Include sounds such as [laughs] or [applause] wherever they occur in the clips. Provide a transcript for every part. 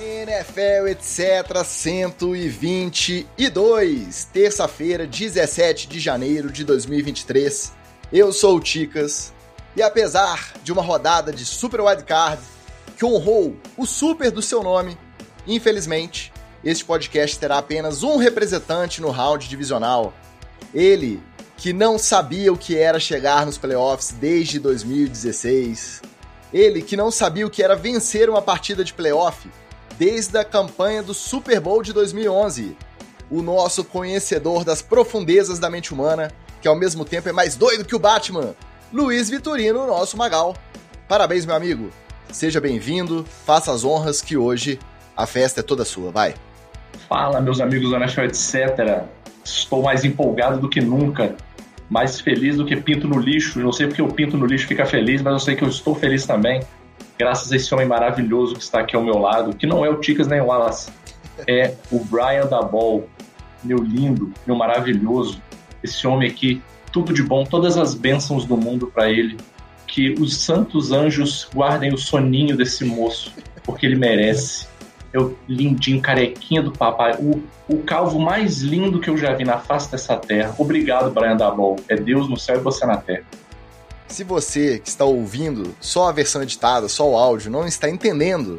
NFL, etc. 122, terça-feira, 17 de janeiro de 2023. Eu sou o Ticas e apesar de uma rodada de Super Wildcard que honrou o super do seu nome, infelizmente, este podcast terá apenas um representante no round divisional. Ele, que não sabia o que era chegar nos playoffs desde 2016. Ele, que não sabia o que era vencer uma partida de playoff desde a campanha do Super Bowl de 2011. O nosso conhecedor das profundezas da mente humana, que ao mesmo tempo é mais doido que o Batman, Luiz Vitorino, nosso Magal. Parabéns, meu amigo. Seja bem-vindo, faça as honras que hoje a festa é toda sua, vai. Fala, meus amigos da National, etc. Estou mais empolgado do que nunca, mais feliz do que pinto no lixo. Não sei porque o pinto no lixo fica feliz, mas eu sei que eu estou feliz também graças a esse homem maravilhoso que está aqui ao meu lado, que não é o Ticas nem o Wallace, é o Brian da Ball, meu lindo, meu maravilhoso, esse homem aqui, tudo de bom, todas as bênçãos do mundo para ele, que os santos anjos guardem o soninho desse moço, porque ele merece. É o lindinho, carequinha do papai, o, o calvo mais lindo que eu já vi na face dessa terra. Obrigado, Brian da Ball. É Deus no céu e você na terra. Se você que está ouvindo só a versão editada, só o áudio, não está entendendo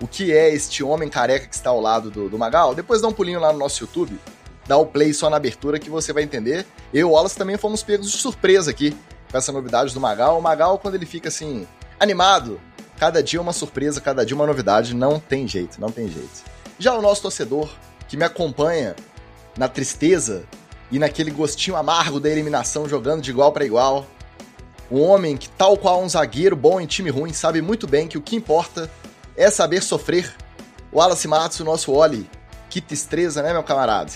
o que é este homem careca que está ao lado do, do Magal, depois dá um pulinho lá no nosso YouTube, dá o play só na abertura que você vai entender. Eu e o Wallace também fomos pegos de surpresa aqui com essa novidade do Magal. O Magal, quando ele fica assim, animado, cada dia uma surpresa, cada dia uma novidade, não tem jeito, não tem jeito. Já o nosso torcedor, que me acompanha na tristeza e naquele gostinho amargo da eliminação, jogando de igual para igual, um homem que, tal qual um zagueiro bom em time ruim, sabe muito bem que o que importa é saber sofrer. O Wallace Matos, o nosso Oli. Que tristeza, né, meu camarada?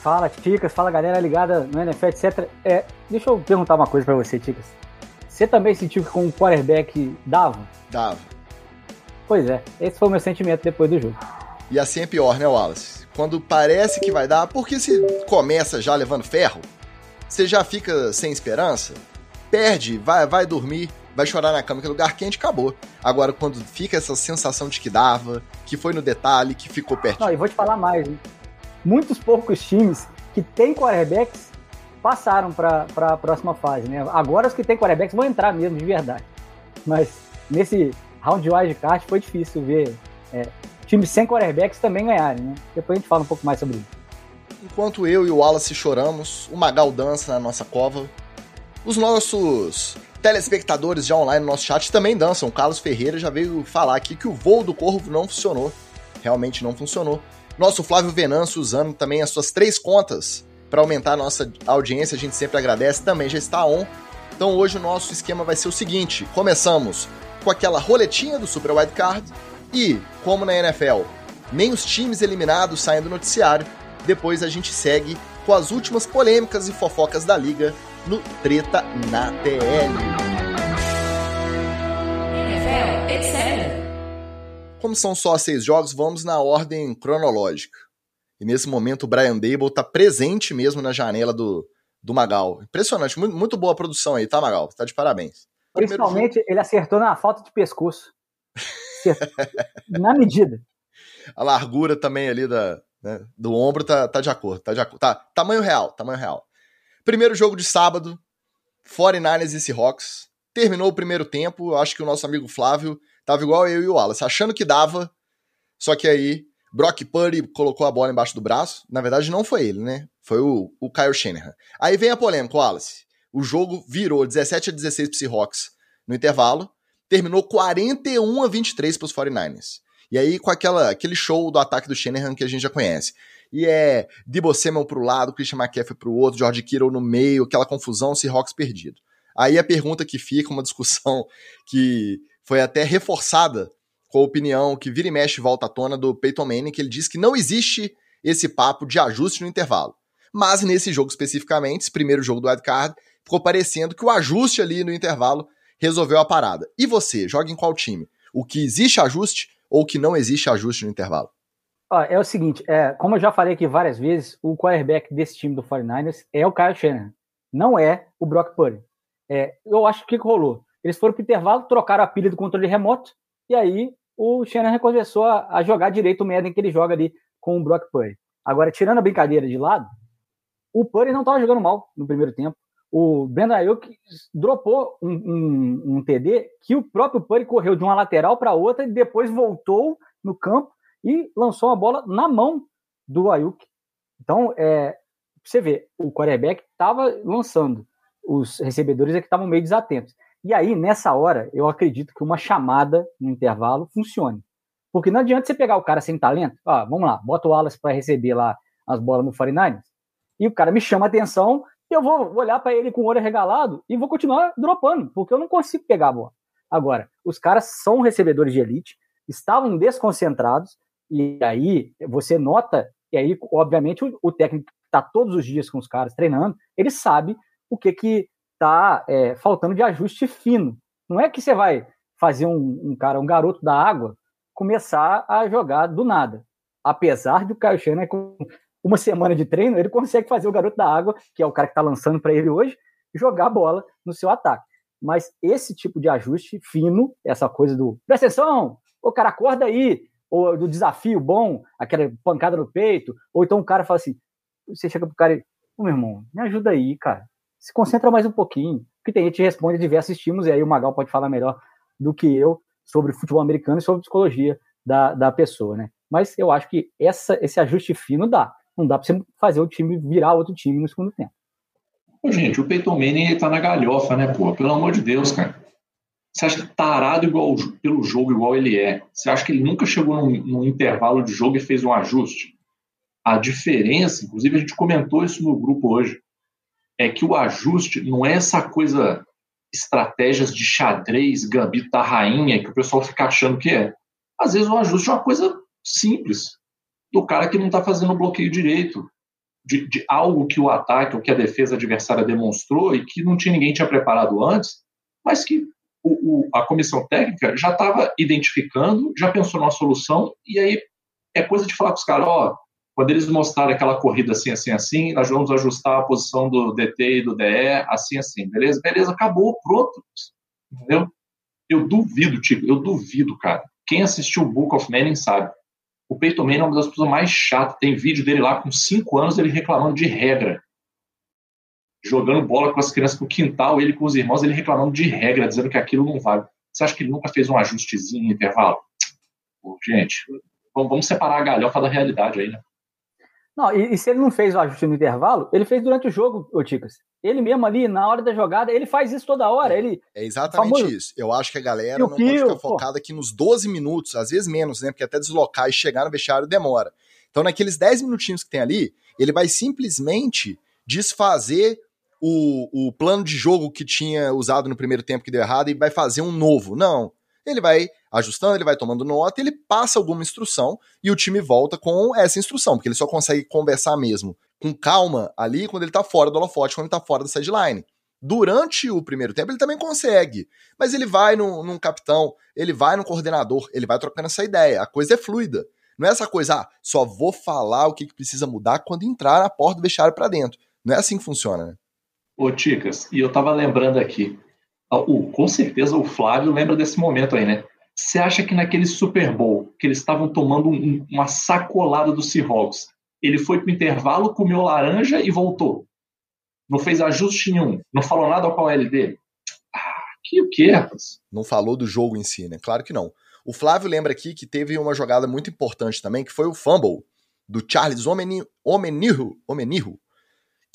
Fala, Ticas. Fala, galera ligada no NFL, etc. É, deixa eu perguntar uma coisa para você, Ticas. Você também sentiu que com o quarterback dava? Dava. Pois é, esse foi o meu sentimento depois do jogo. E assim é pior, né, Wallace? Quando parece que vai dar, porque se começa já levando ferro, você já fica sem esperança, perde, vai, vai dormir, vai chorar na cama, que é lugar quente, acabou. Agora, quando fica essa sensação de que dava, que foi no detalhe, que ficou perto. Não, e vou te falar mais, hein? Muitos poucos times que têm quarterbacks passaram para a próxima fase, né? Agora os que têm quarterbacks vão entrar mesmo, de verdade. Mas nesse round de wildcard foi difícil ver é, times sem quarterbacks também ganharem, né? Depois a gente fala um pouco mais sobre isso. Enquanto eu e o Wallace choramos, o Magal dança na nossa cova, os nossos telespectadores já online no nosso chat também dançam. O Carlos Ferreira já veio falar aqui que o voo do Corvo não funcionou. Realmente não funcionou. Nosso Flávio Venâncio usando também as suas três contas para aumentar a nossa audiência, a gente sempre agradece, também já está on. Então hoje o nosso esquema vai ser o seguinte: começamos com aquela roletinha do Super Wildcard e, como na NFL, nem os times eliminados saem do noticiário, depois a gente segue com as últimas polêmicas e fofocas da liga no Treta na TL. Como são só seis jogos, vamos na ordem cronológica. E nesse momento o Brian Dable tá presente mesmo na janela do, do Magal. Impressionante, muito, muito boa produção aí, tá, Magal? Tá de parabéns. Principalmente jogo... ele acertou na falta de pescoço. na medida. A largura também ali da, né, do ombro tá, tá de acordo, tá de acordo. Tá, tamanho real, tamanho real. Primeiro jogo de sábado, 49ers e Seahawks. Terminou o primeiro tempo, acho que o nosso amigo Flávio tava igual eu e o Wallace, achando que dava, só que aí Brock Purdy colocou a bola embaixo do braço. Na verdade, não foi ele, né? Foi o, o Kyle Shanahan. Aí vem a polêmica, Wallace. O jogo virou 17 a 16 pro Seahawks no intervalo. Terminou 41 a 23 pros 49ers. E aí, com aquela, aquele show do ataque do Shanahan que a gente já conhece e é Debo Samuel pro lado, Christian McCaffrey pro outro, George Kittle no meio, aquela confusão, Seahawks perdido. Aí a pergunta que fica, uma discussão [laughs] que foi até reforçada com a opinião que vira e mexe volta à tona do Peyton Manning, que ele diz que não existe esse papo de ajuste no intervalo. Mas nesse jogo especificamente, esse primeiro jogo do wildcard, ficou parecendo que o ajuste ali no intervalo resolveu a parada. E você, joga em qual time? O que existe ajuste ou que não existe ajuste no intervalo? É o seguinte, é, como eu já falei aqui várias vezes, o quarterback desse time do 49ers é o Kyle Shanahan, não é o Brock Purdy. É, eu acho que o que rolou? Eles foram para o intervalo, trocaram a pilha do controle remoto, e aí o Shannon começou a, a jogar direito o Madden que ele joga ali com o Brock Purdy. Agora, tirando a brincadeira de lado, o Purdy não estava jogando mal no primeiro tempo. O Brandon Ayuk dropou um, um, um, TD que o próprio Purdy correu de uma lateral para outra e depois voltou no campo e lançou a bola na mão do Ayuk. Então, é, você vê, o quarterback estava lançando, os recebedores é que estavam meio desatentos. E aí, nessa hora, eu acredito que uma chamada no intervalo funcione. Porque não adianta você pegar o cara sem talento, ah, vamos lá, bota o Wallace para receber lá as bolas no 49ers, e o cara me chama a atenção, eu vou olhar para ele com o olho regalado e vou continuar dropando, porque eu não consigo pegar a bola. Agora, os caras são recebedores de elite, estavam desconcentrados, e aí você nota, e aí, obviamente, o, o técnico está todos os dias com os caras treinando, ele sabe o que que está é, faltando de ajuste fino. Não é que você vai fazer um, um, cara, um garoto da água, começar a jogar do nada. Apesar de o Caio Shannon, com uma semana de treino, ele consegue fazer o garoto da água, que é o cara que está lançando para ele hoje, jogar a bola no seu ataque. Mas esse tipo de ajuste fino, essa coisa do presta atenção, o cara acorda aí, ou do desafio bom, aquela pancada no peito, ou então o cara fala assim, você chega pro cara e, ô meu irmão, me ajuda aí, cara. Se concentra mais um pouquinho. Porque tem gente que responde a diversos estímulos, e aí o Magal pode falar melhor do que eu sobre futebol americano e sobre psicologia da, da pessoa, né? Mas eu acho que essa, esse ajuste fino dá. Não dá pra você fazer o time virar outro time no segundo tempo. Gente, o Peyton Manning tá na galhofa, né, pô? Pelo amor de Deus, cara. Você acha que tarado igual, pelo jogo igual ele é? Você acha que ele nunca chegou num, num intervalo de jogo e fez um ajuste? A diferença, inclusive a gente comentou isso no grupo hoje, é que o ajuste não é essa coisa, estratégias de xadrez, gambito da rainha, que o pessoal fica achando que é. Às vezes o ajuste é uma coisa simples, do cara que não está fazendo o bloqueio direito, de, de, algo que o ataque ou que a defesa adversária demonstrou e que não tinha ninguém tinha preparado antes, mas que o, o, a comissão técnica já estava identificando, já pensou numa solução, e aí é coisa de falar com os caras, ó, oh, quando eles mostrarem aquela corrida assim, assim, assim, nós vamos ajustar a posição do DT e do DE, assim, assim, beleza? Beleza, acabou, pronto. Entendeu? Eu duvido, tipo, eu duvido, cara. Quem assistiu o Book of Manning sabe. O Peyton Manning é uma das pessoas mais chatas. Tem vídeo dele lá com 5 anos, ele reclamando de regra. Jogando bola com as crianças no quintal, ele com os irmãos, ele reclamando de regra, dizendo que aquilo não vale. Você acha que ele nunca fez um ajustezinho em intervalo? Pô, gente, vamos separar a galhofa da realidade aí, né? Não, e, e, se ele não fez o ajuste no intervalo, ele fez durante o jogo, ô Ticas. Ele mesmo ali, na hora da jogada, ele faz isso toda hora. É, ele, é exatamente famoso. isso. Eu acho que a galera não pode ficar focada aqui nos 12 minutos, às vezes menos, né? Porque até deslocar e chegar no vestiário demora. Então, naqueles 10 minutinhos que tem ali, ele vai simplesmente desfazer o, o plano de jogo que tinha usado no primeiro tempo que deu errado e vai fazer um novo. Não ele vai ajustando, ele vai tomando nota, ele passa alguma instrução e o time volta com essa instrução, porque ele só consegue conversar mesmo com calma ali quando ele tá fora do holofote, quando ele tá fora da sideline. Durante o primeiro tempo ele também consegue, mas ele vai no, num capitão, ele vai no coordenador, ele vai trocando essa ideia. A coisa é fluida. Não é essa coisa, ah, só vou falar o que, que precisa mudar quando entrar na porta do vestiário para dentro. Não é assim que funciona, né? Ô, Ticas, e eu tava lembrando aqui, Uh, com certeza o Flávio lembra desse momento aí, né? Você acha que naquele Super Bowl, que eles estavam tomando um, uma sacolada do Seahawks, ele foi pro intervalo, comeu laranja e voltou? Não fez ajuste nenhum? Não falou nada com a LD? Ah, que o quê, rapaz? Não falou do jogo em si, né? Claro que não. O Flávio lembra aqui que teve uma jogada muito importante também, que foi o fumble do Charles Omenihu, Omenihu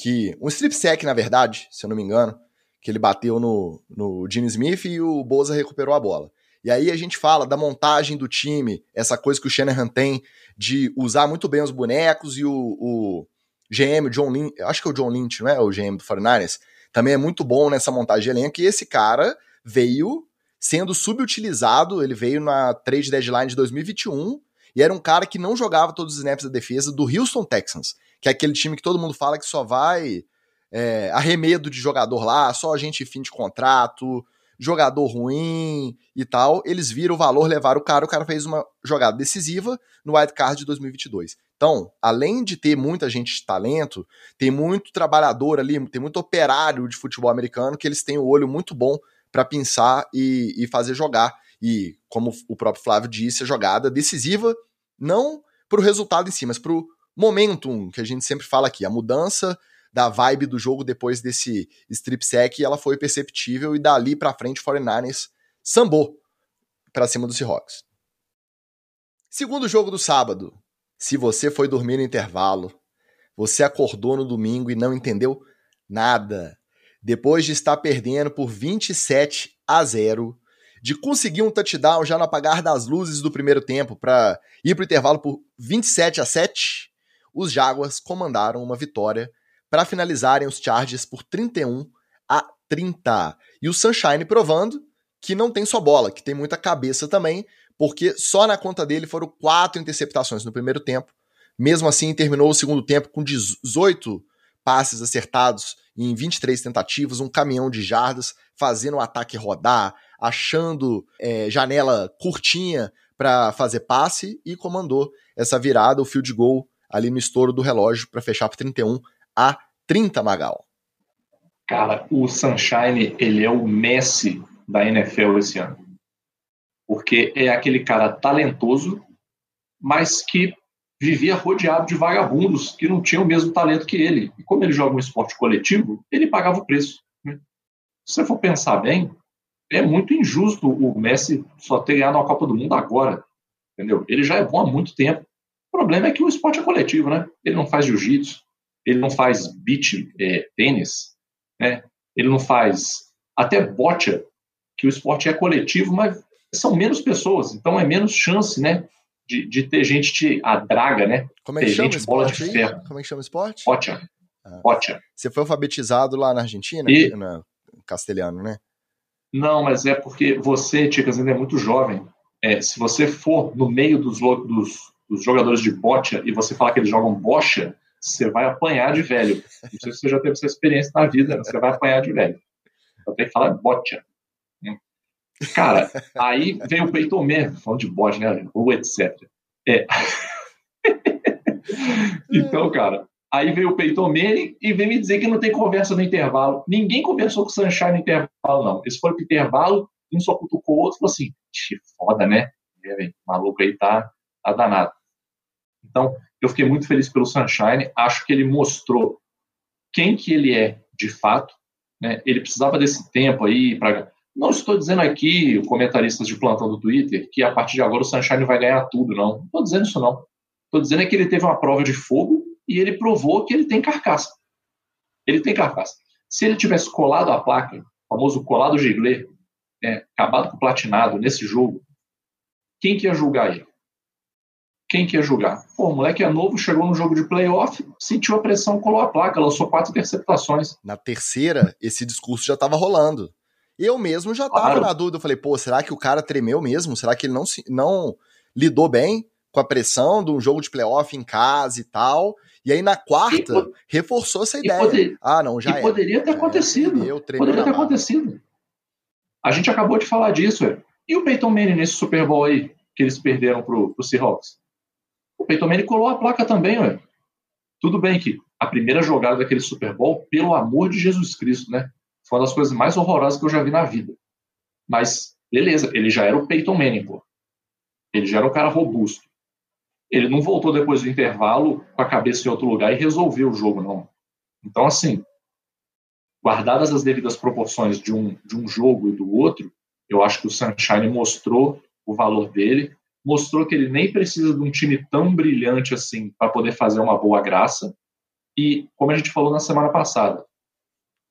que um strip sack, na verdade, se eu não me engano, que ele bateu no, no Gene Smith e o Boza recuperou a bola. E aí a gente fala da montagem do time, essa coisa que o Shanahan tem de usar muito bem os bonecos e o, o GM, o John Lynch, acho que é o John Lynch, não é? O GM do 49ers, também é muito bom nessa montagem de elenco e esse cara veio sendo subutilizado, ele veio na trade deadline de 2021 e era um cara que não jogava todos os snaps da defesa do Houston Texans, que é aquele time que todo mundo fala que só vai é, arremedo de jogador lá, só gente fim de contrato, jogador ruim e tal. Eles viram o valor, levaram o cara, o cara fez uma jogada decisiva no Wild Card de 2022. Então, além de ter muita gente de talento, tem muito trabalhador ali, tem muito operário de futebol americano que eles têm o olho muito bom para pensar e, e fazer jogar. E, como o próprio Flávio disse, a jogada decisiva, não para o resultado em si, mas para momentum, que a gente sempre fala aqui, a mudança da vibe do jogo depois desse strip sack, ela foi perceptível e dali para frente o 49ers sambou para cima do Seahawks. Segundo jogo do sábado. Se você foi dormir no intervalo, você acordou no domingo e não entendeu nada. Depois de estar perdendo por 27 a 0, de conseguir um touchdown já no apagar das luzes do primeiro tempo para ir para o intervalo por 27 a 7, os Jaguars comandaram uma vitória para finalizarem os Chargers por 31 a 30. E o Sunshine provando que não tem só bola, que tem muita cabeça também, porque só na conta dele foram quatro interceptações no primeiro tempo. Mesmo assim, terminou o segundo tempo com 18 passes acertados em 23 tentativas, um caminhão de jardas, fazendo o ataque rodar, achando é, janela curtinha para fazer passe e comandou essa virada, o field goal ali no estouro do relógio para fechar por 31 a 30, Magal. Cara, o Sunshine, ele é o Messi da NFL esse ano. Porque é aquele cara talentoso, mas que vivia rodeado de vagabundos que não tinham o mesmo talento que ele. E como ele joga um esporte coletivo, ele pagava o preço. Né? Se você for pensar bem, é muito injusto o Messi só ter ganhado a Copa do Mundo agora. Entendeu? Ele já é bom há muito tempo. O problema é que o esporte é coletivo, né? Ele não faz jiu-jitsu, ele não faz beach é, tênis, né? Ele não faz até bocha, que o esporte é coletivo, mas são menos pessoas, então é menos chance, né? De, de ter gente te a draga, né? Como é que ter chama gente bola de aí? ferro. Como é que chama o esporte? Bocha. Ah. Bocha. Você foi alfabetizado lá na Argentina? E- Na castelhano, né? Não, mas é porque você, Ticas, ainda é muito jovem. É, se você for no meio dos, dos, dos jogadores de bocha e você falar que eles jogam bocha, você vai apanhar de velho. Não sei se você já teve essa experiência na vida, mas você vai apanhar de velho. Então tem que falar bocha. Hum. Cara, aí vem o Peyton falando de bocha, né? Ou etc. É. [laughs] então, cara, aí veio o Peyton Manning e veio me dizer que não tem conversa no intervalo. Ninguém conversou com o Sunshine no intervalo, não. Eles foram pro intervalo, um só cutucou o outro e falou assim: "Ixi, foda, né? É, velho, o maluco aí tá, tá danado. Então, eu fiquei muito feliz pelo Sunshine. Acho que ele mostrou quem que ele é de fato. Né? Ele precisava desse tempo aí para. Não estou dizendo aqui, comentaristas de plantão do Twitter, que a partir de agora o Sunshine vai ganhar tudo, não. Não estou dizendo isso, não. Estou dizendo é que ele teve uma prova de fogo e ele provou que ele tem carcaça. Ele tem carcaça. Se ele tivesse colado a placa, o famoso colado giglê, né, acabado com o platinado nesse jogo, quem que ia julgar ele? Quem que ia julgar? Pô, o moleque é novo, chegou no jogo de playoff, sentiu a pressão, colou a placa, lançou quatro interceptações. Na terceira, esse discurso já tava rolando. Eu mesmo já tava Claro. na dúvida. Eu falei, pô, será que o cara tremeu mesmo? Será que ele não, se, não lidou bem com a pressão de um jogo de playoff em casa e tal? E aí na quarta, E reforçou essa ideia. poder- ah, não, já é. poderia ter É, acontecido. tremeu Poderia ter barra. acontecido. A gente acabou de falar disso. ué. E o Peyton Manning nesse Super Bowl aí, que eles perderam pro, pro Seahawks? O Peyton Manning colou a placa também, ué. Tudo bem que a primeira jogada daquele Super Bowl, pelo amor de Jesus Cristo, né? Foi uma das coisas mais horrorosas que eu já vi na vida. Mas, beleza, ele já era o Peyton Manning, pô. Ele já era um cara robusto. Ele não voltou depois do intervalo com a cabeça em outro lugar e resolveu o jogo, não. Então, assim, guardadas as devidas proporções de um, de um jogo e do outro, eu acho que o Sunshine mostrou o valor dele, mostrou que ele nem precisa de um time tão brilhante assim para poder fazer uma boa graça. E, como a gente falou na semana passada,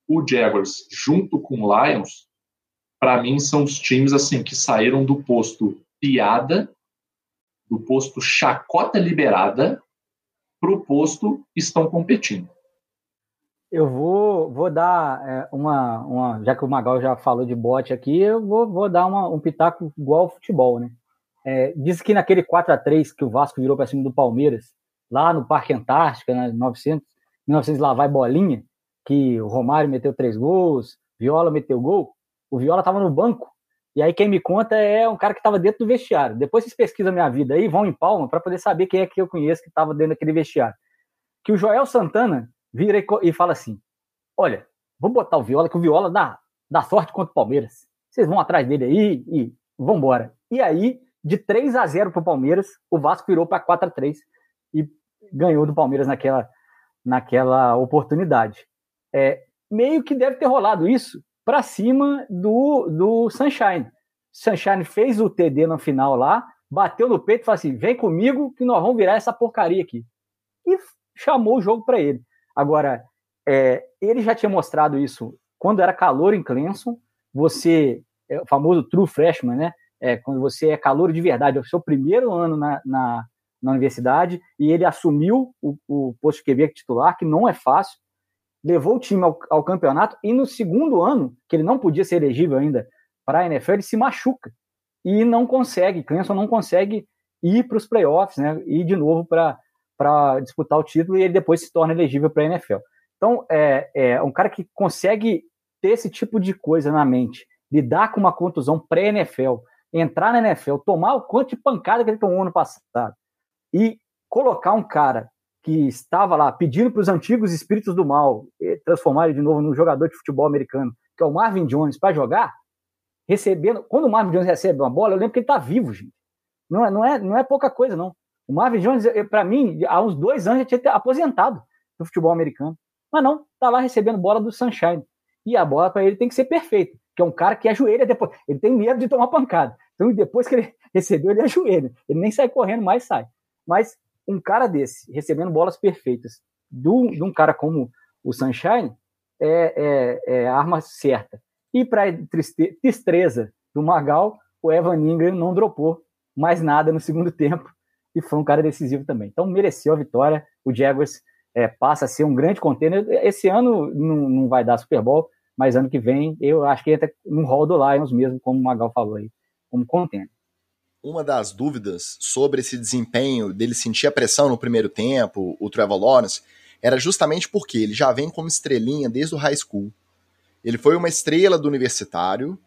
o Jaguars, junto com o Lions, para mim são os times assim que saíram do posto piada, do posto chacota liberada, para o posto estão competindo. Eu vou, vou dar é, uma, uma. Já que o Magal já falou de bote aqui, eu vou, vou dar uma, um pitaco igual ao futebol, né? É, diz que naquele 4 a 3 que o Vasco virou para cima do Palmeiras, lá no Parque Antártica, né, 900, 1900 lá vai bolinha, que o Romário meteu três gols, Viola meteu gol, o Viola estava no banco. E aí quem me conta é um cara que estava dentro do vestiário. Depois vocês pesquisam minha vida aí, vão em Palma para poder saber quem é que eu conheço que estava dentro daquele vestiário. Que o Joel Santana vira e, fala assim: Olha, vou botar o Viola, que o Viola dá, dá sorte contra o Palmeiras. Vocês vão atrás dele aí e vambora. E aí, de 3 a 0 para o Palmeiras, o Vasco virou para 4 a 3 e ganhou do Palmeiras naquela, naquela oportunidade. É, meio que deve ter rolado isso para cima do, do Sunshine. Sunshine fez o TD no final lá, bateu no peito e falou assim: vem comigo que nós vamos virar essa porcaria aqui. E chamou o jogo para ele. Agora, é, ele já tinha mostrado isso quando era calor em Clemson. Você, é o famoso true freshman, né? É, quando você é calor de verdade, é o seu primeiro ano na, na, na universidade, e ele assumiu o, o posto de QB titular, que não é fácil, levou o time ao, ao, campeonato, e no segundo ano, que ele não podia ser elegível ainda para a NFL, ele se machuca e não consegue, Clemson não consegue ir para os playoffs, né? Ir de novo para disputar o título e ele depois se torna elegível para a NFL. Então, é, é um cara que consegue ter esse tipo de coisa na mente, lidar com uma contusão pré-NFL, entrar na NFL, tomar o quanto de pancada que ele tomou ano passado e colocar um cara que estava lá pedindo para os antigos espíritos do mal transformar ele de novo num jogador de futebol americano, que é o Marvin Jones, para jogar, recebendo. Quando o Marvin Jones recebe uma bola, eu lembro que ele está vivo, gente. Não é, não, é, não é pouca coisa, não. O Marvin Jones, para mim, há uns dois anos já tinha aposentado do futebol americano. Mas não, tá lá recebendo bola do Sunshine. E a bola para ele tem que ser perfeita, que é um cara que ajoelha depois. Ele tem medo de tomar pancada. Então, depois que ele [laughs] recebeu, ele [laughs] ajoelha. Ele nem sai correndo mais, sai. Mas um cara desse, recebendo bolas perfeitas, de um cara como o Sunshine, é, é, é a arma certa. E para tristeza do Magal, o Evan Ingram não dropou mais nada no segundo [laughs] tempo e foi um cara decisivo também. Então mereceu a vitória. O Jaguars é, passa a ser um grande contender. Esse ano não, não vai dar Super Bowl, mas ano que vem eu acho que entra no hall do Lions mesmo, como o Magal falou aí, como contender. Uma das dúvidas sobre esse desempenho dele sentir a pressão no primeiro tempo, o Trevor Lawrence, era justamente porque ele já vem como estrelinha desde o high school. Ele foi uma estrela do universitário.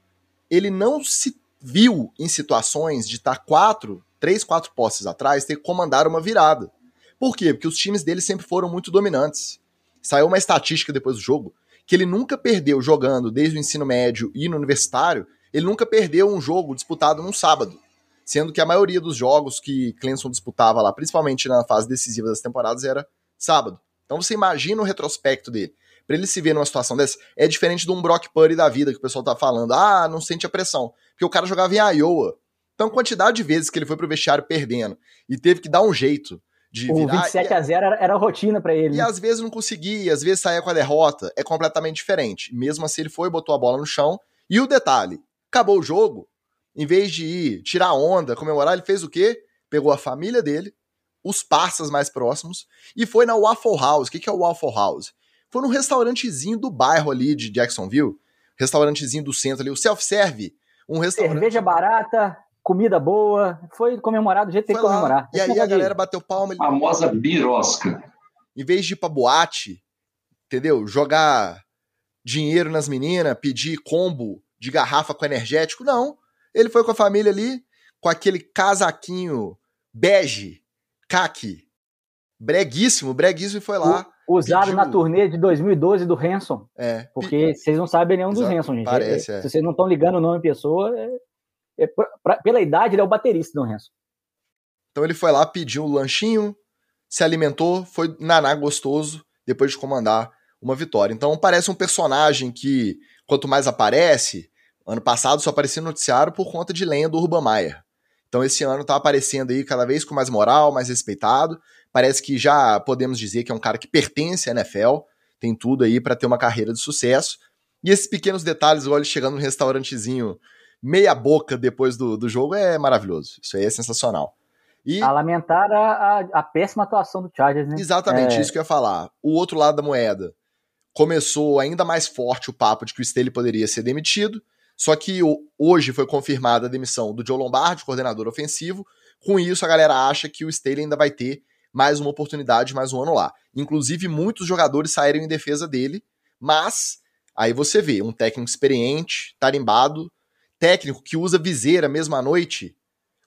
Ele não se viu em situações de estar quatro, três, quatro posses atrás, ter que comandar uma virada. Por quê? Porque os times dele sempre foram muito dominantes. Saiu uma estatística depois do jogo que ele nunca perdeu jogando desde o ensino médio e no universitário, ele nunca perdeu um jogo disputado num sábado. Sendo que a maioria dos jogos que Clemson disputava lá, principalmente na fase decisiva das temporadas, era sábado. Então você imagina o retrospecto dele para ele se ver numa situação dessa, é diferente de um Brock Purdy da vida que o pessoal tá falando. Ah, não sente a pressão. Porque o cara jogava em Iowa. Então, quantidade de vezes que ele foi pro vestiário perdendo e teve que dar um jeito de o virar. 27 a 0 era, era rotina para ele. E né? às vezes não conseguia, às vezes saía com a derrota. É completamente diferente. Mesmo assim, ele foi, botou a bola no chão. E o detalhe: acabou o jogo, em vez de ir tirar onda, comemorar, ele fez o quê? Pegou a família dele, os parças mais próximos, e foi na Waffle House. O que, que é o Waffle House? foi num restaurantezinho do bairro ali de Jacksonville, restaurantezinho do centro ali, o self-serve, um restaurante... Cerveja barata, comida boa, foi comemorado do jeito que tem que comemorar. E aí a galera bateu palma. A famosa birosca. Em vez de ir pra boate, entendeu? Jogar dinheiro nas meninas, pedir combo de garrafa com energético, não. Ele foi com a família ali, com aquele casaquinho bege, caqui, breguíssimo, breguíssimo, e foi lá. Usado pediu... na turnê de 2012 do Hanson. É. Porque vocês não sabem nenhum Exato. dos Hanson, gente. Parece, é, é. Se vocês não estão ligando o nome pessoa, é, é pra, pra, pela idade, ele é o baterista do Hanson. Então ele foi lá, pediu um lanchinho, se alimentou, foi naná gostoso, depois de comandar uma vitória. Então parece um personagem que, quanto mais aparece, ano passado só aparecia no noticiário por conta de lenha do Urban Meyer. Então esse ano tá aparecendo aí cada vez com mais moral, mais respeitado. Parece que já podemos dizer que é um cara que pertence à NFL, tem tudo aí para ter uma carreira de sucesso. E esses pequenos detalhes, olha, chegando num restaurantezinho meia boca depois do, do jogo, é maravilhoso. Isso aí é sensacional. E... A lamentar a, a, a péssima atuação do Chargers, né? Exatamente, é... isso que eu ia falar. O outro lado da moeda começou ainda mais forte o papo de que o Staley poderia ser demitido. Só que hoje foi confirmada a demissão do Joe Lombardi, coordenador ofensivo. Com isso, a galera acha que o Staley ainda vai ter mais uma oportunidade, mais um ano lá. Inclusive, muitos jogadores saíram em defesa dele, mas aí você vê um técnico experiente, tarimbado, técnico que usa viseira mesmo à noite,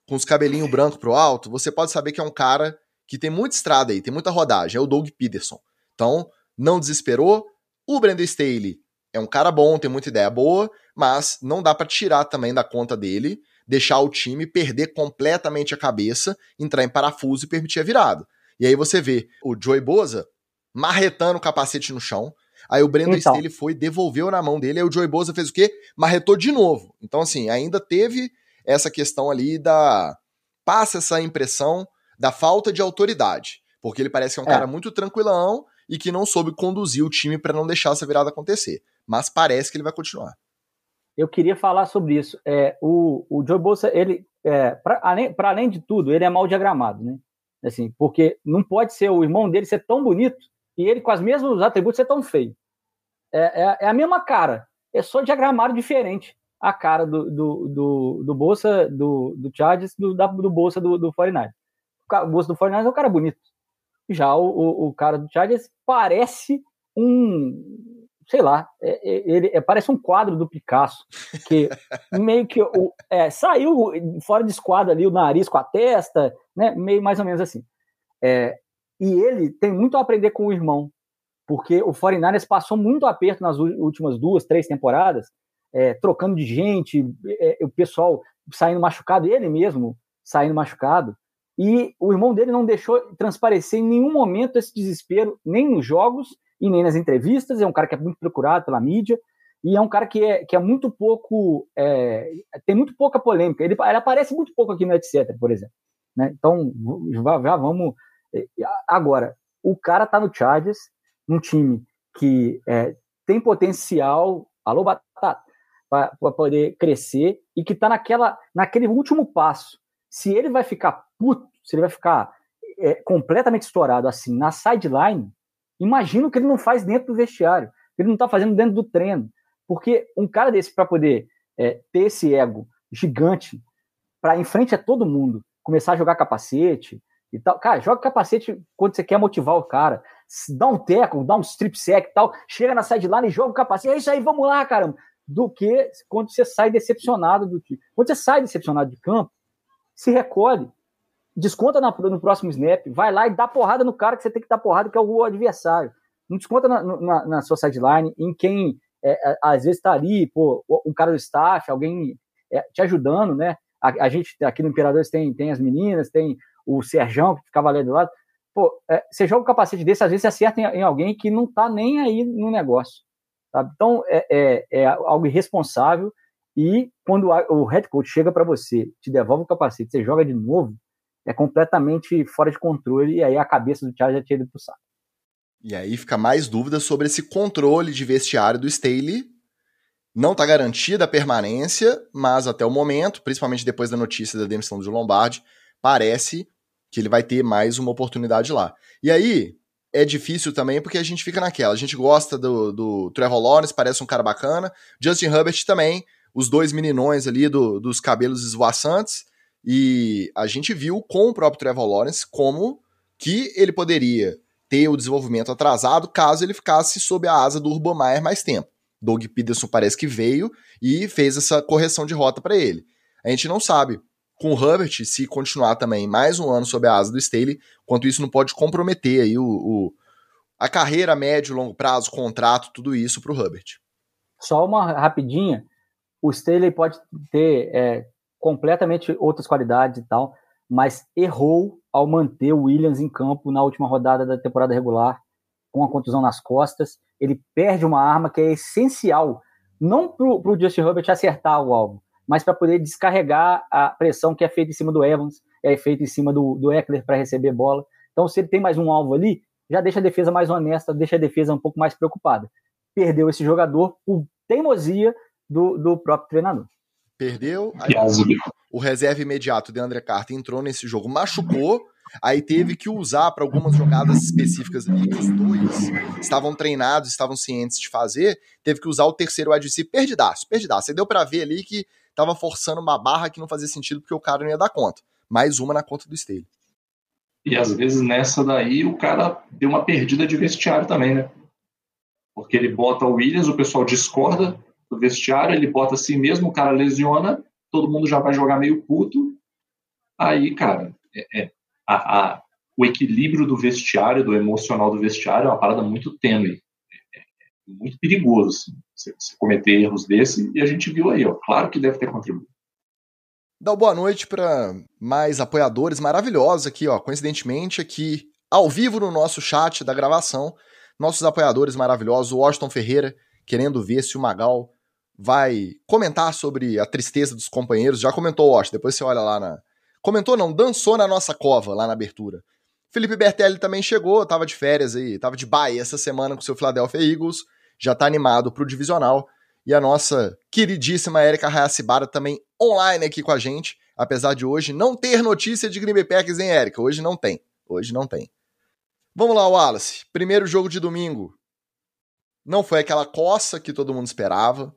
com os cabelinhos brancos pro alto, você pode saber que é um cara que tem muita estrada aí, tem muita rodagem, é o Doug Peterson. Então, não desesperou. O Brandon Staley é um cara bom, tem muita ideia boa, mas não dá para tirar também da conta dele deixar o time perder completamente a cabeça, entrar em parafuso e permitir a virada. E aí você vê o Joey Boza marretando o capacete no chão. Aí o Brandon então. Staley foi, devolveu na mão dele, aí o Joey Boza fez o quê? Marretou de novo. Então, assim, ainda teve essa questão ali da. Passa essa impressão da falta de autoridade. Porque ele parece que é um é. cara muito tranquilão e que não soube conduzir o time para não deixar essa virada acontecer. Mas parece que ele vai continuar. Eu queria falar sobre isso. É, o, o Joe Bolsa, ele, é, para além, além de tudo, ele é mal diagramado, né? Assim, porque não pode ser o irmão dele ser tão bonito e ele com os mesmos atributos ser tão feio. É, é, é a mesma cara, é só diagramado diferente a cara do, do, do, do Bolsa, do, do Chargers, do, da, do Bolsa do, do 49 O Bolsa do 49 é um cara bonito. Já o, o, o cara do Chargers parece um, sei lá, é, é, ele é, parece um quadro do Picasso, que [laughs] meio que o, é, saiu fora de esquadro ali o nariz com a testa, né, meio mais ou menos assim. É, e ele tem muito a aprender com o irmão, porque o 49ers passou muito aperto nas últimas duas, três temporadas, é, trocando de gente, o pessoal saindo machucado, ele mesmo saindo machucado, e o irmão dele não deixou transparecer em nenhum momento esse desespero, nem nos jogos e nem nas entrevistas. É um cara que é muito procurado pela mídia e é um cara que é, que é muito pouco. É, tem muito pouca polêmica. Ele, ele, aparece muito pouco aqui no etc, por exemplo. Né? Então, já, já vamos. É, agora, o cara tá no Chargers, um time que é, tem potencial. Alô, Batata! Para poder crescer e que está naquela, naquele último passo. Se ele vai ficar puto, se ele vai ficar é, completamente estourado assim na sideline, imagina o que ele não faz dentro do vestiário, ele não está fazendo dentro do treino. Porque um cara desse, para poder é, ter esse ego gigante, para em frente a todo mundo, começar a jogar capacete e tal. Cara, joga capacete quando você quer motivar o cara. Dá um teco, dá um strip sack e tal, chega na sideline e joga o capacete. É isso aí, vamos lá, caramba. Do que quando você sai decepcionado do time. Quando você sai decepcionado de campo, se recolhe, desconta no próximo snap, vai lá e dá porrada no cara que você tem que dar porrada, que é o adversário. Não desconta na, na, na sua sideline, em quem é, é, às vezes está ali, pô, um cara do staff, alguém é, te ajudando, né? A, a, gente aqui no Imperadores tem, tem as meninas, tem o Serjão que ficava ali do lado. Pô, é, você joga um capacete desse, às vezes você acerta em, em, alguém que não tá nem aí no negócio. Sabe? Então é, é, é algo irresponsável. E quando o head coach chega para você, te devolve o capacete, você joga de novo, é completamente fora de controle. E aí a cabeça do Thiago já tinha ido pro saco. E aí fica mais dúvida sobre esse controle de vestiário do Staley. Não está garantida a permanência, mas até o momento, principalmente depois da notícia da demissão do Lombardi, parece que ele vai ter mais uma oportunidade lá. E aí, é difícil também porque a gente fica naquela. A gente gosta do, do Trevor Lawrence, parece um cara bacana. Justin Herbert também, os dois meninões ali do, dos cabelos esvoaçantes. E a gente viu com o próprio Trevor Lawrence como que ele poderia ter o desenvolvimento atrasado caso ele ficasse sob a asa do Urban Meyer mais tempo. Doug Peterson parece que veio e fez essa correção de rota para ele. A gente não sabe com o Herbert, se continuar também mais um ano sob a asa do Staley, quanto isso não pode comprometer aí o, o a carreira médio longo prazo, contrato, tudo isso para o Herbert. Só uma rapidinha, o Staley pode ter é, completamente outras qualidades e tal, mas errou ao manter o Williams em campo na última rodada da temporada regular, com a contusão nas costas. Ele perde uma arma que é essencial, não para o Justin Herbert acertar o alvo, mas para poder descarregar a pressão que é feita em cima do Evans, é feita em cima do, do Eckler para receber bola. Então, se ele tem mais um alvo ali, já deixa a defesa mais honesta, deixa a defesa um pouco mais preocupada. Perdeu esse jogador por teimosia do, do próprio treinador. Perdeu. Aí, o reserva imediato de André Carter entrou nesse jogo, machucou. Aí teve que usar para algumas jogadas específicas ali que os dois estavam treinados, estavam cientes de fazer. Teve que usar o terceiro wide perdidaço, perdidaço. Aí deu para ver ali que tava forçando uma barra que não fazia sentido porque o cara não ia dar conta. Mais uma na conta do Staley. E às vezes nessa daí o cara deu uma perdida de vestiário também, né? Porque ele bota o Williams, o pessoal discorda, do vestiário, ele bota assim mesmo, o cara lesiona, todo mundo já vai jogar meio puto. Aí, cara, é, é a, a, o equilíbrio do vestiário, do emocional do vestiário, é uma parada muito tênue. É, é, muito perigoso assim, você, você, cometer erros desse, e a gente viu aí, ó, claro que deve ter contribuído. Dá boa noite para mais apoiadores maravilhosos aqui, ó. Coincidentemente, aqui ao vivo no nosso chat da gravação, nossos apoiadores maravilhosos, o Washington Ferreira, querendo ver se o Magal vai comentar sobre a tristeza dos companheiros. Já comentou, Washington, depois você olha lá na. Comentou não, dançou na nossa cova lá na abertura. Felipe Bertelli também chegou, tava de férias aí, tava de baia essa semana com o seu Philadelphia Eagles, já tá animado pro divisional. E a nossa queridíssima Erika Hayashibara também online aqui com a gente, apesar de hoje não ter notícia de Green Bay Packers, hein, Erika? Hoje não tem. Hoje não tem. Vamos lá, Wallace. Primeiro jogo de domingo. Não foi aquela coça que todo mundo esperava.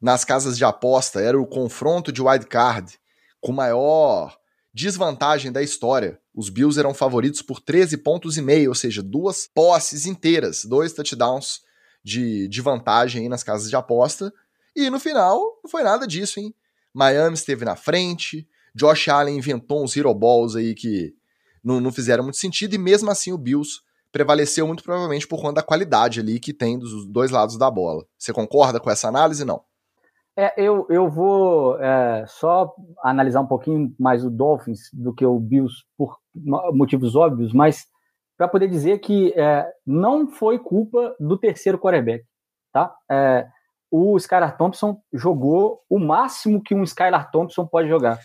Nas casas de aposta era o confronto de wild card com maior desvantagem da história. Os Bills eram favoritos por 13 pontos e meio, ou seja, duas posses inteiras, dois touchdowns de, de vantagem aí nas casas de aposta. E no final, não foi nada disso, hein? Miami esteve na frente, Josh Allen inventou uns hero balls aí que não, não fizeram muito sentido, e mesmo assim o Bills prevaleceu muito provavelmente por conta da qualidade ali que tem dos dois lados da bola. Você concorda com essa análise? Não. É, eu, eu vou é, só analisar um pouquinho mais o Dolphins do que o Bills por motivos óbvios, mas para poder dizer que é, não foi culpa do terceiro quarterback, tá? É, o Skylar Thompson jogou o máximo que um Skylar Thompson pode jogar,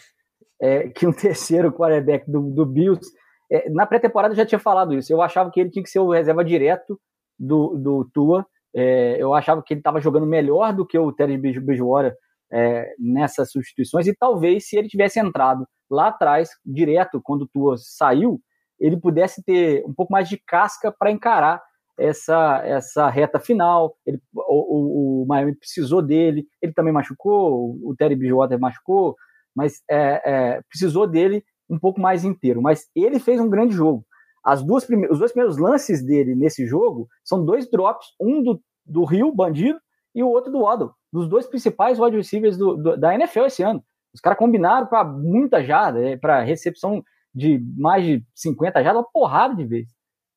é, que um [laughs] terceiro quarterback do, do Bills. É, na pré-temporada eu já tinha falado isso. Eu achava que ele tinha que ser o reserva direto do, do Tua. É, eu achava que ele estava jogando melhor do que o Terry Bridgewater é, nessas substituições e talvez se ele tivesse entrado lá atrás direto quando o Tua saiu ele pudesse ter um pouco mais de casca para encarar essa, essa reta final. Ele, o, o, o, Miami precisou dele, ele também machucou, o Terry Bridgewater machucou, mas é, é, precisou dele um pouco mais inteiro. Mas ele fez um grande jogo. As duas os dois primeiros lances dele nesse jogo são dois drops, um do, do Rio, bandido, e o outro do Waddle, dos dois principais wide receivers do, do, da NFL esse ano. Os caras combinaram para muita jarda, é, para recepção de mais de 50 já, uma porrada de vezes.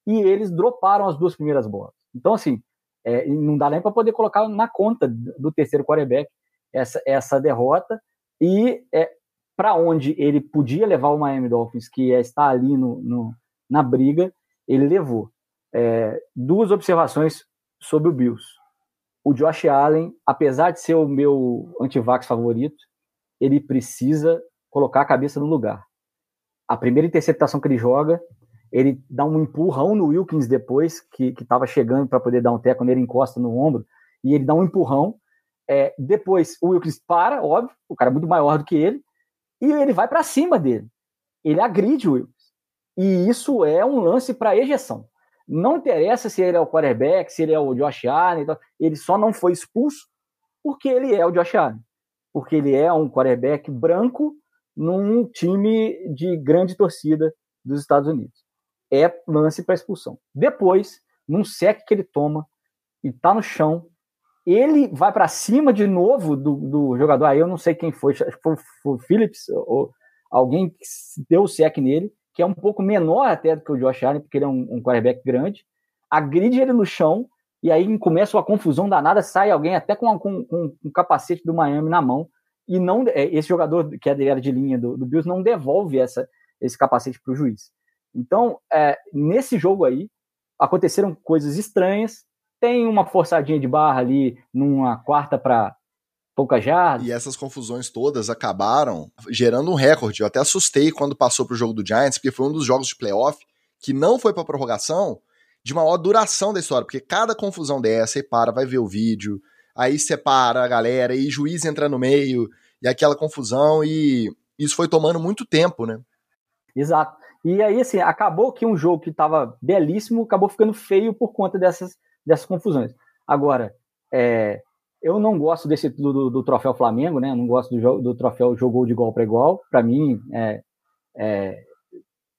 E eles droparam as duas primeiras bolas. Então, assim, é, não dá nem para poder colocar na conta do terceiro quarterback essa, essa derrota. E é, para onde ele podia levar o Miami Dolphins, que é ali no, no na briga, ele levou. É, duas observações sobre o Bills. O Josh Allen, apesar de ser o meu antivax favorito, ele precisa colocar a cabeça no lugar a primeira interceptação que ele joga, ele dá um empurrão no Wilkins depois, que estava chegando para poder dar um teco nele, encosta no ombro, e ele dá um empurrão. É, depois o Wilkins para, óbvio, o cara é muito maior do que ele, e ele vai para cima dele. Ele agride o Wilkins. E isso é um lance para ejeção. Não interessa se ele é o quarterback, se ele é o Josh Allen, ele só não foi expulso porque ele é o Josh Allen. Porque ele é um quarterback branco num time de grande torcida dos Estados Unidos. É lance para expulsão. Depois, num sec que ele toma e tá no chão, ele vai para cima de novo do, do, jogador. Aí eu não sei quem foi, foi, foi o Phillips ou alguém que deu o sec nele, que é um pouco menor até do que o Josh Allen, porque ele é um, um quarterback grande. Agride ele no chão e aí começa uma confusão danada, sai alguém até com, com, com um capacete do Miami na mão e não é, esse jogador que é de linha do, do Bills não devolve essa, esse capacete para o juiz. Então, é, nesse jogo aí, aconteceram coisas estranhas. Tem uma forçadinha de barra ali numa quarta para pouca jardas. E essas confusões todas acabaram gerando um recorde. Eu até assustei quando passou para o jogo do Giants, porque foi um dos jogos de playoff que não foi para prorrogação de maior duração da história, porque cada confusão dessa, e para, vai ver o vídeo, aí separa a galera, e juiz entra no meio, e aquela confusão, e isso foi tomando muito tempo, né? Exato. E aí, assim, acabou que um jogo que estava belíssimo acabou ficando feio por conta dessas, dessas confusões. Agora, é, eu não gosto desse do, do, do, troféu Flamengo, né? Eu não gosto do, do troféu jogou de igual para igual. Para mim, é, é,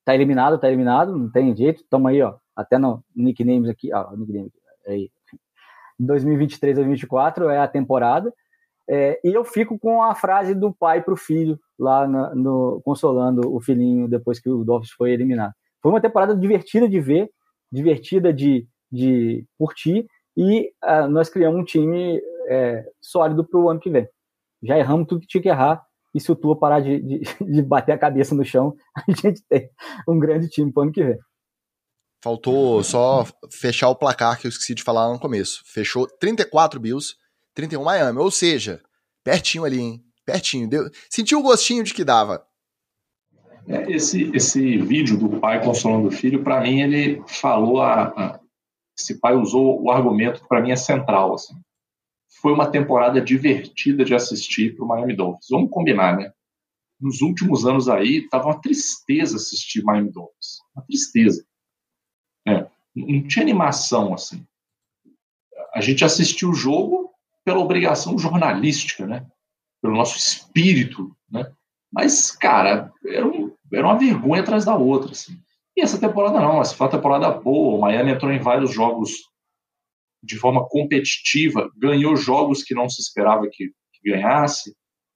tá eliminado, tá eliminado, não tem jeito. Tamo aí, ó, até no nicknames aqui, ó, nickname aí, 2023 2024 é a temporada. É, e eu fico com a frase do pai para o filho, lá no, no, consolando o filhinho depois que o Dolphins foi eliminado. Foi uma temporada divertida de ver, divertida de, de curtir, e uh, nós criamos um time é, sólido para o ano que vem. Já erramos tudo que tinha que errar, e se o Tua parar de, de, [laughs] de bater a cabeça no chão, [laughs] a gente tem um grande time para o ano que vem. Faltou só fechar o placar que eu esqueci de falar no começo. Fechou 34 Bills, 31 Miami. Ou seja, pertinho ali, hein? Pertinho. Deu... Sentiu o gostinho de que dava. É, esse, esse vídeo do pai consolando o filho, para mim, ele falou a, a, Esse pai usou o argumento que para mim é central. Assim. Foi uma temporada divertida de assistir para o Miami Dolphins. Vamos combinar, né? Nos últimos anos aí, tava uma tristeza assistir Miami Dolphins. Uma tristeza. É, não tinha animação, assim. A gente assistiu o jogo pela obrigação jornalística, né? Pelo nosso espírito, né? Mas, cara, era, um, era uma vergonha atrás da outra, assim. E essa temporada não, essa foi uma temporada boa. O Miami entrou em vários jogos de forma competitiva, ganhou jogos que não se esperava que, que ganhasse,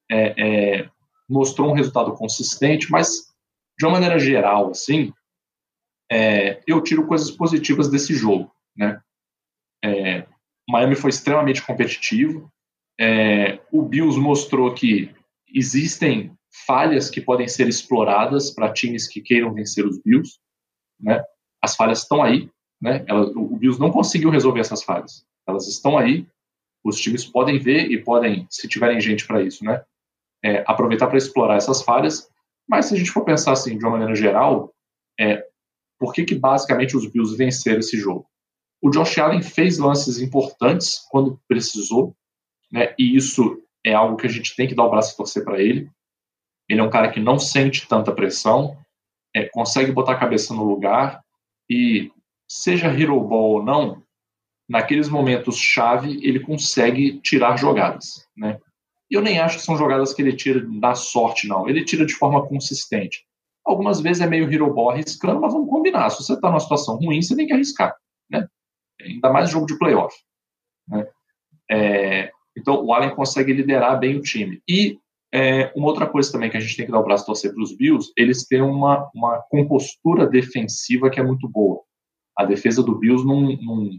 é, é, mostrou um resultado consistente, mas de uma maneira geral, assim, é, eu tiro coisas positivas desse jogo. Né? É, Miami foi extremamente competitivo. É, o Bills mostrou que existem falhas que podem ser exploradas para times que queiram vencer os Bills. Né? As falhas estão aí. Né? Elas, o Bills não conseguiu resolver essas falhas. Elas estão aí. Os times podem ver e podem, se tiverem gente para isso, né? É, aproveitar para explorar essas falhas. Mas se a gente for pensar assim de uma maneira geral, é, por que, que basicamente os Bills venceram esse jogo? O Josh Allen fez lances importantes quando precisou, né? E isso é algo que a gente tem que dar o braço a torcer para ele. Ele é um cara que não sente tanta pressão, é, consegue botar a cabeça no lugar e seja hero ball ou não, naqueles momentos chave ele consegue tirar jogadas, né? Eu nem acho que são jogadas que ele tira da sorte, não. Ele tira de forma consistente. Algumas vezes é meio hero ball arriscando, mas vamos combinar. Se você está numa situação ruim, você tem que arriscar, né? Ainda mais jogo de playoff. Né? É, então, o Allen consegue liderar bem o time. E é, uma outra coisa também que a gente tem que dar o braço torcer para os Bills, eles têm uma, uma compostura defensiva que é muito boa. A defesa do Bills não, não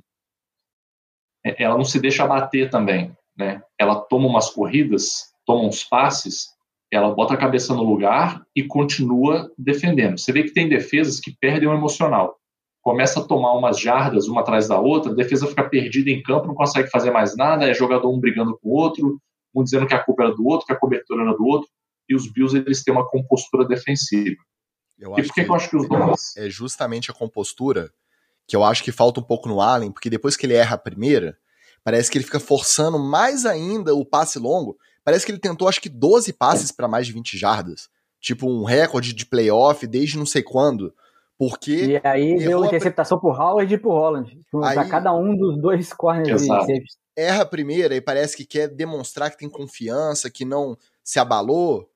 é, ela não se deixa abater também, né? Ela toma umas corridas, toma uns passes ela bota a cabeça no lugar e continua defendendo. Você vê que tem defesas que perdem o emocional. Começa a tomar umas jardas uma atrás da outra, a defesa fica perdida em campo, não consegue fazer mais nada, é jogador um brigando com o outro, um dizendo que a culpa era do outro, que a cobertura era do outro, e os Bills eles têm uma compostura defensiva. Eu e por que, que eu acho que os dois... É justamente a compostura que eu acho que falta um pouco no Allen, porque depois que ele erra a primeira, parece que ele fica forçando mais ainda o passe longo, Parece que ele tentou, acho que 12 passes para mais de 20 jardas. Tipo, um recorde de playoff desde não sei quando. Porque. E aí deu interceptação a... pro Howard e pro Holland. Tipo, aí... Pra cada um dos dois corners Erra a primeira e parece que quer demonstrar que tem confiança, que não se abalou.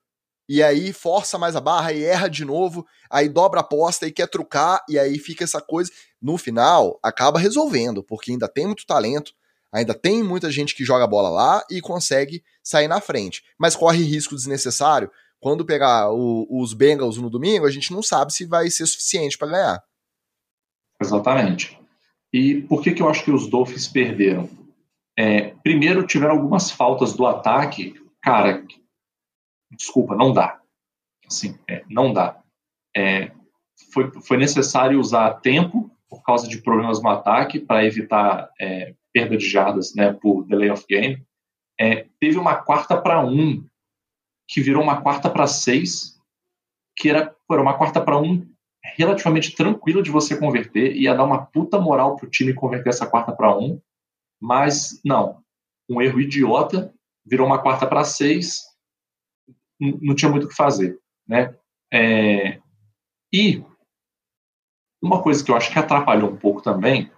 E aí força mais a barra e erra de novo. Aí dobra a aposta e quer trucar. E aí fica essa coisa. No final, acaba resolvendo, porque ainda tem muito talento Ainda tem muita gente que joga bola lá e consegue sair na frente, mas corre risco desnecessário. Quando pegar o, os Bengals no domingo, a gente não sabe se vai ser suficiente para ganhar. Exatamente. E por que, que eu acho que os Dolphins perderam? É, primeiro, tiveram algumas faltas do ataque. Cara, desculpa, não dá. Assim, é, não dá. É, foi, foi necessário usar tempo causa de problemas no ataque para evitar é, perda de jardas né, por delay of game. É, teve uma quarta para um, que virou uma quarta para seis, que era, era uma quarta para um relativamente tranquila de você converter, ia dar uma puta moral pro time converter essa quarta para um, mas não, um erro idiota, virou uma quarta para seis, não tinha muito o que fazer, né? É, e uma coisa que eu acho que atrapalhou um pouco também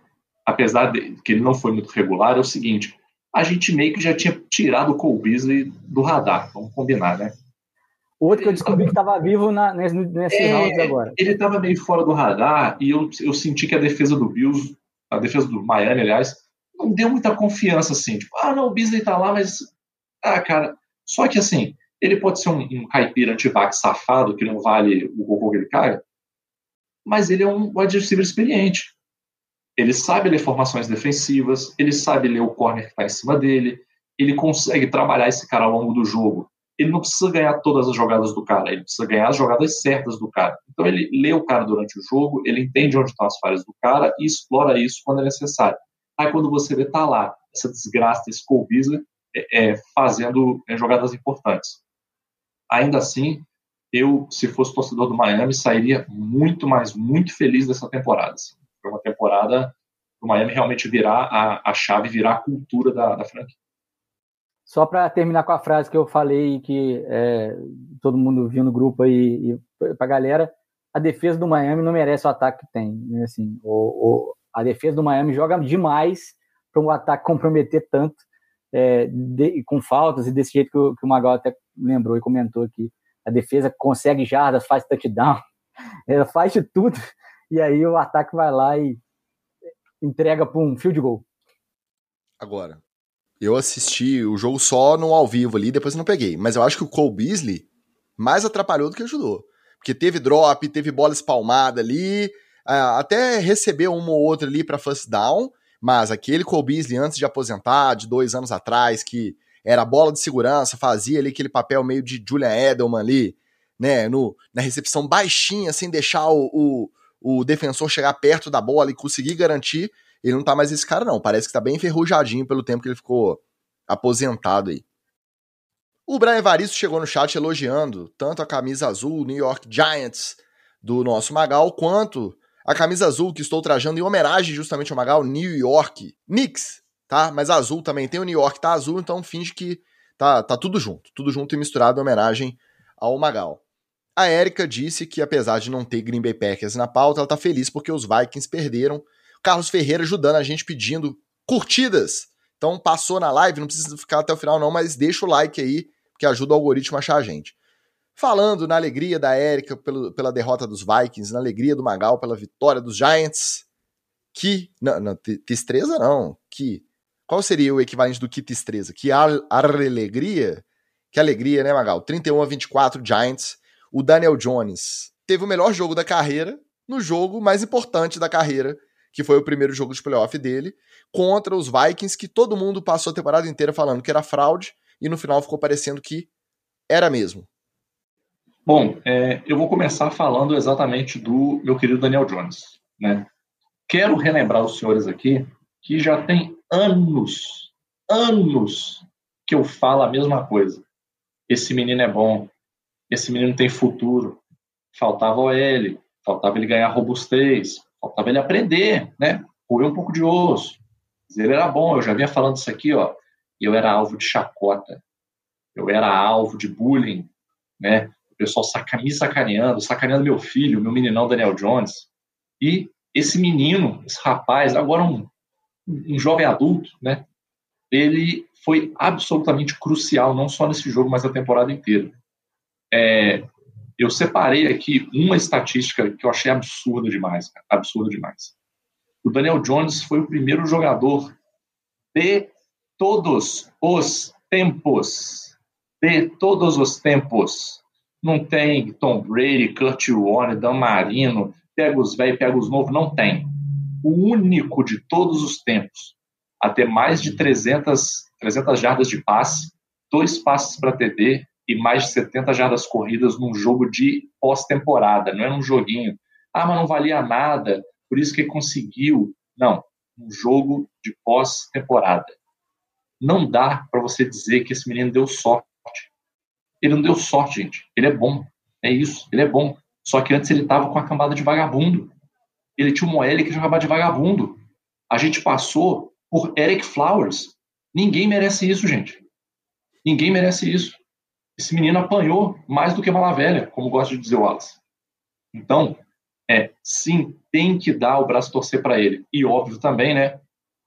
apesar de que ele não foi muito regular, é o seguinte: a gente meio que já tinha tirado o Cole Beasley do radar, vamos combinar, né? Outro que eu descobri que estava vivo na, nesse, nesse é, round agora. Ele estava meio fora do radar e eu, eu senti que a defesa do Bills, a defesa do Miami, aliás, não deu muita confiança assim. Tipo, ah, não, o Beasley tá lá, mas. Ah, cara. Só que assim, ele pode ser um, um caipira antivax safado que não vale o cocô que ele caga, mas ele é um wide receiver experiente. Ele sabe ler formações defensivas, ele sabe ler o corner que está em cima dele, ele consegue trabalhar esse cara ao longo do jogo ele não precisa ganhar todas as jogadas do cara, ele precisa ganhar as jogadas certas do cara. Então ele lê o cara durante o jogo, ele entende onde estão as falhas do cara e explora isso quando é necessário. Aí quando você vê, tá lá, essa desgraça, esse Cole é, é, fazendo é, jogadas importantes. Ainda assim, eu, se fosse torcedor do Miami, sairia muito mais, muito feliz dessa temporada. Assim. Foi uma temporada o Miami realmente virar a, a chave, virar a cultura da, da franquia. Só para terminar com a frase que eu falei que é, todo mundo viu no grupo aí e para galera, a defesa do Miami não merece o ataque que tem. Né? Assim, o, o, a defesa do Miami joga demais para um ataque comprometer tanto, é, de, com faltas e desse jeito que o, que o Magal até lembrou e comentou aqui. A defesa consegue jardas, faz touchdown, [laughs] ela faz de tudo, e aí o ataque vai lá e entrega para um field goal. Agora, eu assisti o jogo só no ao vivo ali, depois não peguei. Mas eu acho que o Cole Beasley mais atrapalhou do que ajudou. Porque teve drop, teve bola espalmada ali, até recebeu uma ou outra ali para first down, mas aquele Cole Beasley antes de aposentar, de dois anos atrás, que era bola de segurança, fazia ali aquele papel meio de Julian Edelman ali, né, no, na recepção baixinha, sem deixar o, o, o defensor chegar perto da bola e conseguir garantir, ele não tá mais esse cara, não. Parece que tá bem enferrujadinho pelo tempo que ele ficou aposentado aí. O Brian Evaristo chegou no chat elogiando tanto a camisa azul New York Giants do nosso Magal, quanto a camisa azul que estou trajando em homenagem justamente ao Magal, New York Knicks, tá? Mas azul também tem o New York, tá azul, então finge que tá, tá tudo junto, tudo junto e misturado em homenagem ao Magal. A Erika disse que apesar de não ter Green Bay Packers na pauta, ela tá feliz porque os Vikings perderam Carlos Ferreira ajudando a gente pedindo curtidas. Então passou na live, não precisa ficar até o final não, mas deixa o like aí, que ajuda o algoritmo a achar a gente. Falando na alegria da Érica pela derrota dos Vikings, na alegria do Magal pela vitória dos Giants, que... Não, não tristeza não, que... Qual seria o equivalente do que tristeza? Que alegria? Que alegria, né, Magal? 31 a 24 Giants. O Daniel Jones teve o melhor jogo da carreira no jogo mais importante da carreira que foi o primeiro jogo de playoff dele, contra os Vikings, que todo mundo passou a temporada inteira falando que era fraude, e no final ficou parecendo que era mesmo. Bom, é, eu vou começar falando exatamente do meu querido Daniel Jones. Né? Quero relembrar os senhores aqui que já tem anos, anos que eu falo a mesma coisa. Esse menino é bom, esse menino tem futuro. Faltava o L, faltava ele ganhar robustez, faltava ele aprender, né? Roer um pouco de osso. Ele era bom, eu já vinha falando isso aqui, ó. E eu era alvo de chacota. Eu era alvo de bullying, né? O pessoal saca, me sacaneando, sacaneando meu filho, meu meninão Daniel Jones. E esse menino, esse rapaz, agora um, um jovem adulto, né? Ele foi absolutamente crucial, não só nesse jogo, mas a temporada inteira. É, eu separei aqui uma estatística que eu achei absurda demais, cara, absurda demais. O Daniel Jones foi o primeiro jogador de todos os tempos, de todos os tempos. Não tem Tom Brady, Kurt Warner, Dan Marino, pega os velhos, pega os novos, não tem. O único de todos os tempos a ter mais de 300, 300 jardas de passe, dois passes para TD e mais de 70 jardas corridas num jogo de pós-temporada, não é um joguinho. Ah, mas não valia nada, por isso que conseguiu. Não, um jogo de pós-temporada. Não dá para você dizer que esse menino deu sorte. Ele não deu sorte, gente. Ele é bom. É isso, ele é bom. Só que antes ele estava com a cambada de vagabundo. Ele tinha um OL que jogava de vagabundo. A gente passou por Eric Flowers. Ninguém merece isso, gente. Ninguém merece isso esse menino apanhou mais do que mala velha, como gosta de dizer o Wallace. Então, é, sim, tem que dar o braço torcer para ele. E óbvio também, né,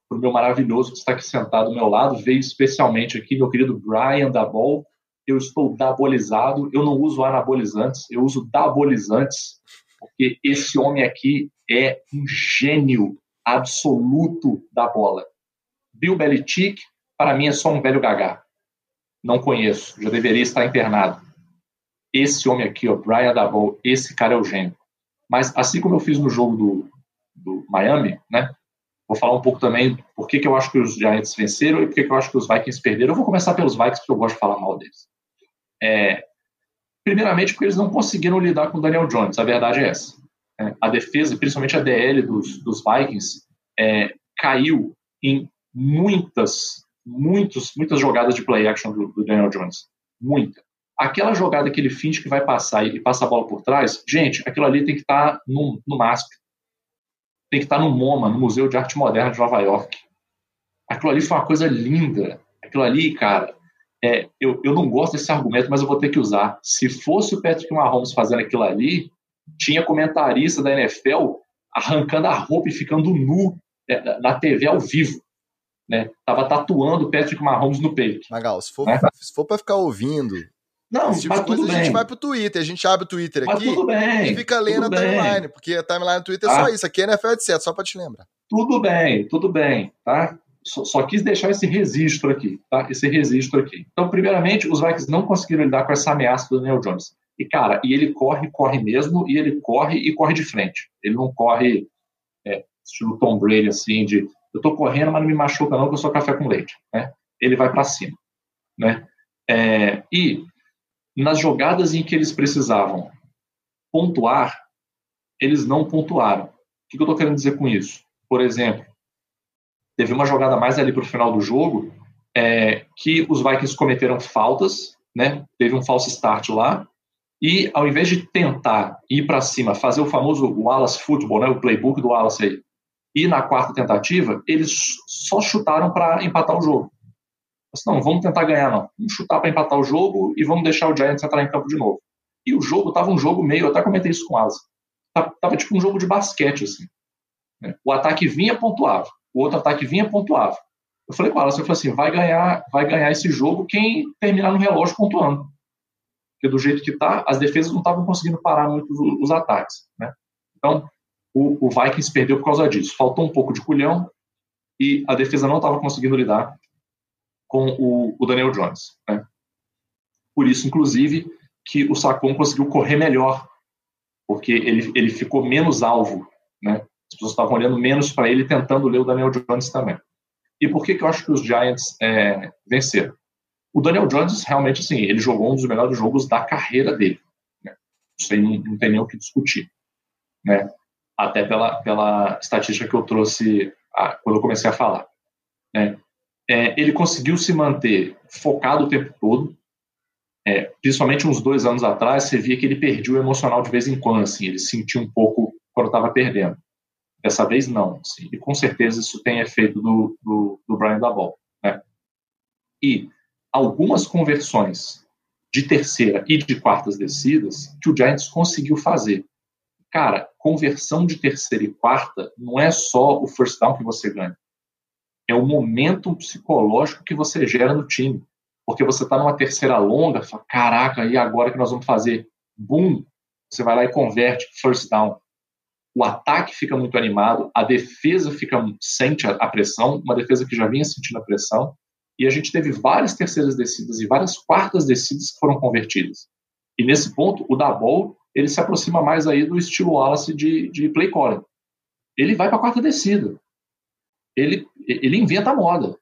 para o meu maravilhoso que está aqui sentado ao meu lado, veio especialmente aqui meu querido Brian da Ball. Eu estou dabolizado, eu não uso anabolizantes, eu uso dabolizantes, porque esse homem aqui é um gênio absoluto da bola. Bill Belichick, para mim, é só um velho gagá. Não conheço, já deveria estar internado. Esse homem aqui, ó, Brian Dabol, esse cara é o gênio. Mas assim como eu fiz no jogo do, do Miami, né? Vou falar um pouco também por que, que eu acho que os Giants venceram e por que, que eu acho que os Vikings perderam. Eu vou começar pelos Vikings porque eu gosto de falar mal deles. É, primeiramente porque eles não conseguiram lidar com o Daniel Jones, a verdade é essa. É, a defesa, principalmente a DL dos, dos Vikings, é, caiu em muitas, muitos, muitas jogadas de play action do, do Daniel Jones. Muita. Aquela jogada que ele finge que vai passar e passa a bola por trás, gente, aquilo ali tem que estar tá no, no MASP. Tem que estar tá no MoMA, no Museu de Arte Moderna de Nova York. Aquilo ali foi uma coisa linda. Aquilo ali, cara, é, eu, eu não gosto desse argumento, mas eu vou ter que usar. Se fosse o Patrick Mahomes fazendo aquilo ali, tinha comentarista da NFL arrancando a roupa e ficando nu é, na TV ao vivo. Né? Tava tatuando o Patrick Mahomes no peito. Magal, se for, né? se for pra ficar ouvindo. Não, tipo mas tudo bem. a gente vai pro Twitter, a gente abre o Twitter mas aqui bem, e fica lendo a timeline, bem. porque a timeline do Twitter é só ah. isso, aqui é NFL de certo, só pra te lembrar. Tudo bem, tudo bem, tá? Só, só, quis deixar esse registro aqui, tá? Esse registro aqui. Então, primeiramente, os Vikings não conseguiram lidar com essa ameaça do Daniel Jones. E, cara, e ele corre, corre mesmo, e ele corre e corre de frente. Ele não corre é, estilo Tom Brady, assim, de eu tô correndo, mas não me machuca não, que eu sou café com leite, né? Ele vai para cima, né? É, e nas jogadas em que eles precisavam pontuar, eles não pontuaram. O que, eu tô querendo dizer com isso? Por exemplo, teve uma jogada mais ali para o final do jogo é, que os Vikings cometeram faltas, né? Teve um false start lá e ao invés de tentar ir para cima, fazer o famoso Wallace Football, né, o playbook do Wallace aí, e na quarta tentativa, eles só chutaram para empatar o jogo. Mas não, vamos tentar ganhar não. Vamos chutar para empatar o jogo e vamos deixar o Giants entrar em campo de novo. E o jogo tava um jogo meio, eu até comentei isso com o Asa. Tava, tipo um jogo de basquete assim. Né? O ataque vinha pontuava, o outro ataque vinha pontuava. Eu falei com ela, eu falei assim, vai ganhar, vai ganhar esse jogo quem terminar no relógio pontuando porque do jeito que está, as defesas não estavam conseguindo parar muito os, os ataques. Né? Então, o, o, Vikings perdeu por causa disso. Faltou um pouco de culhão e a defesa não estava conseguindo lidar com o, o Daniel Jones. Né? Por isso, inclusive, que o Sacon conseguiu correr melhor, porque ele, ele ficou menos alvo. Né? As pessoas estavam olhando menos para ele, tentando ler o Daniel Jones também. E por que, que eu acho que os Giants é, venceram? O Daniel Jones, realmente, assim, ele jogou um dos melhores jogos da carreira dele. Né? Isso aí não, não, tem nem o que discutir. Né? Até pela, pela estatística que eu trouxe a, quando eu comecei a falar. Né? É, ele conseguiu se manter focado o tempo todo. É, principalmente uns dois anos atrás, você via que ele perdia o emocional de vez em quando, assim, ele sentia um pouco quando estava perdendo. Dessa vez, não. Assim, e com certeza isso tem efeito do, do, do Brian Dabol. Né? E algumas conversões de terceira e de quartas descidas que o Giants conseguiu fazer. Cara, conversão de terceira e quarta não é só o first down que você ganha. É o momento psicológico que você gera no time. Porque você está numa terceira longa, fala, caraca, e agora que nós vamos fazer? Boom! Você vai lá e converte first down. O ataque fica muito animado, a defesa fica sente a pressão, uma defesa que já vinha sentindo a pressão, e a gente teve várias terceiras descidas e várias quartas descidas que foram convertidas. E nesse ponto, o Dabol, ele se aproxima mais aí do estilo Wallace de, de play calling. Ele vai para a quarta descida. Ele, ele inventa a moda.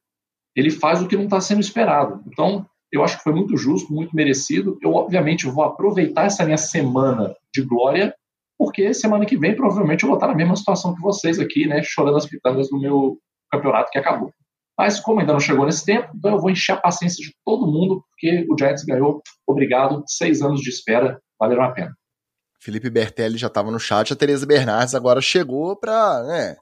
Ele faz o que não está sendo esperado. Então, eu acho que foi muito justo, muito merecido. Eu, obviamente, vou aproveitar essa minha semana de glória, porque semana que vem, provavelmente, eu vou estar na mesma situação que vocês aqui, né, chorando as pitangas do meu campeonato que acabou. Mas como ainda não chegou nesse tempo, então eu vou encher a paciência de todo mundo, porque o Giants ganhou. Obrigado. Seis anos de espera, valeram a pena. Felipe Bertelli já estava no chat, a Tereza Bernardes agora chegou para né,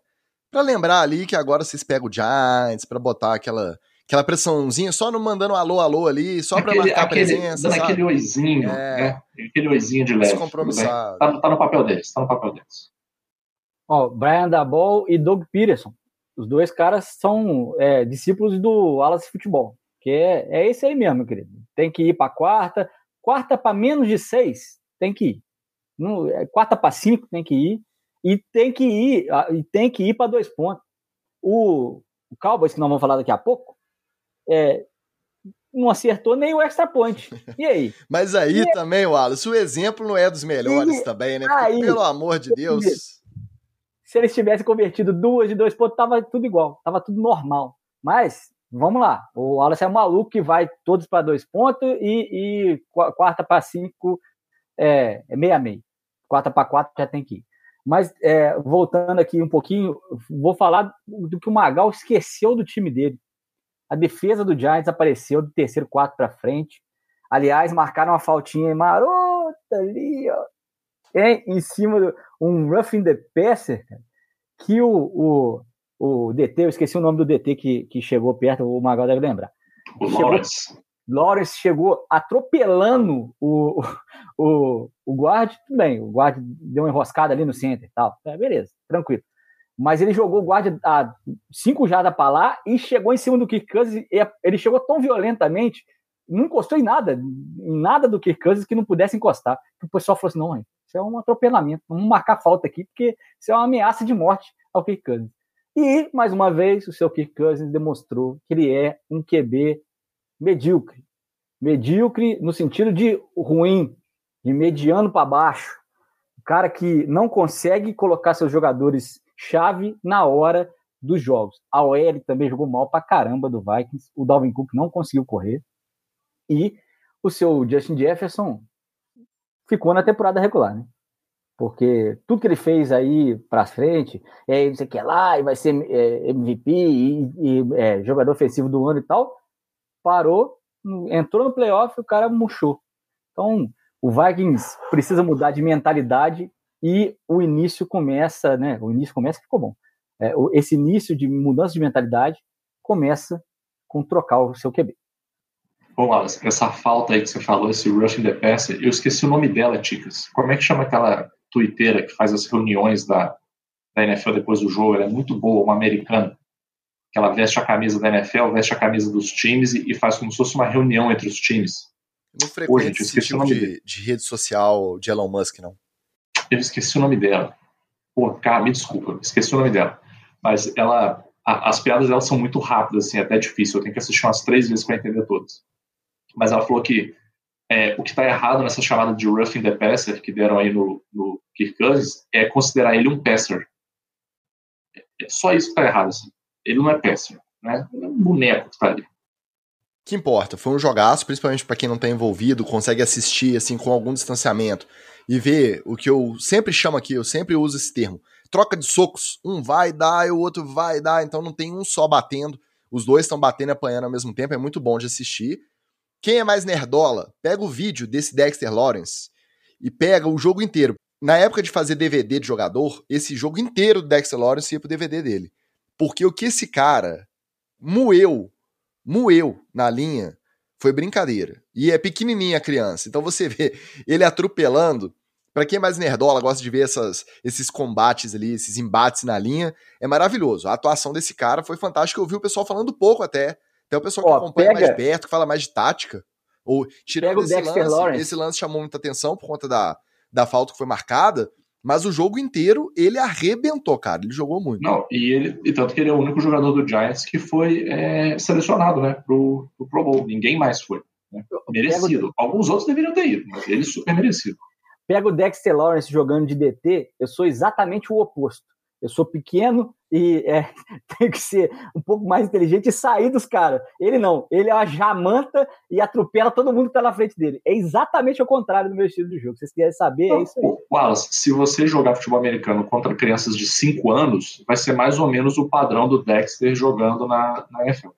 lembrar ali que agora vocês pegam o Giants, para botar aquela, aquela pressãozinha, só não mandando alô, alô ali, só para marcar aquele, a presença. Dando aquele oizinho, é, né? Aquele oizinho de leve. Descompromissado. Tá, tá, no papel deles, tá no papel deles. Ó, Brian Dabol e Doug Peterson. Os dois caras são é, discípulos do Wallace Futebol, que é, é esse aí mesmo, meu querido. Tem que ir para quarta, quarta para menos de seis, tem que ir. No, é, quarta para cinco, tem que ir. E tem que ir, e tem que ir para dois pontos. O, o Cowboys, que nós vamos falar daqui a pouco, é, não acertou nem o extra point. E aí? [laughs] Mas aí e também, Wallace, o exemplo não é dos melhores e também, né? Porque, aí, pelo amor de Deus se eles tivessem convertido duas de dois pontos, tava tudo igual, tava tudo normal. Mas vamos lá. O Wallace é um maluco que vai todos para dois pontos e, e quarta para cinco é, é meia meia. Quarta para quatro já tem que ir. Mas é, voltando aqui um pouquinho, vou falar do que o Magal esqueceu do time dele. A defesa do Giants apareceu do terceiro quarto para frente. Aliás, marcaram uma faltinha marota ali, ó, em cima de um roughing the passer, que o, o, o DT, eu esqueci o nome do DT que, que chegou perto, o Magal deve lembrar. O chegou, Lawrence. Lawrence chegou atropelando o, o, o guard, tudo bem, o guard deu uma enroscada ali no center e tal, é, beleza, tranquilo. Mas ele jogou o guard a cinco jardas para lá e chegou em cima do Kirk Cousins, ele chegou tão violentamente, não encostou em nada, em nada do Kirk Cousins que não pudesse encostar. O pessoal falou assim, não, isso é um atropelamento, vamos marcar falta aqui, porque isso é uma ameaça de morte ao Kirk Cousins. E, mais uma vez, o seu Kirk Cousins demonstrou que ele é um QB medíocre. Medíocre no sentido de ruim, de mediano para baixo. O cara que não consegue colocar seus jogadores chave na hora dos jogos. A OL também jogou mal pra caramba do Vikings. O Dalvin Cook não conseguiu correr. E o seu Justin Jefferson ficou na temporada regular, né? porque tudo que ele fez aí para frente, é, não sei o que lá, e vai ser é, MVP e, e é, jogador ofensivo do ano e tal, parou, entrou no playoff e o cara murchou. Então, o Vikings precisa mudar de mentalidade e o início começa, né? O início começa ficou bom. É, esse início de mudança de mentalidade começa com trocar o seu QB. Bom, Wallace, essa falta aí que você falou, esse rushing the passer, eu esqueci o nome dela, Ticas. Como é que chama aquela twitteira que faz as reuniões da, da NFL depois do jogo, ela é muito boa, uma americana, que ela veste a camisa da NFL, veste a camisa dos times e, e faz como se fosse uma reunião entre os times. Não frequente esse tipo de, de, rede social de Elon Musk, não. Eu esqueci o nome dela. Pô, cara, me desculpa, esqueci o nome dela. Mas ela, a, as piadas dela são muito rápidas, assim, até difícil. Eu tenho que assistir umas três vezes para entender todas. Mas ela falou que é, o que está errado nessa chamada de roughing the passer que deram aí no, no Kirk Cousins é considerar ele um passer. É só isso que está errado. Assim. Ele não é passer. Né? Ele é um boneco que está ali. Que importa, foi um jogaço, principalmente para quem não está envolvido, consegue assistir assim com algum distanciamento e ver o que eu sempre chamo aqui, eu sempre uso esse termo. Troca de socos, um vai dar e o outro vai dar, então não tem um só batendo, os dois estão batendo e apanhando ao mesmo tempo, é muito bom de assistir. Quem é mais nerdola, pega o vídeo desse Dexter Lawrence e pega o jogo inteiro. Na época de fazer DVD de jogador, esse jogo inteiro do Dexter Lawrence ia pro DVD dele. Porque o que esse cara moeu, moeu na linha, foi brincadeira. E é pequenininha a criança. Então você vê ele atropelando. Para quem é mais nerdola, gosta de ver essas, esses combates ali, esses embates na linha, é maravilhoso. A atuação desse cara foi fantástica. Eu vi o pessoal falando pouco até até o pessoal que Ó, acompanha pega... mais perto, que fala mais de tática. Ou tirando esse lance, Lawrence. esse lance chamou muita atenção por conta da, da falta que foi marcada. Mas o jogo inteiro ele arrebentou, cara. Ele jogou muito. Não, e, ele, e tanto que ele é o único jogador do Giants que foi é, selecionado, né, pro, pro Pro Bowl. Ninguém mais foi. Né? Merecido. Alguns outros deveriam ter ido, mas ele super merecido. Pega o Dexter Lawrence jogando de DT, eu sou exatamente o oposto. Eu sou pequeno e é, [laughs] tenho que ser um pouco mais inteligente e sair dos caras. Ele não, ele é uma jamanta e atropela todo mundo que tá na frente dele. É exatamente o contrário do meu estilo de jogo. Se vocês quiserem saber, é isso aí. Wallace, se você jogar futebol americano contra crianças de 5 anos, vai ser mais ou menos o padrão do Dexter jogando na, na NFL.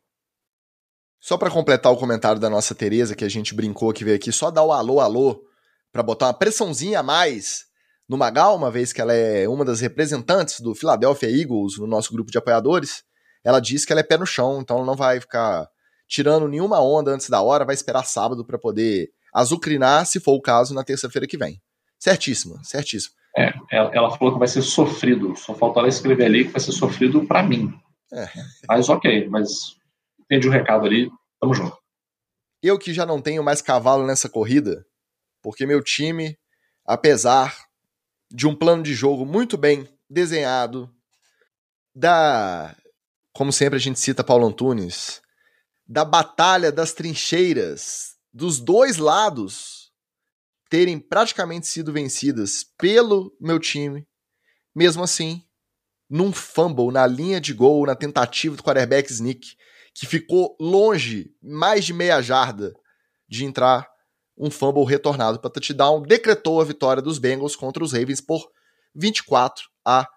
Só para completar o comentário da nossa Tereza, que a gente brincou que veio aqui, só dar o alô, alô, para botar uma pressãozinha a mais no Magal, uma vez que ela é uma das representantes do Philadelphia Eagles no nosso grupo de apoiadores, ela disse que ela é pé no chão, então ela não vai ficar tirando nenhuma onda antes da hora, vai esperar sábado para poder azucrinar, se for o caso, na terça-feira que vem. Certíssima, certíssima. É, ela, falou que vai ser sofrido, só faltou ela escrever ali que vai ser sofrido para mim. É. Mas ok, mas entendi o recado ali, tamo junto. Eu que já não tenho mais cavalo nessa corrida, porque meu time, apesar de um plano de jogo muito bem desenhado, da, como sempre a gente cita Paulo Antunes, da batalha das trincheiras dos dois lados terem praticamente sido vencidas pelo meu time, mesmo assim, num fumble na linha de gol, na tentativa do quarterback sneak, que ficou longe, mais de meia jarda, de entrar um fumble retornado para touchdown, decretou a vitória dos Bengals contra os Ravens por 24 a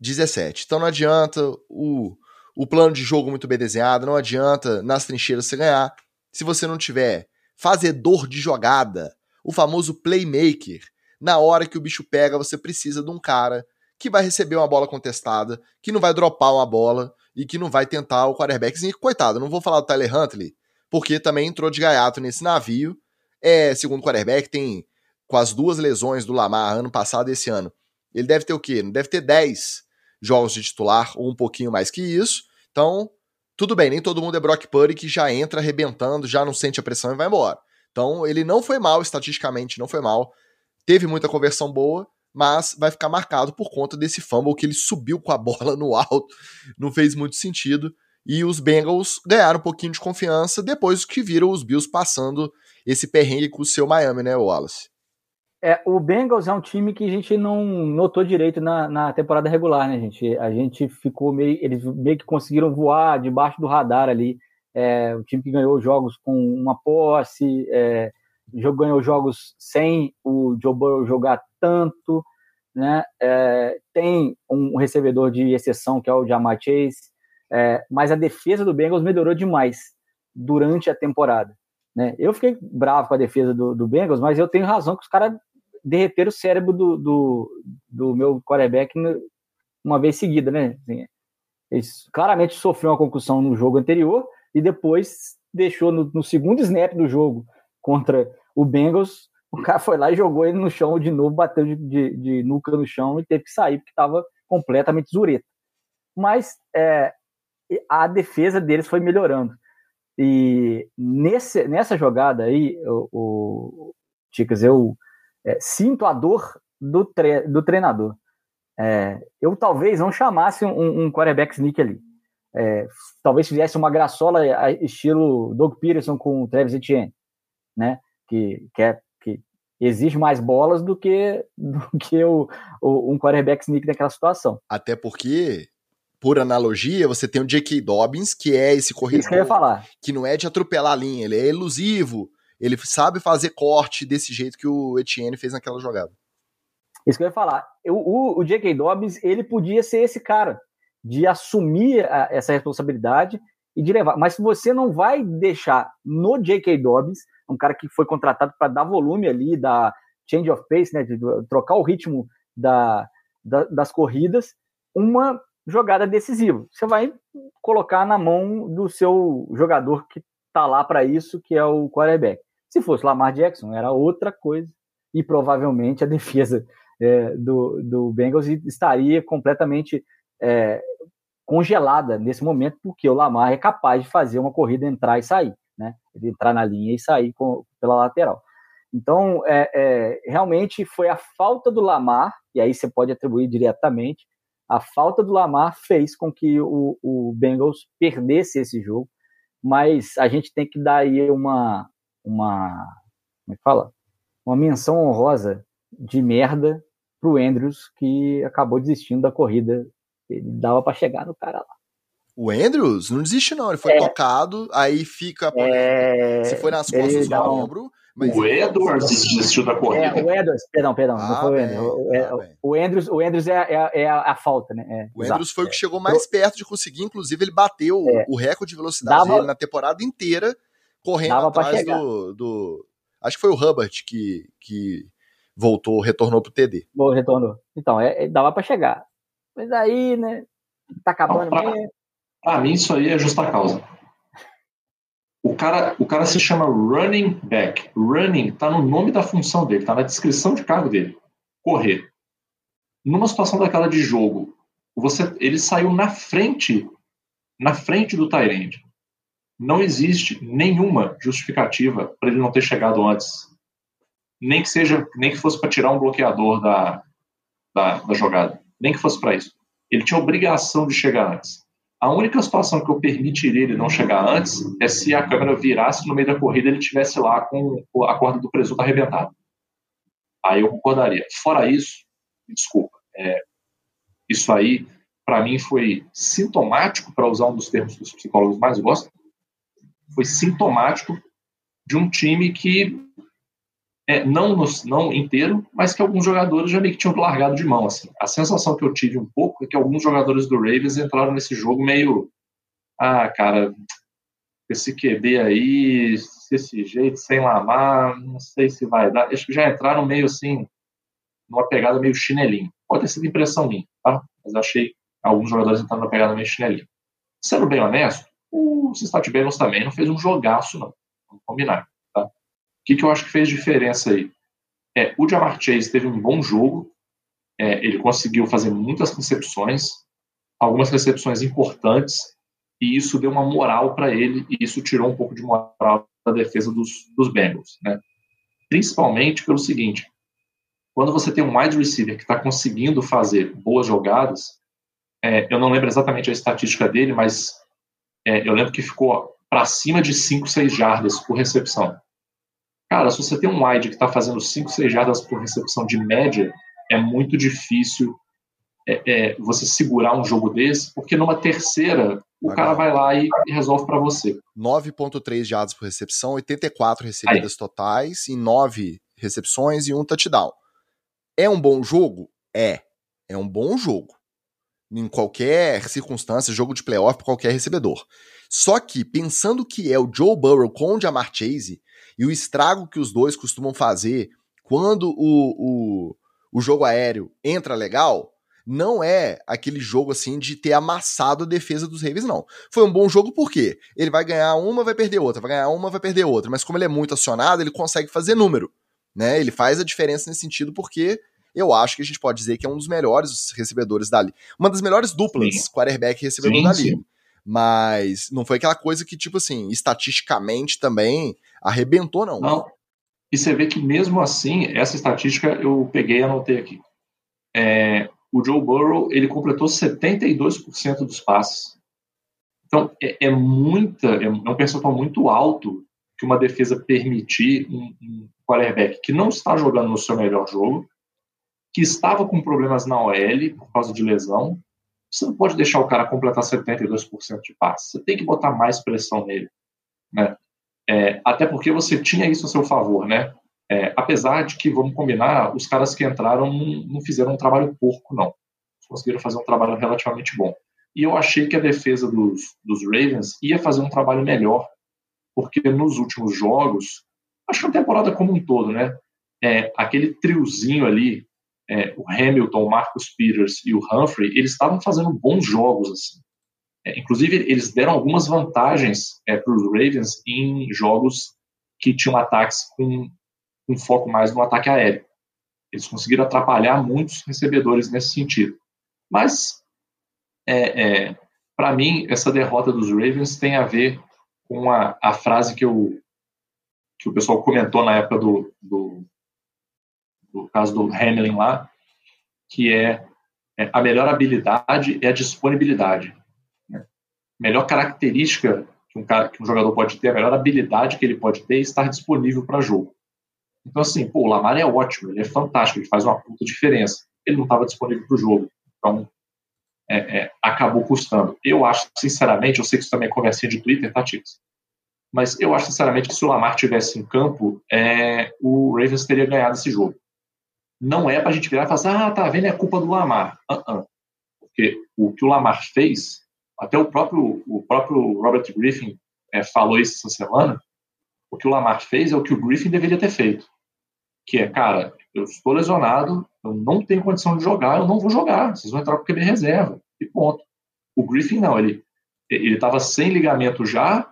17. Então não adianta o, o plano de jogo muito bem desenhado, não adianta nas trincheiras você ganhar se você não tiver fazedor de jogada, o famoso playmaker. Na hora que o bicho pega, você precisa de um cara que vai receber uma bola contestada, que não vai dropar uma bola e que não vai tentar o quarterback. E, coitado, não vou falar do Tyler Huntley, porque também entrou de gaiato nesse navio. É, segundo quarterback, tem com as duas lesões do Lamar ano passado e esse ano. Ele deve ter o quê? Deve ter 10 jogos de titular, ou um pouquinho mais que isso. Então, tudo bem, nem todo mundo é Brock Purdy que já entra arrebentando, já não sente a pressão e vai embora. Então, ele não foi mal, estatisticamente não foi mal. Teve muita conversão boa, mas vai ficar marcado por conta desse fumble que ele subiu com a [laughs] bola no alto, não fez muito sentido. E os Bengals ganharam um pouquinho de confiança depois que viram os Bills passando esse perrengue com o seu Miami, né, Wallace? É, o Bengals é um time que a gente não notou direito na, na temporada regular, né, gente? A gente ficou meio. Eles meio que conseguiram voar debaixo do radar ali. É, o time que ganhou jogos com uma posse, é, ganhou jogos sem o Joe Burrow jogar tanto, né? É, tem um recebedor de exceção que é o Jamar Chase, é, mas a defesa do Bengals melhorou demais durante a temporada. Né? Eu fiquei bravo com a defesa do, do Bengals, mas eu tenho razão que os caras derreteram o cérebro do, do, do meu quarterback uma vez seguida, né? Assim, ele claramente sofreu uma concussão no jogo anterior e depois deixou no, no segundo snap do jogo contra o Bengals o cara foi lá e jogou ele no chão de novo, bateu de, de, de nuca no chão e teve que sair porque estava completamente zureta. Mas é, a defesa deles foi melhorando. E nesse, nessa jogada aí, o, o Chicas, eu é, sinto a dor do, tre, do treinador. É, eu talvez não chamasse um, um quarterback sneak ali. É, talvez fizesse uma graçola estilo Doug Peterson com o Travis Etienne, né? Que, que é exige mais bolas do que, [laughs] do que o, o, um quarterback sneak naquela situação. Até porque, por analogia, você tem o J.K. Dobbins, que é esse corredor que, que não é de atropelar a linha, ele é elusivo, ele sabe fazer corte desse jeito que o Etienne fez naquela jogada. Isso que eu ia falar. o, o J.K. Dobbins, ele podia ser esse cara, de assumir a, essa responsabilidade e de levar. Mas se você não vai deixar no J.K. Dobbins um cara que foi contratado para dar volume ali, da change of pace, né, de trocar o ritmo da, da, das corridas, uma jogada decisiva. Você vai colocar na mão do seu jogador que está lá para isso, que é o quarterback. Se fosse Lamar Jackson, era outra coisa e provavelmente a [laughs] defesa é, do, do Bengals estaria completamente é, congelada nesse momento, porque o Lamar é capaz de fazer uma corrida entrar e sair né? Ele entrar na linha e sair com, pela lateral. Então, é, é, realmente foi a falta do Lamar, e aí você pode atribuir diretamente, a falta do Lamar fez com que o, o Bengals perdesse esse jogo, mas a gente tem que dar aí uma, uma como é que fala? Uma menção honrosa de merda pro Andrews, que acabou desistindo da corrida. Ele dava para chegar no cara lá. O Andrews não desiste, não. Ele foi é. tocado, aí fica. É... Se foi nas costas do um... Mas o Edwards desistiu da corrida. É, o Edwards, perdão, perdão, ah, não foi o Andrews. O, é, ah, o, Andrews, o Andrews é, é, é a, falta, né? É, o Andrews foi o que chegou mais perto de conseguir, inclusive ele bateu o recorde de velocidade Dava... dele na temporada inteira, correndo atrás do, do, Acho que foi o Hubbard que, que voltou, retornou pro TD. Bom, retornou. Então, é, dava para chegar. Mas aí, né? Tá acabando mesmo. Para mim, isso aí é justa causa. O cara, o cara se chama running back. Running está no nome da função dele, está na descrição de cargo dele. Correr. Numa situação daquela de jogo, você, ele saiu na frente, na frente do Tyrande. Não existe nenhuma justificativa para ele não ter chegado antes. Nem que seja, nem que fosse para tirar um bloqueador da, da, da jogada. Nem que fosse para isso. Ele tinha obrigação de chegar antes. A única situação que eu permitiria ele não chegar antes é se a câmera virasse no meio da corrida e ele estivesse lá com a corda do presunto arrebentada. Aí eu concordaria. Fora isso, desculpa, é, isso aí, para mim, foi sintomático, para usar um dos termos que os psicólogos mais gostam, foi sintomático de um time que é, não, não inteiro, mas que alguns jogadores já meio que tinham largado de mão. Assim. A sensação que eu tive um pouco é que alguns jogadores do Ravens entraram nesse jogo meio. Ah, cara, esse QB aí, desse jeito, sem lamar, não sei se vai dar. Acho que já entraram meio assim, numa pegada meio chinelinho. Pode ter sido impressão minha, tá? Mas achei alguns jogadores entrando numa pegada meio chinelinho. Sendo bem honesto, o Cincinnati Bengals também não fez um jogaço, não. Vamos combinar que, que eu acho que fez diferença aí? É, o Jamar Chase teve um bom jogo, é, ele conseguiu fazer muitas recepções, algumas recepções importantes, e isso deu uma moral para ele, e isso tirou um pouco de moral da defesa dos, dos Bengals. Né? Principalmente pelo seguinte: quando você tem um wide receiver que está conseguindo fazer boas jogadas, é, eu não lembro exatamente a estatística dele, mas é, eu lembro que ficou para cima de 5, 6 jardas por recepção. Cara, se você tem um wide que está fazendo 5, 6 jardas por recepção de média, é muito difícil é, é, você segurar um jogo desse, porque numa terceira o cara vai lá e, e resolve para você. 9.3 jardas por recepção, 84 recebidas Aí. totais em 9 recepções e um touchdown. É um bom jogo? É. É um bom jogo. Em qualquer circunstância, jogo de playoff para qualquer recebedor. Só que, pensando que é o Joe Burrow com o Jamar Chase, e o estrago que os dois costumam fazer quando o, o, o jogo aéreo entra legal, não é aquele jogo assim de ter amassado a defesa dos Ravens, não. Foi um bom jogo porque ele vai ganhar uma, vai perder outra, vai ganhar uma, vai perder outra. Mas como ele é muito acionado, ele consegue fazer número. Né? Ele faz a diferença nesse sentido porque eu acho que a gente pode dizer que é um dos melhores recebedores da liga. Uma das melhores duplas sim. quarterback e recebedor sim, da liga. Sim. Mas não foi aquela coisa que, tipo assim, estatisticamente também arrebentou, não. Não. E você vê que mesmo assim, essa estatística eu peguei e anotei aqui. É, o Joe Burrow, ele completou 72% dos passes. Então, é, é muita, é um percentual muito alto que uma defesa permitir um, um quarterback que não está jogando no seu melhor jogo, que estava com problemas na OL por causa de lesão, você não pode deixar o cara completar 72% de passe. Você tem que botar mais pressão nele. Né? É, até porque você tinha isso a seu favor, né? É, apesar de que, vamos combinar, os caras que entraram não, não fizeram um trabalho porco, não. Conseguiram fazer um trabalho relativamente bom. E eu achei que a defesa dos, dos Ravens ia fazer um trabalho melhor, porque nos últimos jogos, acho que a temporada como um todo, né? É, aquele triozinho ali, é, o Hamilton, o Marcus Peters e o Humphrey, eles estavam fazendo bons jogos. Assim. É, inclusive, eles deram algumas vantagens é, para os Ravens em jogos que tinham ataques com um foco mais no ataque aéreo. Eles conseguiram atrapalhar muitos recebedores nesse sentido. Mas, é, é, para mim, essa derrota dos Ravens tem a ver com a, a frase que, eu, que o pessoal comentou na época do, do no caso do Hamlin lá, que é, é a melhor habilidade é a disponibilidade. Né? A melhor característica que um, cara, que um jogador pode ter, a melhor habilidade que ele pode ter é estar disponível para jogo. Então, assim, pô, o Lamar é ótimo, ele é fantástico, ele faz uma puta diferença. Ele não estava disponível para o jogo. Então, é, é, acabou custando. Eu acho, sinceramente, eu sei que isso também é conversinha de Twitter, tá? Mas eu acho, sinceramente, que se o Lamar tivesse em campo, é, o Ravens teria ganhado esse jogo não é para a gente virar e falar assim, ah, tá vendo, é culpa do Lamar. Uh -uh. Porque o que o Lamar fez, até o próprio, o próprio Robert Griffin é, falou isso essa semana, o que o Lamar fez é o que o Griffin deveria ter feito. Que é, cara, eu estou lesionado, eu não tenho condição de jogar, eu não vou jogar, vocês vão entrar porque QB reserva, e ponto. O Griffin não, ele ele estava sem ligamento já,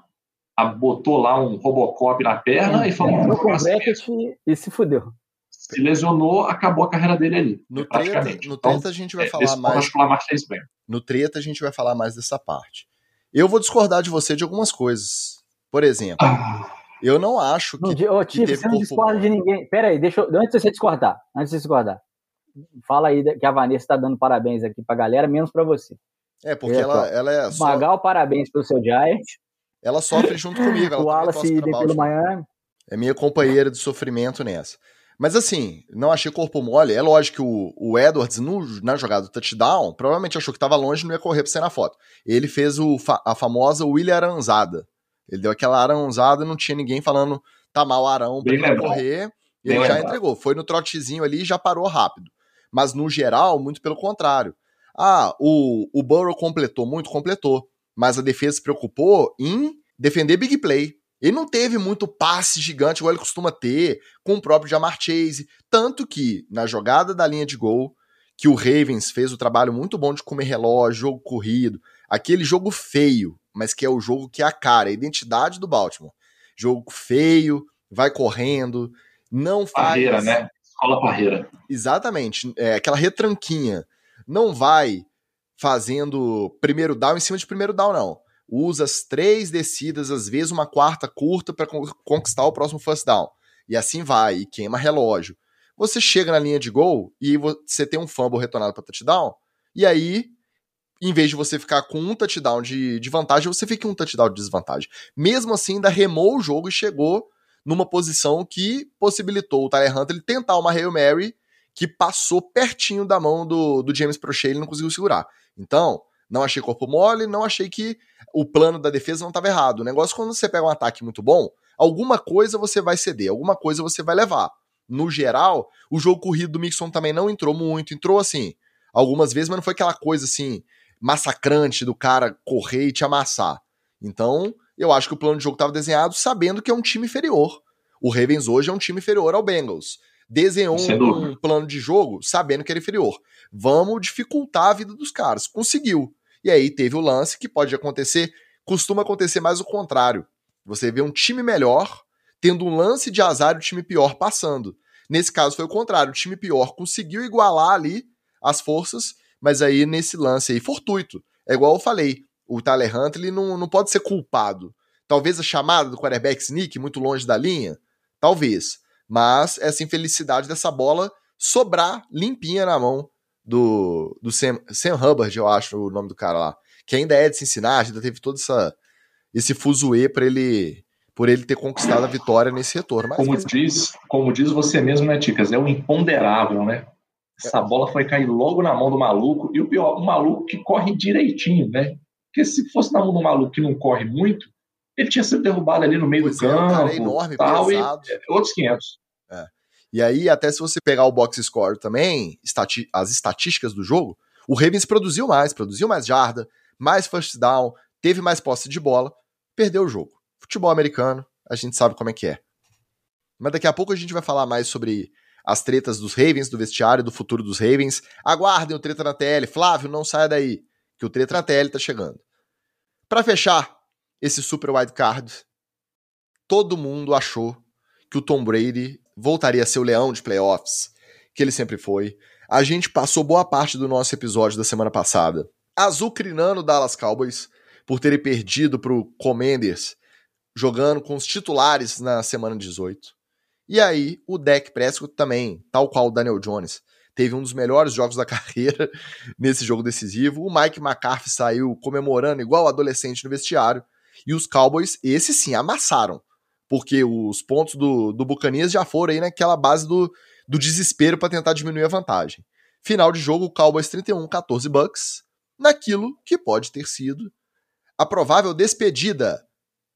botou lá um Robocop na perna é, e falou... É, e se fudeu se lesionou, acabou a carreira dele ali. No treta, no então, treta a gente vai é, falar mais. Acho que o Lamar fez bem. No treta a gente vai falar mais dessa parte. Eu vou discordar de você de algumas coisas. Por exemplo, ah. eu não acho que. Ô, Tio, você não discorda de ninguém. Pera aí, deixa eu, antes de você discordar, antes de você discordar, fala aí que a Vanessa está dando parabéns aqui pra galera, menos para você. É, porque ela, ela é. Só... Magal, parabéns pelo seu Giant. Ela sofre junto comigo. Ela o Wallace pelo Miami. É minha companheira de sofrimento nessa. Mas assim, não achei corpo mole. É lógico que o, o Edwards, no, na jogada do touchdown, provavelmente achou que estava longe e não ia correr pra sair na foto. Ele fez o, a famosa William Aranzada, Ele deu aquela arãozada e não tinha ninguém falando tá mal Arão pra ele correr. E ele já entregou. Foi no trotezinho ali e já parou rápido. Mas no geral, muito pelo contrário. Ah, o, o Burrow completou muito? Completou. Mas a defesa se preocupou em defender big play. Ele não teve muito passe gigante igual ele costuma ter com o próprio Jamar Chase. Tanto que, na jogada da linha de gol, que o Ravens fez o trabalho muito bom de comer relógio, jogo corrido, aquele jogo feio, mas que é o jogo que é a cara, a identidade do Baltimore. Jogo feio, vai correndo, não faz. Parreira, né? Escola parreira. Exatamente. É, aquela retranquinha. Não vai fazendo primeiro down em cima de primeiro down, não. Usa as três descidas, às vezes uma quarta curta para conquistar o próximo first down. E assim vai, e queima relógio. Você chega na linha de gol e você tem um fumble retornado para touchdown, e aí em vez de você ficar com um touchdown de, de vantagem, você fica com um touchdown de desvantagem. Mesmo assim, ainda remou o jogo e chegou numa posição que possibilitou o Tyler Hunter ele tentar uma Hail Mary que passou pertinho da mão do, do James Prochet e ele não conseguiu segurar. Então, não achei corpo mole, não achei que o plano da defesa não estava errado. O negócio, quando você pega um ataque muito bom, alguma coisa você vai ceder, alguma coisa você vai levar. No geral, o jogo corrido do Mixon também não entrou muito, entrou assim, algumas vezes, mas não foi aquela coisa assim, massacrante do cara correr e te amassar. Então, eu acho que o plano de jogo estava desenhado sabendo que é um time inferior. O Ravens hoje é um time inferior ao Bengals. Desenhou um, um plano de jogo sabendo que era inferior. Vamos dificultar a vida dos caras. Conseguiu. E aí teve o lance que pode acontecer, costuma acontecer mais o contrário. Você vê um time melhor tendo um lance de azar e o time pior passando. Nesse caso foi o contrário, o time pior conseguiu igualar ali as forças, mas aí nesse lance aí fortuito. É igual eu falei, o Tyler Hunter ele não, não pode ser culpado. Talvez a chamada do quarterback sneak muito longe da linha, talvez. Mas essa infelicidade dessa bola sobrar limpinha na mão do, do Sam, Sam Hubbard, eu acho o nome do cara lá, que ainda é de Cincinnati, ainda teve todo essa, esse fuzuê para ele por ele ter conquistado a vitória nesse retorno. Mas, como, mas... Diz, como diz você mesmo, né, Ticas? É o imponderável, né? Essa bola foi cair logo na mão do maluco, e o pior, o maluco que corre direitinho, né? Porque se fosse na mão do maluco que não corre muito, ele tinha sido derrubado ali no meio pois do é, campo. Um cara enorme, tal, pesado. E, é, outros 500. É. E aí, até se você pegar o box score também, estati as estatísticas do jogo, o Ravens produziu mais, produziu mais jarda, mais first down, teve mais posse de bola, perdeu o jogo. Futebol americano, a gente sabe como é que é. Mas daqui a pouco a gente vai falar mais sobre as tretas dos Ravens, do vestiário, do futuro dos Ravens. Aguardem o Treta na TL. Flávio, não saia daí que o Treta na TL tá chegando. Para fechar esse super wild card, todo mundo achou que o Tom Brady voltaria a ser o leão de playoffs, que ele sempre foi. A gente passou boa parte do nosso episódio da semana passada azucrinando o Dallas Cowboys por terem perdido pro Commanders jogando com os titulares na semana 18. E aí, o Dak Prescott também, tal qual o Daniel Jones, teve um dos melhores jogos da [laughs] carreira nesse jogo decisivo. O Mike McCarthy saiu comemorando igual adolescente no vestiário. E os Cowboys, esse sim, amassaram. Porque os pontos do, do Bucanias já foram aí naquela base do, do desespero para tentar diminuir a vantagem. Final de jogo, Cowboys 31, 14 Bucks, naquilo que pode ter sido a provável despedida.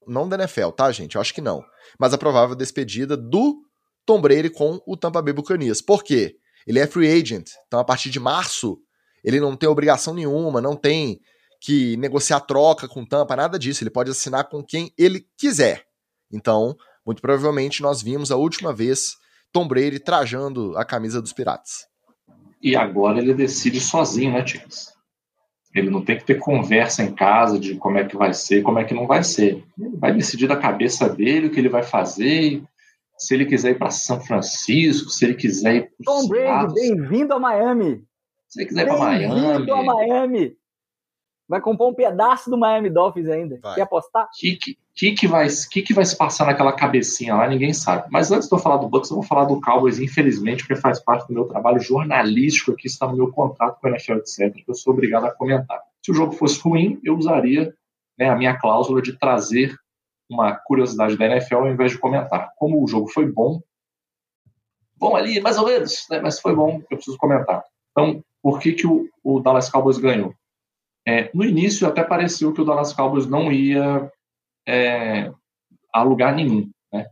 Não da NFL, tá, gente? Eu acho que não. Mas a provável despedida do Tom Brady com o Tampa Bay Buccaneers. Por quê? Ele é free agent, então a partir de março ele não tem obrigação nenhuma, não tem que negociar troca com Tampa, nada disso. Ele pode assinar com quem ele quiser. Então, muito provavelmente nós vimos a última vez Tom Brady trajando a camisa dos Piratas. E agora ele decide sozinho, né, Ticas? Ele não tem que ter conversa em casa de como é que vai ser, como é que não vai ser. Ele vai decidir da cabeça dele o que ele vai fazer, se ele quiser ir para São Francisco, se ele quiser ir para Tom Brady, bem-vindo a Miami. Se ele quiser ir para Miami. Bem-vindo a Miami. Vai comprar um pedaço do Miami Dolphins ainda. Vai. Quer apostar? O que, que, que, vai, que, que vai se passar naquela cabecinha lá? Ninguém sabe. Mas antes de eu falar do Bucks, eu vou falar do Cowboys, infelizmente, porque faz parte do meu trabalho jornalístico aqui, está no meu contrato com a NFL, etc., que eu sou obrigado a comentar. Se o jogo fosse ruim, eu usaria né, a minha cláusula de trazer uma curiosidade da NFL ao invés de comentar. Como o jogo foi bom, bom ali, mais ou menos, né, mas foi bom, eu preciso comentar. Então, por que, que o, o Dallas Cowboys ganhou? É, no início até pareceu que o Dallas Cowboys não ia é, a lugar nenhum. Né?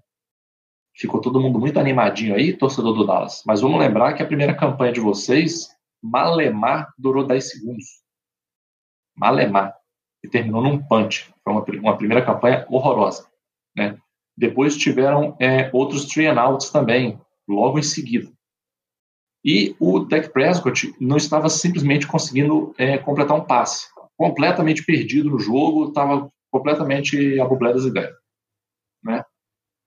Ficou todo mundo muito animadinho aí, torcedor do Dallas. Mas vamos lembrar que a primeira campanha de vocês, Malemar, durou 10 segundos. Malemar. E terminou num punch. Foi uma, uma primeira campanha horrorosa. Né? Depois tiveram é, outros three and outs também, logo em seguida. E o Dak Prescott não estava simplesmente conseguindo é, completar um passe. Completamente perdido no jogo, estava completamente a das ideias. Né?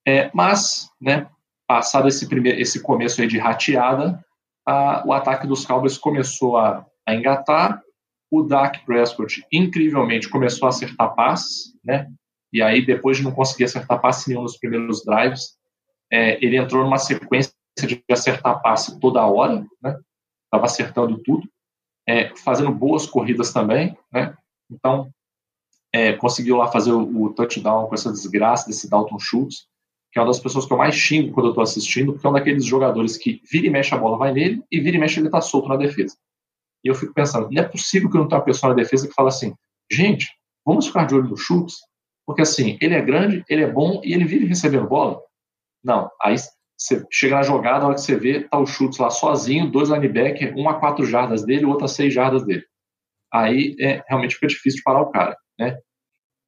É, mas, né, passado esse, primeiro, esse começo de rateada, a, o ataque dos Cowboys começou a, a engatar, o Dak Prescott incrivelmente começou a acertar passes, né? E aí depois de não conseguir acertar passe nenhum nos primeiros drives, é, ele entrou numa sequência de acertar passe toda hora, né? Tava acertando tudo, é, fazendo boas corridas também, né? Então é, conseguiu lá fazer o, o, touchdown com essa desgraça desse Dalton Schultz, que é uma das pessoas que eu mais xingo quando eu estou assistindo, porque é um daqueles jogadores que vira e mexe a bola vai nele e vira e mexe ele está solto na defesa. E eu fico pensando, não é possível que não tenha uma pessoa na defesa que fala assim, gente, vamos ficar de olho no Schultz, porque assim, ele é grande, ele é bom e ele vive recebendo bola. Não, aí você chega na jogada, a hora que você vê, tá o Schultz lá sozinho, dois linebackers, um a quatro jardas dele, o outro a seis jardas dele. Aí é, realmente fica difícil de parar o cara. Né?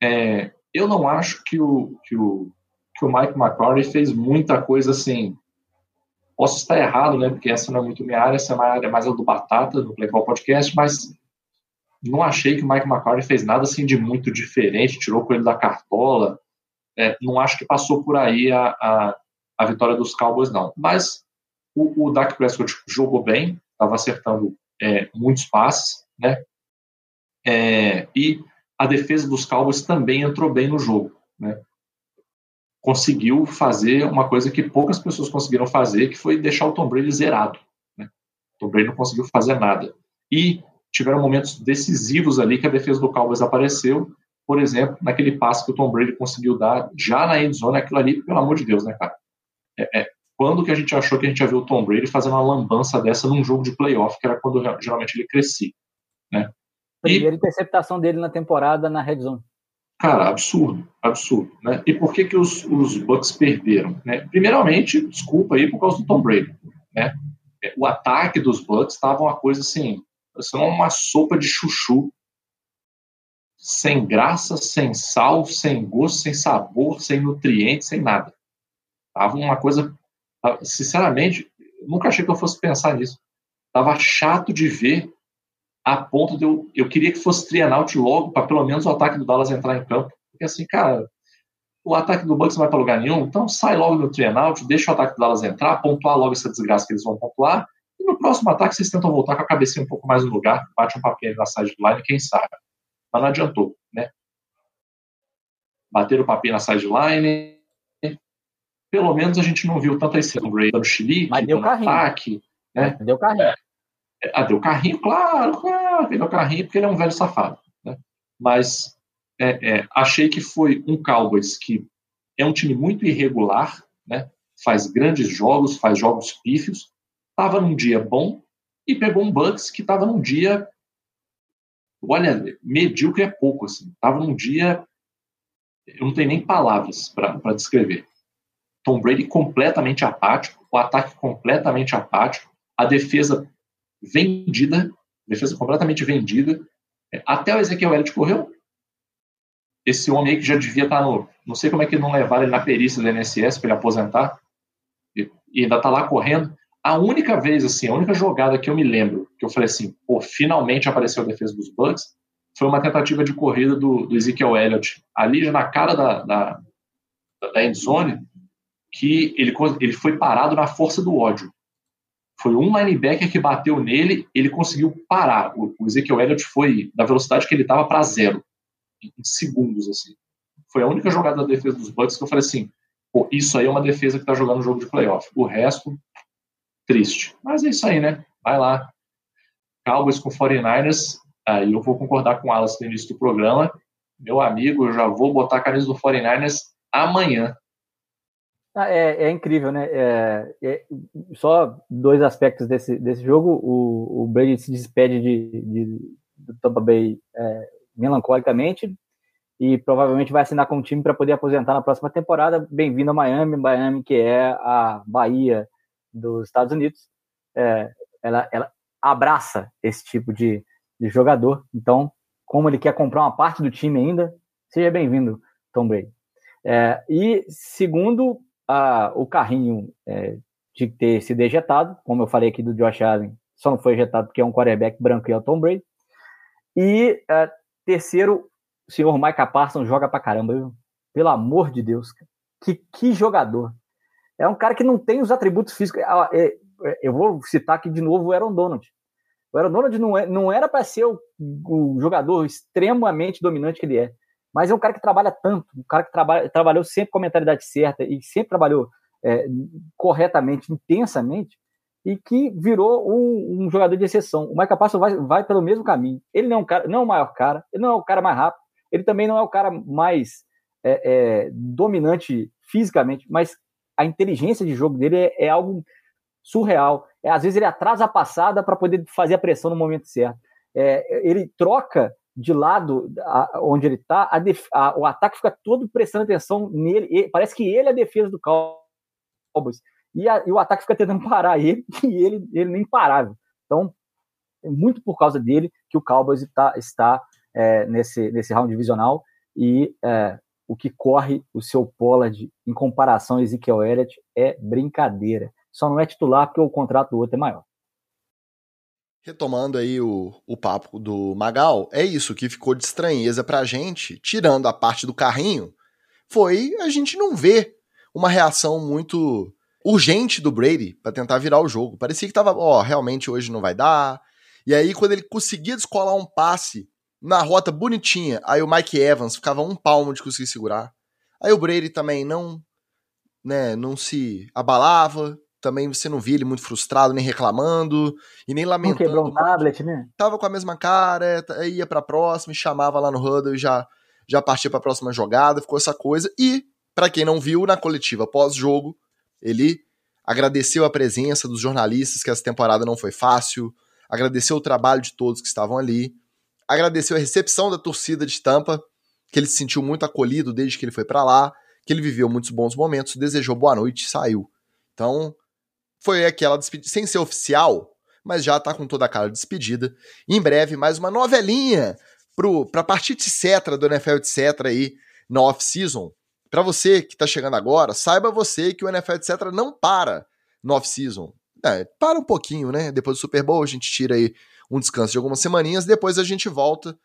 É, eu não acho que o, que o, que o Mike McCarthy fez muita coisa assim. Posso estar errado, né? Porque essa não é muito minha área, essa é mais, é mais a do Batata, do Playcall Podcast, mas não achei que o Mike McCarthy fez nada assim de muito diferente, tirou com ele da cartola. É, não acho que passou por aí a, a, a vitória dos Cowboys, não. Mas o, o Dak Prescott jogou bem, estava acertando é, muitos passes, né? É, e a defesa dos Cowboys também entrou bem no jogo, né? Conseguiu fazer uma coisa que poucas pessoas conseguiram fazer, que foi deixar o Tom Brady zerado. Né? O Tom Brady não conseguiu fazer nada. E tiveram momentos decisivos ali que a defesa do Cowboys apareceu, por exemplo, naquele passe que o Tom Brady conseguiu dar já na endzone, aquilo ali, pelo amor de Deus, né, cara? É, é, quando que a gente achou que a gente ia ver o Tom Brady fazendo uma lambança dessa num jogo de playoff, que era quando geralmente ele crescia, né? Primeira e, interceptação dele na temporada na Red Zone. Cara, absurdo, absurdo. Né? E por que, que os, os Bucks perderam? Né? Primeiramente, desculpa aí por causa do Tom Brady. Né? É, o ataque dos Bucks estava uma coisa assim, parecendo uma sopa de chuchu, sem graça, sem sal, sem gosto, sem sabor, sem nutrientes, sem nada. Tava uma coisa, sinceramente, nunca achei que eu fosse pensar nisso. Tava chato de ver a ponto de eu, eu queria que fosse trianaut logo, para pelo menos o ataque do Dallas entrar em campo. Porque assim, cara, o ataque do Bucks não vai para lugar nenhum, então sai logo no trianaut, deixa o ataque do Dallas entrar, pontuar logo essa desgraça que eles vão pontuar, e no próximo ataque vocês tentam voltar com a cabecinha um pouco mais no lugar, bate um papel na sideline, quem sabe. Mas não adiantou, né? Bater o papel na sideline, pelo menos a gente não viu tanto esse dando chilique, Mas deu carrinho. ataque, né? Deu carrinho. É. Ah, deu carrinho, claro, claro, deu carrinho porque ele é um velho safado. Né? Mas é, é, achei que foi um Cowboys que é um time muito irregular, né? faz grandes jogos, faz jogos pífios, estava num dia bom e pegou um Bucks que estava num dia, olha, medíocre é pouco, assim, estava num dia, eu não tenho nem palavras para descrever. Tom Brady completamente apático, o ataque completamente apático, a defesa vendida, defesa completamente vendida. É, até o Ezequiel Elliott correu. Esse homem aí que já devia estar no. Não sei como é que não levaram ele na perícia do NSS para ele aposentar. E, e ainda está lá correndo. A única vez, assim, a única jogada que eu me lembro, que eu falei assim, pô, finalmente apareceu a defesa dos Bucks, foi uma tentativa de corrida do, do Ezekiel Elliott, ali já na cara da, da, da endzone, que ele, ele foi parado na força do ódio. Foi um linebacker que bateu nele, ele conseguiu parar. O, o Ezekiel Elliott foi da velocidade que ele estava para zero, em segundos, assim. Foi a única jogada da defesa dos Bucks que eu falei assim, pô, isso aí é uma defesa que está jogando um jogo de playoff. O resto, triste. Mas é isso aí, né? Vai lá. Cowboys com 49ers, aí eu vou concordar com o Alas no início do programa. Meu amigo, eu já vou botar a camisa do 49ers amanhã. Ah, é, é, incrível, né? É, é, só dois aspectos desse, desse jogo. O, o Brady se despede de, de, do Tampa Bay é, melancolicamente. e provavelmente vai assinar com o time para poder aposentar na próxima temporada. Bem-vindo a Miami, Miami que é a Bahia dos Estados Unidos. É, ela, ela abraça esse tipo de, de jogador. Então, como ele quer comprar uma parte do time ainda, seja bem-vindo, Tom Brady. É, e segundo a, o carrinho é, de ter sido ejetado, como eu falei aqui do Josh Allen, só não foi ejetado porque é um quarterback branco e é o Tom Brady. E é, terceiro, o senhor Micah Parsons joga pra caramba, viu? Pelo amor de Deus, que, que jogador. É um cara que não tem os atributos físicos. É, é, eu vou citar aqui de novo o Aaron Donald. O Aaron Donald não, é, não era para ser o, o, jogador extremamente dominante que ele é, mas é um cara que trabalha tanto, um cara que trabalha, trabalhou sempre com a mentalidade certa e sempre trabalhou é, corretamente, intensamente, e que virou um, um, jogador de exceção. O Michael Parsons vai, vai pelo mesmo caminho. Ele não é um cara, não é o maior cara, ele não é o cara mais rápido, ele também não é o cara mais é, é, dominante fisicamente, mas a inteligência de jogo dele é, é algo surreal. É, às vezes ele atrasa a passada para poder fazer a pressão no momento certo. É, ele troca de lado a, onde ele está, o ataque fica todo prestando atenção nele. Parece que ele é a defesa do Cowboys. E, a, e, o ataque fica tentando [laughs] parar ele, e ele, ele nem imparável. Então, é muito por causa dele que o Cowboys tá, está é, nesse, nesse round divisional. E é, o que corre o seu Pollard em comparação a Ezekiel Elliott é brincadeira. Só não é titular porque o contrato do outro é maior. Retomando aí o, o papo do Magal, é isso que ficou de estranheza pra gente, tirando a parte do carrinho, foi a gente não ver uma reação muito urgente do Brady para tentar virar o jogo. Parecia que tava, ó, realmente hoje não vai dar. E aí, quando ele conseguia descolar um passe na rota bonitinha. Aí o Mike Evans ficava um palmo de conseguir segurar. Aí o Brady também não, né, não se abalava. Também você não via ele muito frustrado, nem reclamando e nem lamentando. Não quebrou um tablet, né? Tava com a mesma cara, ia pra próxima, chamava lá no huddle e já, já partia pra próxima jogada, ficou essa coisa. E, para quem não viu, na coletiva pós-jogo, ele agradeceu a presença dos jornalistas, que essa temporada não foi fácil, agradeceu o trabalho de todos que estavam ali, agradeceu a recepção da torcida de Tampa, que ele se sentiu muito acolhido desde que ele foi para lá, que ele viveu muitos bons momentos, desejou boa noite e saiu. Então, foi aquela despedida, sem ser oficial, mas já tá com toda a cara de despedida. Em breve, mais uma novelinha pro, pra parte etc do NFL etc aí na off-season. Para você que tá chegando agora, saiba você que o NFL etc não para no off-season. É, para um pouquinho, né? Depois do Super Bowl a gente tira aí um descanso de algumas semaninhas, depois a gente volta.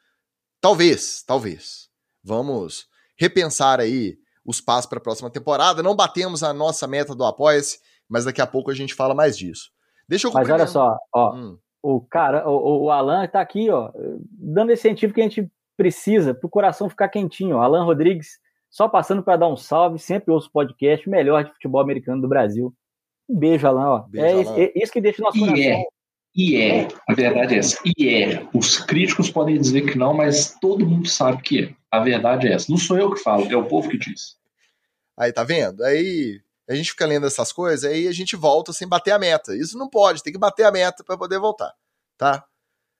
Talvez, talvez. Vamos repensar aí os passos para a próxima temporada. Não batemos a nossa meta do Apoia-se, mas daqui a pouco a gente fala mais disso. Deixa eu Mas olha só, ó, hum. o cara, o, o Alan está aqui, ó, dando esse incentivo que a gente precisa para o coração ficar quentinho. Ó. Alan Rodrigues, só passando para dar um salve, sempre ouço podcast melhor de futebol americano do Brasil. Um beijo, Alan. Ó. Beijo, é, Alan. isso que deixa o nosso coração. É. E é, a verdade é essa. E é. Os críticos podem dizer que não, mas todo mundo sabe que é. A verdade é essa. Não sou eu que falo, é o povo que diz. Aí, tá vendo? Aí a gente fica lendo essas coisas, aí a gente volta sem bater a meta. Isso não pode, tem que bater a meta para poder voltar, tá?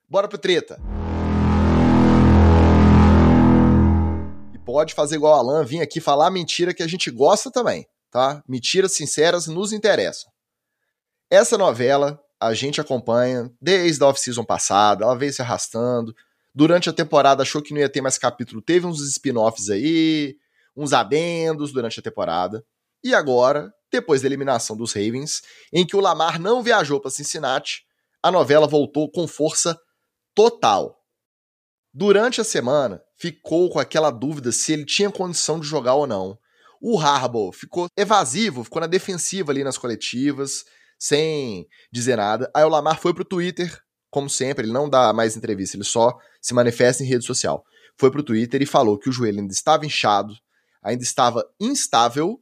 Bora pro treta. E pode fazer igual o Alan, vir aqui falar mentira que a gente gosta também, tá? Mentiras sinceras nos interessam. Essa novela a gente acompanha desde a off-season passada, ela veio se arrastando. Durante a temporada achou que não ia ter mais capítulo, teve uns spin-offs aí, uns adendos durante a temporada. E agora, depois da eliminação dos Ravens, em que o Lamar não viajou para Cincinnati, a novela voltou com força total. Durante a semana, ficou com aquela dúvida se ele tinha condição de jogar ou não. O Harbaugh ficou evasivo, ficou na defensiva ali nas coletivas, sem dizer nada. Aí o Lamar foi pro Twitter, como sempre, ele não dá mais entrevista, ele só se manifesta em rede social. Foi pro Twitter e falou que o joelho ainda estava inchado, ainda estava instável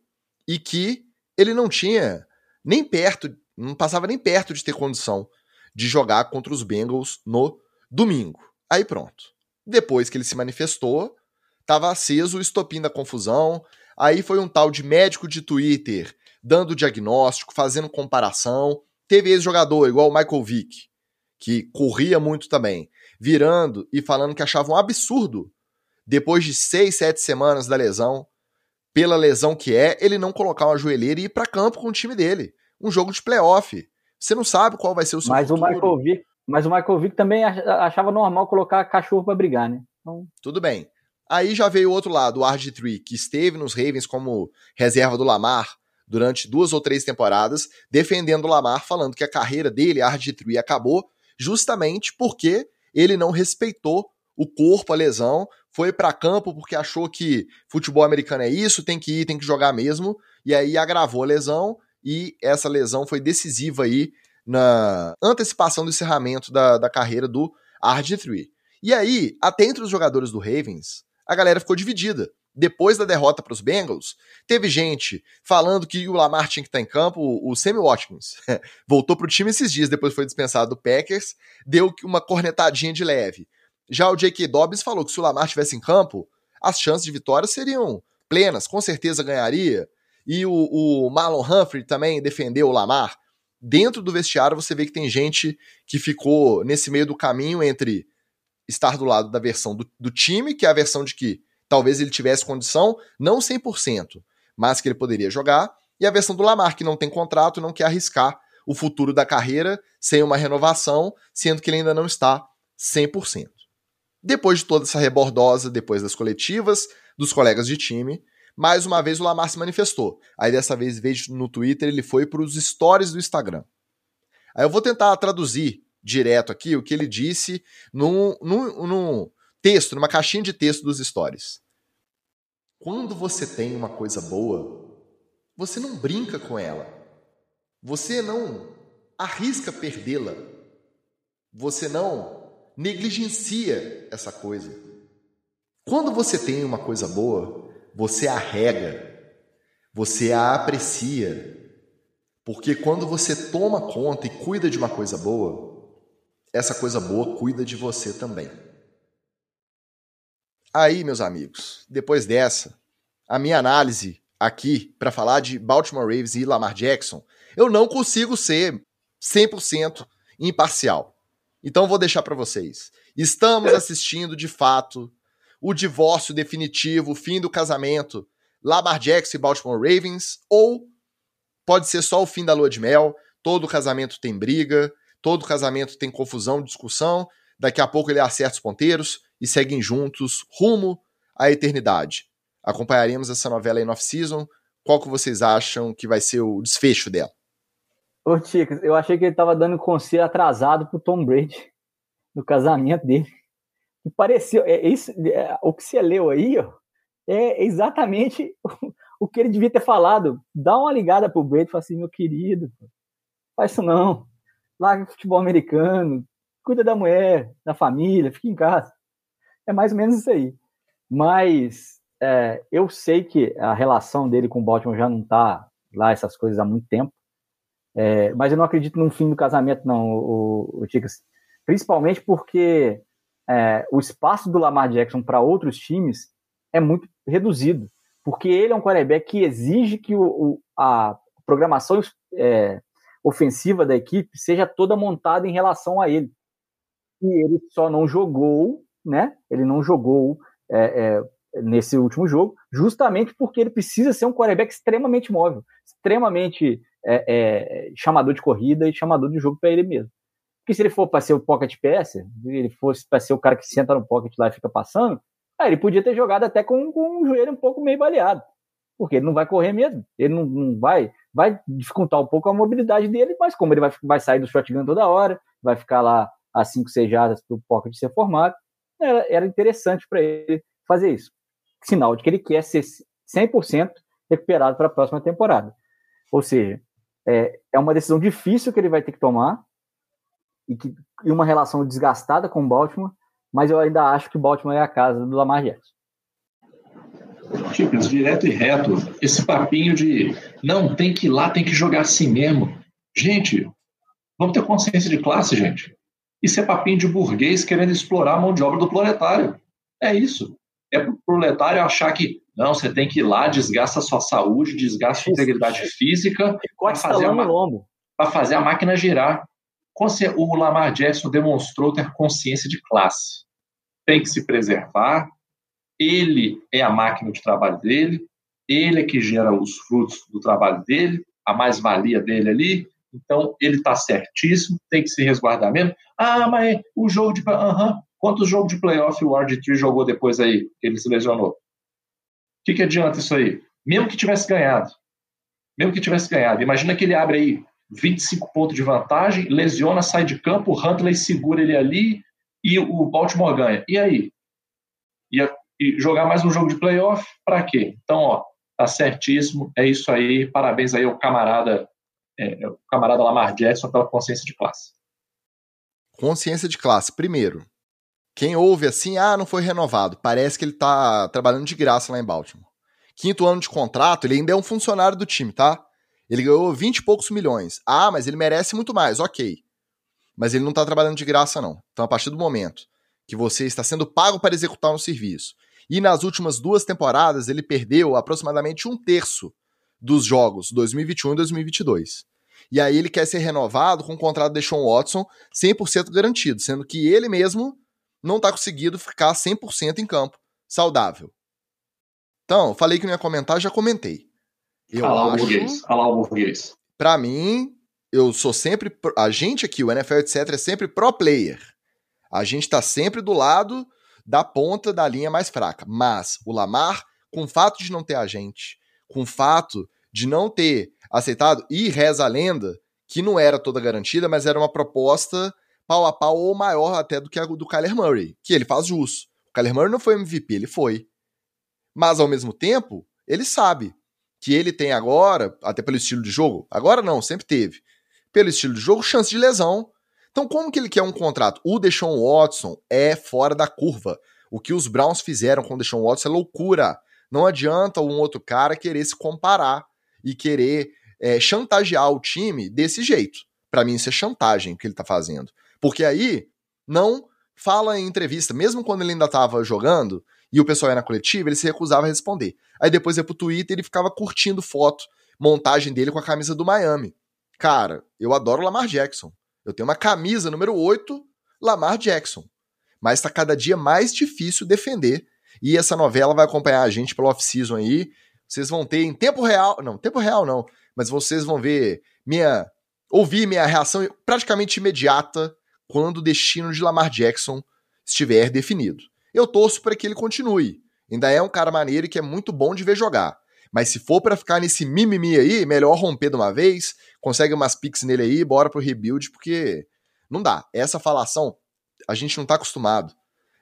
e que ele não tinha nem perto, não passava nem perto de ter condição de jogar contra os Bengals no domingo. Aí pronto. Depois que ele se manifestou, estava aceso o estopim da confusão. Aí foi um tal de médico de Twitter dando diagnóstico, fazendo comparação. Teve ex-jogador, igual o Michael Vick, que corria muito também, virando e falando que achava um absurdo depois de seis, sete semanas da lesão, pela lesão que é, ele não colocar uma joelheira e ir para campo com o time dele. Um jogo de playoff. Você não sabe qual vai ser o seu mas futuro. O Michael Vick, mas o Michael Vick também achava normal colocar cachorro para brigar, né? Então... Tudo bem. Aí já veio o outro lado, o RG3, que esteve nos Ravens como reserva do Lamar durante duas ou três temporadas, defendendo o Lamar, falando que a carreira dele, RG3, acabou justamente porque ele não respeitou o corpo, a lesão, foi para campo porque achou que futebol americano é isso, tem que ir, tem que jogar mesmo, e aí agravou a lesão, e essa lesão foi decisiva aí na antecipação do encerramento da, da carreira do RG3. E aí, até entre os jogadores do Ravens, a galera ficou dividida. Depois da derrota para os Bengals, teve gente falando que o Lamar tinha que estar tá em campo. O Sammy Watkins [laughs] voltou para o time esses dias, depois foi dispensado do Packers, deu uma cornetadinha de leve. Já o J.K. Dobbs falou que se o Lamar estivesse em campo, as chances de vitória seriam plenas, com certeza ganharia. E o, o Marlon Humphrey também defendeu o Lamar. Dentro do vestiário você vê que tem gente que ficou nesse meio do caminho entre estar do lado da versão do, do time, que é a versão de que talvez ele tivesse condição, não 100%, mas que ele poderia jogar, e a versão do Lamar, que não tem contrato não quer arriscar o futuro da carreira sem uma renovação, sendo que ele ainda não está 100%. Depois de toda essa rebordosa, depois das coletivas, dos colegas de time, mais uma vez o Lamar se manifestou. Aí dessa vez, de no Twitter, ele foi para os stories do Instagram. Aí eu vou tentar traduzir direto aqui o que ele disse num, num, num texto, numa caixinha de texto dos stories. Quando você tem uma coisa boa, você não brinca com ela. Você não arrisca perdê-la. Você não negligencia essa coisa. Quando você tem uma coisa boa, você a rega, você a aprecia. Porque quando você toma conta e cuida de uma coisa boa, essa coisa boa cuida de você também. Aí, meus amigos, depois dessa, a minha análise aqui para falar de Baltimore Ravens e Lamar Jackson, eu não consigo ser 100% imparcial. Então vou deixar para vocês. Estamos assistindo de fato o divórcio definitivo, o fim do casamento Lamar Jackson e Baltimore Ravens ou pode ser só o fim da lua de mel, todo casamento tem briga, todo casamento tem confusão, discussão, daqui a pouco ele acerta os ponteiros e seguem juntos rumo à eternidade. Acompanharemos essa novela em off-season. Qual que vocês acham que vai ser o desfecho dela? Ô, Ticas, eu achei que ele estava dando conselho atrasado pro Tom Brady no casamento dele. E pareceu, é, isso, é, o que você leu aí, ó, é exatamente o, o, que ele devia ter falado. Dá uma ligada pro Brady e fala assim, meu querido, faz isso não larga futebol americano, cuida da mulher, da família, fica em casa. É mais ou menos isso aí. Mas é, eu sei que a relação dele com o Baltimore já não tá lá, essas coisas há muito tempo. É, mas eu não acredito no fim do casamento, não, o, o Ticas. Principalmente porque é, o espaço do Lamar Jackson para outros times é muito reduzido. Porque ele é um quarterback que exige que o, o a programação é, ofensiva da equipe seja toda montada em relação a ele. E ele só não jogou, né? Ele não jogou é, é, nesse último jogo, justamente porque ele precisa ser um quarterback extremamente móvel, extremamente é, é chamador de corrida e chamador de jogo para ele mesmo. Porque se ele for para ser o pocket passer, ele fosse para ser o cara que senta no pocket lá e fica passando, aí ele podia ter jogado até com, com um joelho um pouco meio baleado. Porque ele não vai correr mesmo. Ele não, não vai vai dificultar um pouco a mobilidade dele, mas como ele vai, vai sair do shotgun toda hora, vai ficar lá a 5, 6 jardas para o pocket ser formado, era, era interessante para ele fazer isso. Sinal de que ele quer ser 100% recuperado para a próxima temporada. Ou seja, é, é uma decisão difícil que ele vai ter que tomar e, que, e uma relação desgastada com o Baltimore, mas eu ainda acho que o Baltimore é a casa do Lamar Jackson. Chickens, direto e reto, esse papinho de não, tem que ir lá, tem que jogar assim mesmo. Gente, vamos ter consciência de classe, gente. Isso é papinho de burguês querendo explorar a mão de obra do proletário. É isso. É pro proletário achar que não, você tem que ir lá, desgasta a sua saúde, desgasta a sua integridade física para fazer, a, fazer a máquina girar. O Lamar Jackson demonstrou ter consciência de classe. Tem que se preservar, ele é a máquina de trabalho dele, ele é que gera os frutos do trabalho dele, a mais-valia dele ali, então ele está certíssimo, tem que se resguardar mesmo. Ah, mas o jogo de. Uhum. Quantos jogos de playoff o RG3 jogou depois aí, que ele se lesionou? Que, que adianta isso aí? Mesmo que tivesse ganhado, mesmo que tivesse ganhado, imagina que ele abre aí 25 pontos de vantagem, lesiona, sai de campo, o Huntley segura ele ali e o Baltimore ganha. E aí? E, jogar mais um jogo de playoff? Para quê? Então, ó, tá certíssimo, é isso aí, parabéns aí ao camarada, é, o camarada Lamar Jackson pela consciência de classe. Consciência de classe, primeiro. Quem ouve assim, ah, não foi renovado, parece que ele tá trabalhando de graça lá em Baltimore. Quinto ano de contrato, ele ainda é um funcionário do time, tá? Ele ganhou 20 e poucos milhões. Ah, mas ele merece muito mais, ok. Mas ele não está trabalhando de graça, não. Então, a partir do momento que você está sendo pago para executar um serviço, e nas últimas duas temporadas ele perdeu aproximadamente um terço dos jogos 2021 e 2022. E aí ele quer ser renovado com o contrato de Sean Watson 100% garantido, sendo que ele mesmo não está conseguindo ficar 100% em campo, saudável. Então, falei que não ia comentar, já comentei. Eu Alá acho, o burguês. Alá o burguês. Pra mim, eu sou sempre. A gente aqui, o NFL, etc., é sempre pro player. A gente tá sempre do lado da ponta da linha mais fraca. Mas o Lamar, com o fato de não ter agente, com o fato de não ter aceitado, e reza a lenda, que não era toda garantida, mas era uma proposta pau a pau ou maior até do que a do Kyler Murray, que ele faz jus. O Kyler Murray não foi MVP, ele foi. Mas ao mesmo tempo, ele sabe que ele tem agora, até pelo estilo de jogo, agora não, sempre teve, pelo estilo de jogo, chance de lesão. Então, como que ele quer um contrato? O Deshaun Watson é fora da curva. O que os Browns fizeram com o Deshaun Watson é loucura. Não adianta um outro cara querer se comparar e querer é, chantagear o time desse jeito. Para mim, isso é chantagem o que ele tá fazendo. Porque aí não fala em entrevista, mesmo quando ele ainda tava jogando, e o pessoal ia na coletiva, ele se recusava a responder. Aí depois ia pro Twitter e ele ficava curtindo foto, montagem dele com a camisa do Miami. Cara, eu adoro Lamar Jackson. Eu tenho uma camisa número 8, Lamar Jackson. Mas tá cada dia mais difícil defender. E essa novela vai acompanhar a gente pelo off-season aí. Vocês vão ter em tempo real. Não, tempo real não. Mas vocês vão ver minha. ouvir minha reação praticamente imediata quando o destino de Lamar Jackson estiver definido. Eu torço para que ele continue. Ainda é um cara maneiro e que é muito bom de ver jogar. Mas se for para ficar nesse mimimi aí, melhor romper de uma vez, consegue umas picks nele aí, bora pro rebuild, porque não dá. Essa falação a gente não tá acostumado.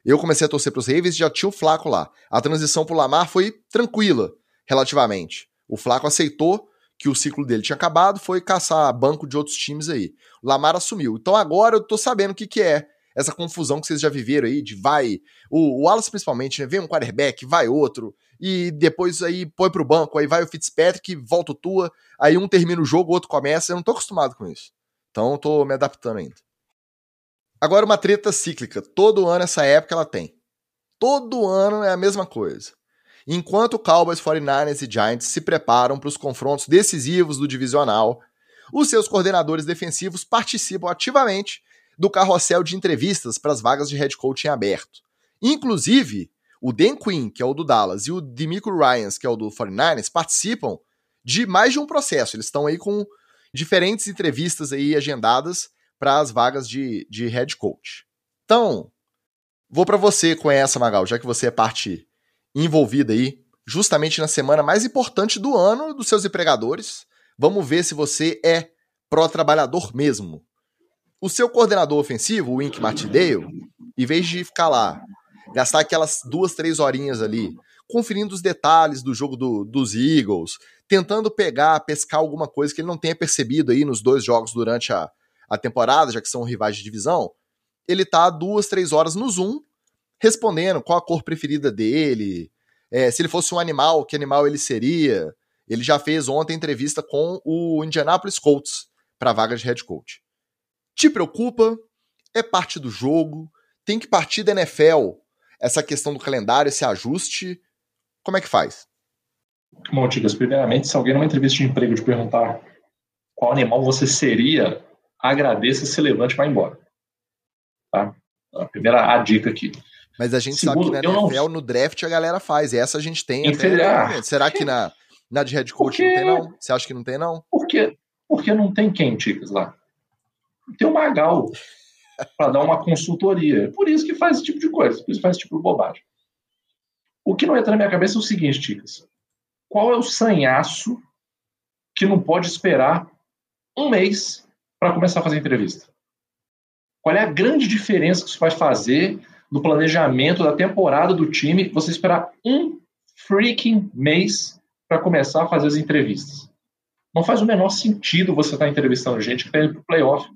Eu comecei a torcer pros Ravens e já tinha o Flaco lá. A transição pro Lamar foi tranquila, relativamente. O Flaco aceitou que o ciclo dele tinha acabado, foi caçar banco de outros times aí. O Lamar assumiu. Então agora eu tô sabendo o que que é essa confusão que vocês já viveram aí de vai. O, o Wallace, principalmente, né? Vem um quarterback, vai outro, e depois aí põe pro banco, aí vai o Fitzpatrick, volta o Tua, aí um termina o jogo, o outro começa. Eu não tô acostumado com isso. Então tô me adaptando ainda. Agora, uma treta cíclica. Todo ano, essa época, ela tem. Todo ano é a mesma coisa. Enquanto Cowboys, 49ers e Giants se preparam para os confrontos decisivos do divisional, os seus coordenadores defensivos participam ativamente do carrossel de entrevistas para as vagas de head coach em aberto. Inclusive, o Dan Quinn, que é o do Dallas, e o Demico Ryans, que é o do 49ers, participam de mais de um processo. Eles estão aí com diferentes entrevistas aí agendadas para as vagas de, de head coach. Então, vou para você com essa, Magal, já que você é parte envolvida aí, justamente na semana mais importante do ano dos seus empregadores. Vamos ver se você é pró-trabalhador mesmo o seu coordenador ofensivo, o Wink Martindale, em vez de ficar lá, gastar aquelas duas, três horinhas ali, conferindo os detalhes do jogo do, dos Eagles, tentando pegar, pescar alguma coisa que ele não tenha percebido aí nos dois jogos durante a, a temporada, já que são rivais de divisão, ele tá duas, três horas no Zoom, respondendo qual a cor preferida dele, é, se ele fosse um animal, que animal ele seria. Ele já fez ontem entrevista com o Indianapolis Colts para a vaga de head coach. Te preocupa? É parte do jogo? Tem que partir da NFL essa questão do calendário, esse ajuste? Como é que faz? Bom, Tigas, primeiramente, se alguém numa entrevista de emprego te perguntar qual animal você seria, agradeça, se levante e vá embora. Tá? A primeira a dica aqui. Mas a gente Segundo, sabe que na NFL, não... no draft, a galera faz. Essa a gente tem. Até... Será que na, na de head coach Porque... não tem, não? Você acha que não tem, não? Por quê? Porque não tem quem, Ticas, lá? Tem o Magal para dar uma consultoria. Por isso que faz esse tipo de coisa, por isso que faz esse tipo de bobagem. O que não entra na minha cabeça é o seguinte, Ticas. Qual é o sanhaço que não pode esperar um mês para começar a fazer entrevista? Qual é a grande diferença que isso vai fazer no planejamento da temporada do time você esperar um freaking mês para começar a fazer as entrevistas? Não faz o menor sentido você estar tá entrevistando gente que está indo para o playoff.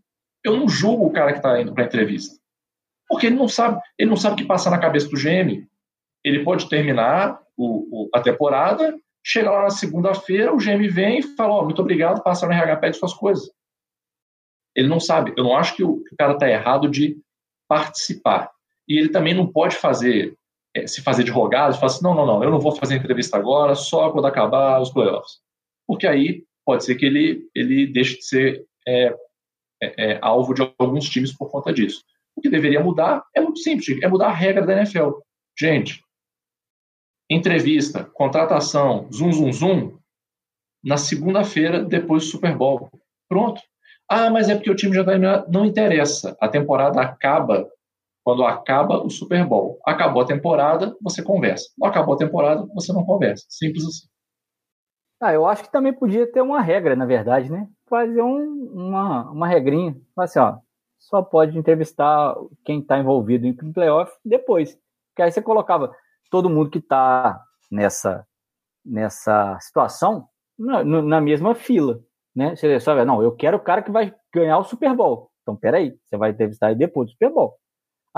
Eu não julgo o cara que está indo para entrevista. Porque ele não sabe, ele não sabe o que passa na cabeça do GM. Ele pode terminar o, o, a temporada, chega lá na segunda-feira, o GM vem e fala: oh, muito obrigado, passa no RH, pede suas coisas. Ele não sabe. Eu não acho que o, que o cara está errado de participar. E ele também não pode fazer, é, se fazer de rogado, falar assim: não, não, não, eu não vou fazer entrevista agora, só quando acabar os playoffs. Porque aí pode ser que ele, ele deixe de ser é, é, é, alvo de alguns times por conta disso. O que deveria mudar é muito simples, é mudar a regra da NFL. Gente, entrevista, contratação, zoom, zoom, zoom, na segunda-feira depois do Super Bowl. Pronto. Ah, mas é porque o time já está eliminado. Não interessa. A temporada acaba quando acaba o Super Bowl. Acabou a temporada, você conversa. Não acabou a temporada, você não conversa. Simples assim. Ah, eu acho que também podia ter uma regra, na verdade, né? Fazer um, uma, uma regrinha. Assim, ó, só pode entrevistar quem está envolvido em playoff depois. Porque aí você colocava todo mundo que está nessa, nessa situação na, na, mesma fila, né? Você só não, eu quero o cara que vai ganhar o Super Bowl. Então, peraí, você vai entrevistar ele depois do Super Bowl.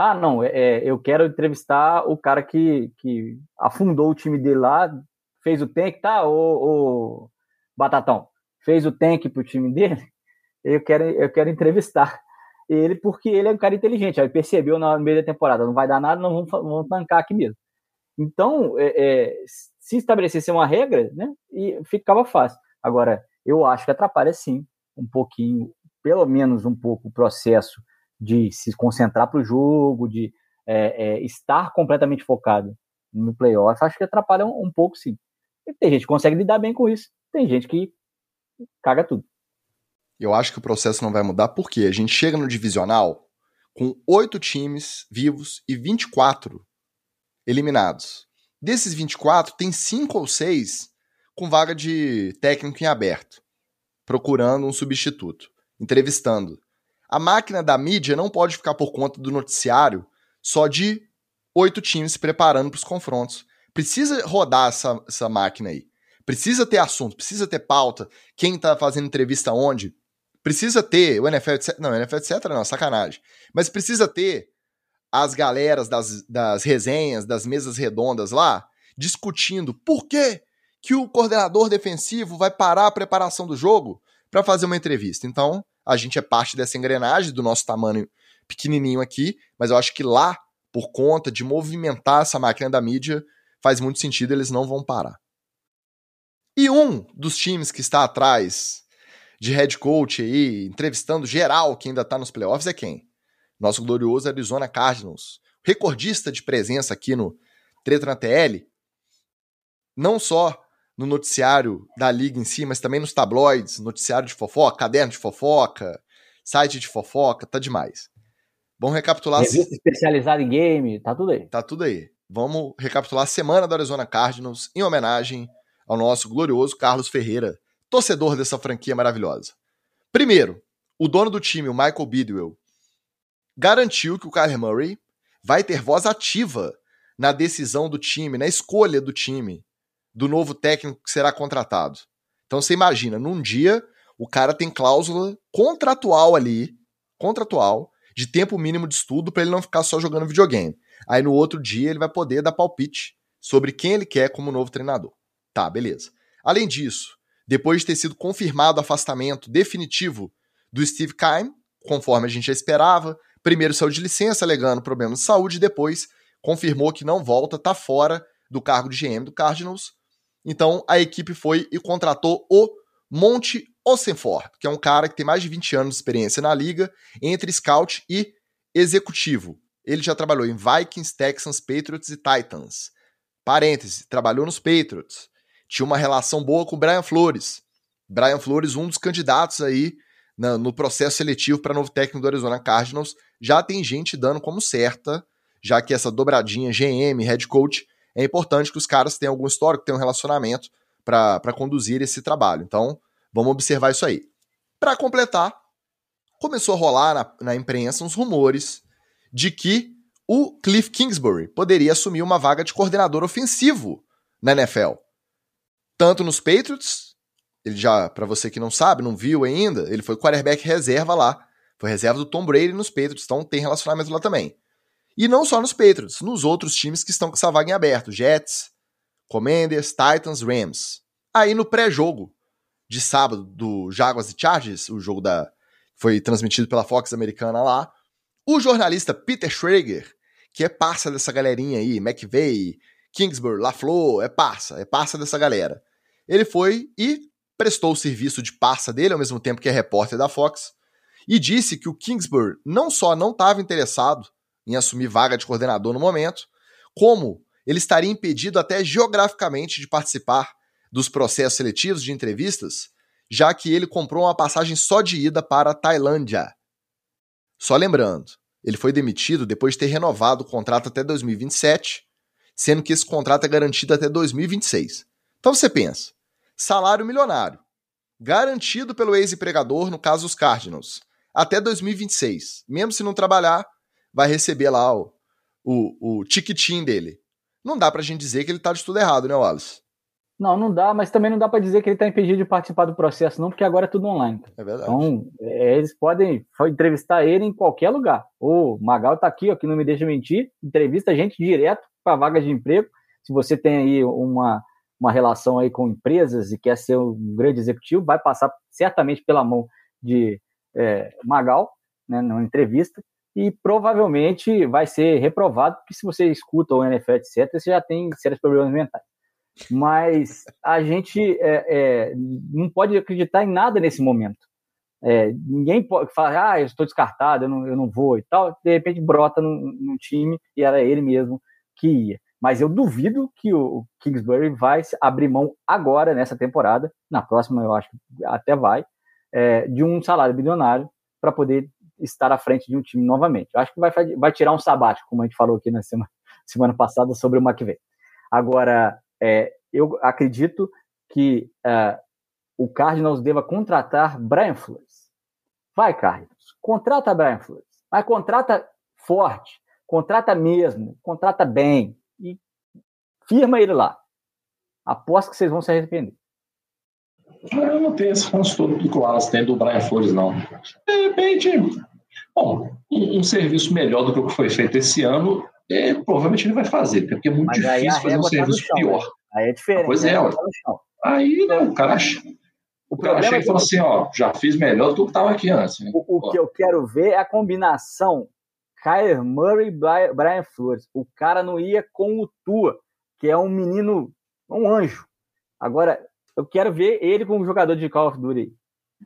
Ah, não, é, é, eu quero entrevistar o cara que, que afundou o time dele lá, fez o tank, tá? O, o Batatão, fez o tank pro time dele, [laughs] eu quero, eu quero entrevistar ele porque ele é um cara inteligente. Aí percebeu na meio da temporada, não vai dar nada, não vamos, vamos tancar aqui mesmo. Então, é, é, se estabelecesse uma regra, né, e ficava fácil. Agora, eu acho que atrapalha sim um pouquinho, pelo menos um pouco, o processo de se concentrar para o jogo, de é, é, estar completamente focado no playoff. Acho que atrapalha um, um pouco sim. E tem gente que consegue lidar bem com isso. Tem gente que caga tudo. Eu acho que o processo não vai mudar porque a gente chega no divisional com oito times vivos e 24 eliminados. Desses 24, tem cinco ou seis com vaga de técnico em aberto, procurando um substituto, entrevistando. A máquina da mídia não pode ficar por conta do noticiário só de oito times se preparando para os confrontos. Precisa rodar essa, essa máquina aí. Precisa ter assunto, precisa ter pauta. Quem está fazendo entrevista onde? Precisa ter o NFL, etc. Não, o NFL, etc. Não, sacanagem. Mas precisa ter as galeras das, das resenhas, das mesas redondas lá, discutindo por que, que o coordenador defensivo vai parar a preparação do jogo para fazer uma entrevista. Então, a gente é parte dessa engrenagem do nosso tamanho pequenininho aqui, mas eu acho que lá, por conta de movimentar essa máquina da mídia, faz muito sentido, eles não vão parar. E um dos times que está atrás de head coach aí, entrevistando geral que ainda está nos playoffs é quem? Nosso glorioso Arizona Cardinals, recordista de presença aqui no Treta na TL, não só no noticiário da liga em si, mas também nos tabloides, noticiário de fofoca, caderno de fofoca, site de fofoca, tá demais. Vamos recapitular. Revista especializada em game, tá tudo aí. Tá tudo aí. Vamos recapitular a semana do Arizona Cardinals em homenagem ao nosso glorioso Carlos Ferreira, torcedor dessa franquia maravilhosa. Primeiro, o dono do time, o Michael Bidwell, garantiu que o Kyler Murray vai ter voz ativa na decisão do time, na escolha do time, do novo técnico que será contratado. Então você imagina, num dia o cara tem cláusula contratual ali, contratual, de tempo mínimo de estudo para ele não ficar só jogando videogame. Aí no outro dia ele vai poder dar palpite sobre quem ele quer como novo treinador. Tá, beleza. Além disso, depois de ter sido confirmado o afastamento definitivo do Steve Keim, conforme a gente já esperava, primeiro saiu de licença alegando problemas de saúde depois confirmou que não volta, tá fora do cargo de GM do Cardinals. Então a equipe foi e contratou o Monte Ossenford, que é um cara que tem mais de 20 anos de experiência na liga, entre scout e executivo ele já trabalhou em Vikings, Texans, Patriots e Titans. Parêntese, trabalhou nos Patriots. Tinha uma relação boa com o Brian Flores. Brian Flores, um dos candidatos aí na, no processo seletivo para novo técnico do Arizona Cardinals. Já tem gente dando como certa, já que essa dobradinha GM, head coach, é importante que os caras tenham algum histórico, tenham um relacionamento para conduzir esse trabalho. Então, vamos observar isso aí. Para completar, começou a rolar na, na imprensa uns rumores de que o Cliff Kingsbury poderia assumir uma vaga de coordenador ofensivo na NFL. Tanto nos Patriots, ele já, para você que não sabe, não viu ainda, ele foi quarterback reserva lá. Foi reserva do Tom Brady nos Patriots, então tem relacionamento lá também. E não só nos Patriots, nos outros times que estão com essa vaga em aberto: Jets, Commanders, Titans, Rams. Aí no pré-jogo de sábado do Jaguars e Chargers, o jogo da foi transmitido pela Fox americana lá, o jornalista Peter Schrager, que é parça dessa galerinha aí, McVeigh, Kingsbury, LaFleur, é parça, é parça dessa galera. Ele foi e prestou o serviço de parça dele, ao mesmo tempo que é repórter da Fox, e disse que o Kingsbury não só não estava interessado em assumir vaga de coordenador no momento, como ele estaria impedido até geograficamente de participar dos processos seletivos de entrevistas, já que ele comprou uma passagem só de ida para a Tailândia. Só lembrando, ele foi demitido depois de ter renovado o contrato até 2027, sendo que esse contrato é garantido até 2026. Então você pensa, salário milionário, garantido pelo ex-empregador, no caso os Cardinals, até 2026. Mesmo se não trabalhar, vai receber lá o, o, o tiquitim dele. Não dá pra gente dizer que ele tá de tudo errado, né, Wallace? Não, não dá, mas também não dá para dizer que ele está impedido de participar do processo, não, porque agora é tudo online. É verdade. Então, é, eles podem entrevistar ele em qualquer lugar. O Magal está aqui, ó, que não me deixa mentir, entrevista a gente direto para vaga de emprego. Se você tem aí uma, uma relação aí com empresas e quer ser um grande executivo, vai passar certamente pela mão de é, Magal, né, numa entrevista, e provavelmente vai ser reprovado, porque se você escuta o NFL, etc., você já tem sérios problemas mentais mas a gente é, é, não pode acreditar em nada nesse momento. É, ninguém pode falar, ah, eu estou descartado, eu não, eu não vou e tal. De repente brota num, time e era ele mesmo que ia. Mas eu duvido que o Kingsbury vai abrir mão agora, nessa temporada, na próxima eu acho que até vai, é, de um salário bilionário para poder estar à frente de um time novamente. Eu acho que vai, vai tirar um sabático, como a gente falou aqui na semana, [laughs] semana passada sobre o McVeigh. Agora, é, eu acredito que é, o Cardinals deva contratar Brian Flores. Vai, Cardinals, contrata Brian Flores. Mas contrata forte, contrata mesmo, contrata bem e firma ele lá. Aposto que vocês vão se arrepender. Eu não tenho esse ranço todo que o Wallace tem do Brian Flores, não. De repente, bom, um, um, serviço melhor do que o que foi feito esse ano é, provavelmente ele vai fazer, porque é muito Mas difícil fazer um tá serviço tá pior. Né? Aí é diferente. Pois é, tá aí né, o cara, o, o cara chega é e fala assim, ó, já fiz melhor do que estava aqui antes. Né? O, o que eu quero ver é a combinação Kyler Murray e Brian Flores. O cara não ia com o Tua, que é um menino, um anjo. Agora, eu quero ver ele como jogador de Call of Duty.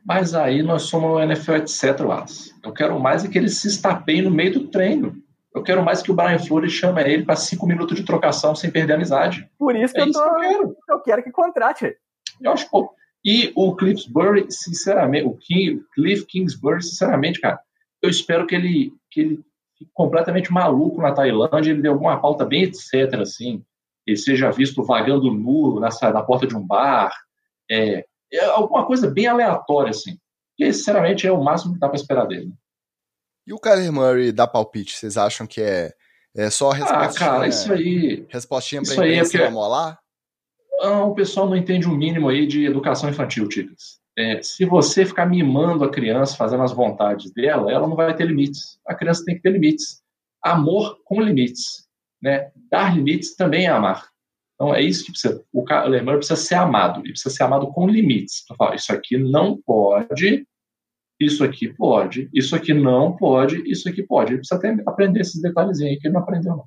Mas aí nós somos no NFL, etc. Wallace. Eu quero mais é que ele se estapeie no meio do treino. Eu quero mais que o Brian Flores chame ele para cinco minutos de trocação sem perder a amizade. Por isso que, é eu, tô, que eu, quero. eu quero que contrate. Eu acho pô. E o Cliffsbury, sinceramente, o King, Cliff Kingsbury, sinceramente, cara, eu espero que ele, que ele fique completamente maluco na Tailândia, ele dê alguma pauta bem etc, assim, ele seja visto vagando nu na, na porta de um bar, é, é alguma coisa bem aleatória, assim. Que, sinceramente, é o máximo que dá para esperar dele. E o Kyler Murray dá palpite, vocês acham que é, é só a respostinha? Ah, cara, isso aí. Respostinha pra isso aí é porque... molar? Não, o pessoal não entende o mínimo aí de educação infantil, Ticas. É, se você ficar mimando a criança, fazendo as vontades dela, ela não vai ter limites. A criança tem que ter limites. Amor com limites. Né? Dar limites também é amar. Então é isso que precisa. O Murray precisa ser amado. Ele precisa ser amado com limites. Então, fala, isso aqui não pode isso aqui pode, isso aqui não pode, isso aqui pode. Ele precisa ter, aprender esses detalhezinhos aí que ele não aprendeu, não.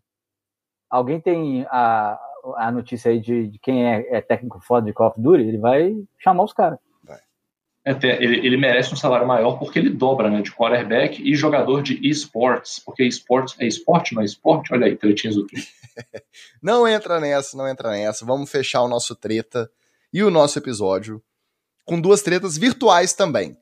Alguém tem a, a notícia aí de, de quem é, é, técnico foda de Call of Duty? Ele vai chamar os caras. Até, ele, ele, merece um salário maior porque ele dobra, né? De quarterback e jogador de esportes. Porque esportes é esporte, não é esporte? Olha aí, tretinhos do Twitter. [laughs] não entra nessa, não entra nessa. Vamos fechar o nosso treta e o nosso episódio com duas tretas virtuais também.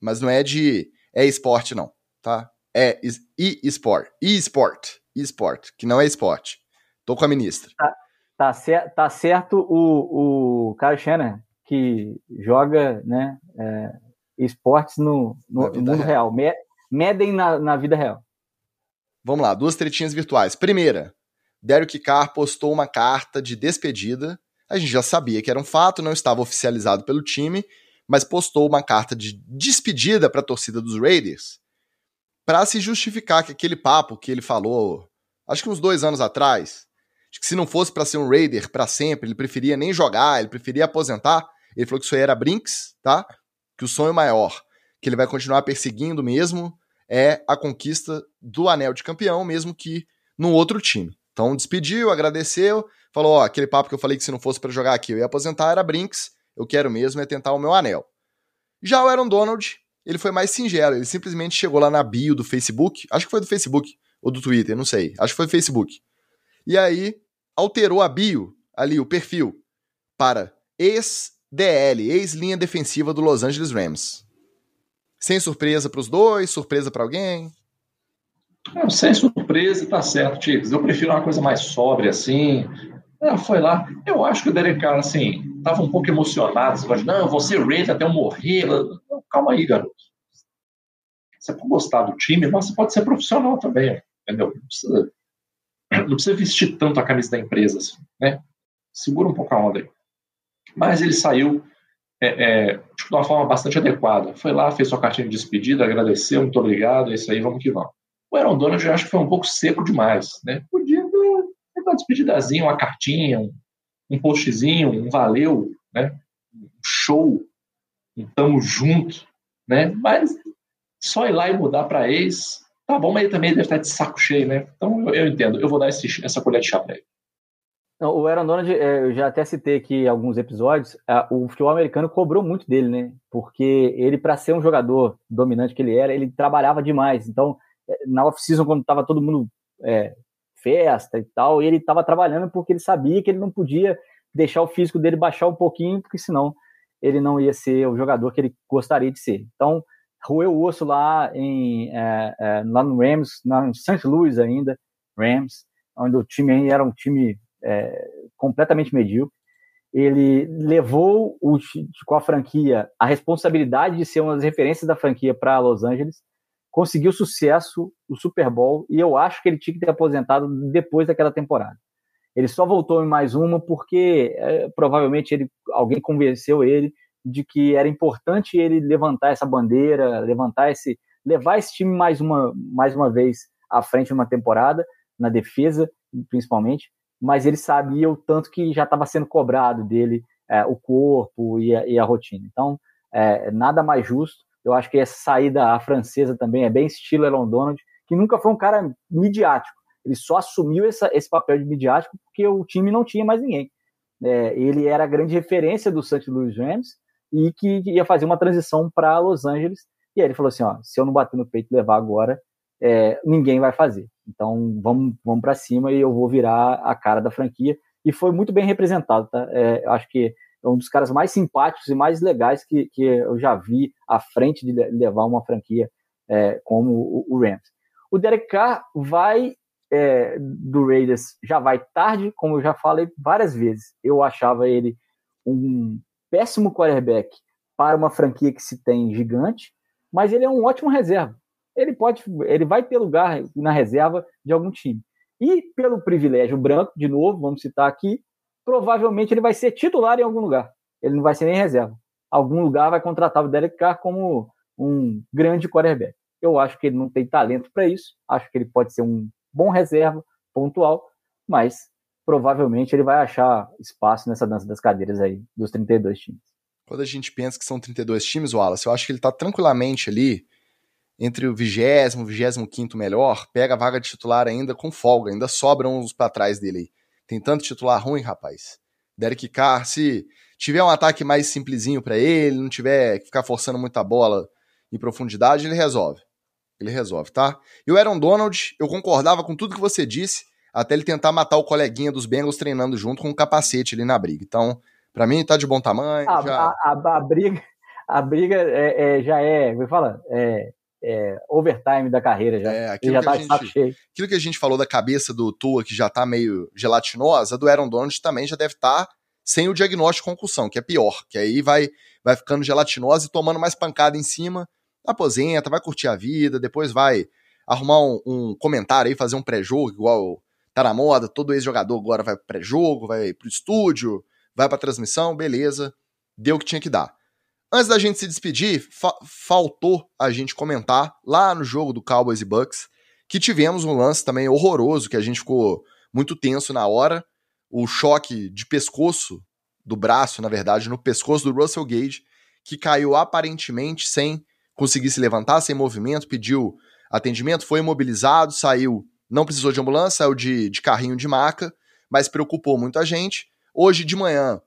Mas não é de é esporte, não, tá? É e-sport. E-sport. E-sport, que não é esporte. Tô com a ministra. Tá, tá, cer tá certo o, o Kyle Shannon, que joga né, é, esportes no, no mundo real. real. Medem na, na vida real. Vamos lá, duas tretinhas virtuais. Primeira, Derek Carr postou uma carta de despedida. A gente já sabia que era um fato, não estava oficializado pelo time, mas postou uma carta de despedida para a torcida dos Raiders para se justificar que aquele papo que ele falou, acho que uns dois anos atrás, que se não fosse para ser um Raider para sempre, ele preferia nem jogar, ele preferia aposentar. Ele falou que isso aí era Brinks, tá? Que o sonho maior que ele vai continuar perseguindo mesmo é a conquista do anel de campeão, mesmo que num outro time. Então despediu, agradeceu, falou: ó, aquele papo que eu falei que se não fosse para jogar aqui eu ia aposentar era Brinks, eu quero mesmo é tentar o meu anel. Já o Aaron Donald, ele foi mais singelo, ele simplesmente chegou lá na bio do Facebook, acho que foi do Facebook ou do Twitter, não sei, acho que foi do Facebook. E aí alterou a bio, ali o perfil, para ex-DL, ex-linha defensiva do Los Angeles Rams. Sem surpresa para os dois, surpresa para alguém? Não, sem surpresa, tá certo, Tigres. Eu prefiro uma coisa mais sóbria assim. Ela foi lá. Eu acho que o Derek Carr, assim, tava um pouco emocionado. Você não, você rate até eu morrer. Não, calma aí, garoto. Você pode gostar do time, mas você pode ser profissional também, entendeu? Não precisa, não precisa vestir tanto a camisa da empresa, assim, né? Segura um pouco a onda aí. Mas ele saiu é, é, de uma forma bastante adequada. Foi lá, fez sua cartinha de despedida, agradeceu, muito obrigado, é isso aí, vamos que vamos. O Aaron Donald eu acho que foi um pouco seco demais, né? Podia ter uma despedidazinha, uma cartinha, um, um postzinho, um valeu, né? Um show, um tamo junto, né? Mas só ir lá e mudar para ex, tá bom, mas ele também deve estar de saco cheio, né? Então eu, eu entendo, eu vou dar esse, essa colher de chá para ele. O Aaron Donald, é, eu já até citei aqui alguns episódios, o futebol americano cobrou muito dele, né? Porque ele, para ser um jogador dominante que ele era, ele trabalhava demais. Então, é, na off-season, quando estava todo mundo é, festa e tal, ele estava trabalhando porque ele sabia que ele não podia deixar o físico dele baixar um pouquinho, porque senão ele não ia ser o jogador que ele gostaria de ser. Então, roeu o osso lá, em, é, é, lá no Rams, no St. Louis ainda, Rams, onde o time era um time é, completamente medíocre. Ele levou o, com a franquia a responsabilidade de ser uma das referências da franquia para Los Angeles, conseguiu sucesso, o Super Bowl, e eu acho que ele tinha que ter aposentado depois daquela temporada. Ele só voltou em mais uma porque é, provavelmente ele, alguém convenceu ele de que era importante ele levantar essa bandeira, levantar esse, levar esse time mais uma, mais uma vez à frente numa temporada, na defesa principalmente, mas ele sabia o tanto que já estava sendo cobrado dele é, o corpo e a, e a rotina. Então, é, nada mais justo. Eu acho que essa saída à francesa também é bem estilo Elon Donald, que nunca foi um cara midiático. Ele só assumiu essa, esse papel de midiático porque o time não tinha mais ninguém. É, ele era a grande referência do St. Louis Rams e que ia fazer uma transição para Los Angeles. E aí ele falou assim: ó, se eu não bater no peito e levar agora, é, ninguém vai fazer. Então vamos, vamos para cima e eu vou virar a cara da franquia. E foi muito bem representado, tá? É, acho que um dos caras mais simpáticos e mais legais que, que eu já vi à frente de levar uma franquia é, como o, o, Rams. O Derek Carr vai é, do Raiders já vai tarde, como eu já falei várias vezes. Eu achava ele um péssimo quarterback para uma franquia que se tem gigante, mas ele é um ótimo reserva ele pode, ele vai ter lugar na reserva de algum time. E pelo privilégio branco, de novo, vamos citar aqui, provavelmente ele vai ser titular em algum lugar. Ele não vai ser nem reserva. Algum lugar vai contratar o Derek Carr como um grande quarterback. Eu acho que ele não tem talento para isso. Acho que ele pode ser um bom reserva, pontual, mas provavelmente ele vai achar espaço nessa dança das cadeiras aí dos 32 times. Quando a gente pensa que são 32 times, Wallace, eu acho que ele está tranquilamente ali entre o vigésimo, vigésimo quinto melhor, pega a vaga de titular ainda com folga, ainda sobram uns para trás dele. Tem tanto titular ruim, rapaz. Derek Carr, se tiver um ataque mais simplesinho para ele, não tiver que ficar forçando muita bola em profundidade, ele resolve. Ele resolve, tá? E o Aaron Donald, eu concordava com tudo que você disse, até ele tentar matar o coleguinha dos Bengals treinando junto com um capacete ali na briga. Então, para mim, tá de bom tamanho. A, já... a, a, a briga, a briga é, é, já é, como fala, é, é, overtime da carreira já. É, aquilo, já tá gente, cheio. aquilo que a gente falou da cabeça do Tua, que já tá meio gelatinosa, do Aaron Donald também já deve estar tá sem o diagnóstico de concussão, que é pior, que aí vai, vai ficando gelatinosa e tomando mais pancada em cima, aposenta, vai curtir a vida, depois vai arrumar um, um comentário aí, fazer um pré-jogo, igual tá na moda, todo ex-jogador agora vai pro pré-jogo, vai pro estúdio, vai pra transmissão, beleza, deu o que tinha que dar. Antes da gente se despedir, fa faltou a gente comentar lá no jogo do Cowboys e Bucks que tivemos um lance também horroroso, que a gente ficou muito tenso na hora, o choque de pescoço, do braço, na verdade, no pescoço do Russell Gage, que caiu aparentemente sem conseguir se levantar, sem movimento, pediu atendimento, foi imobilizado, saiu, não precisou de ambulância, saiu de, de carrinho de maca, mas preocupou muito a gente. Hoje de manhã,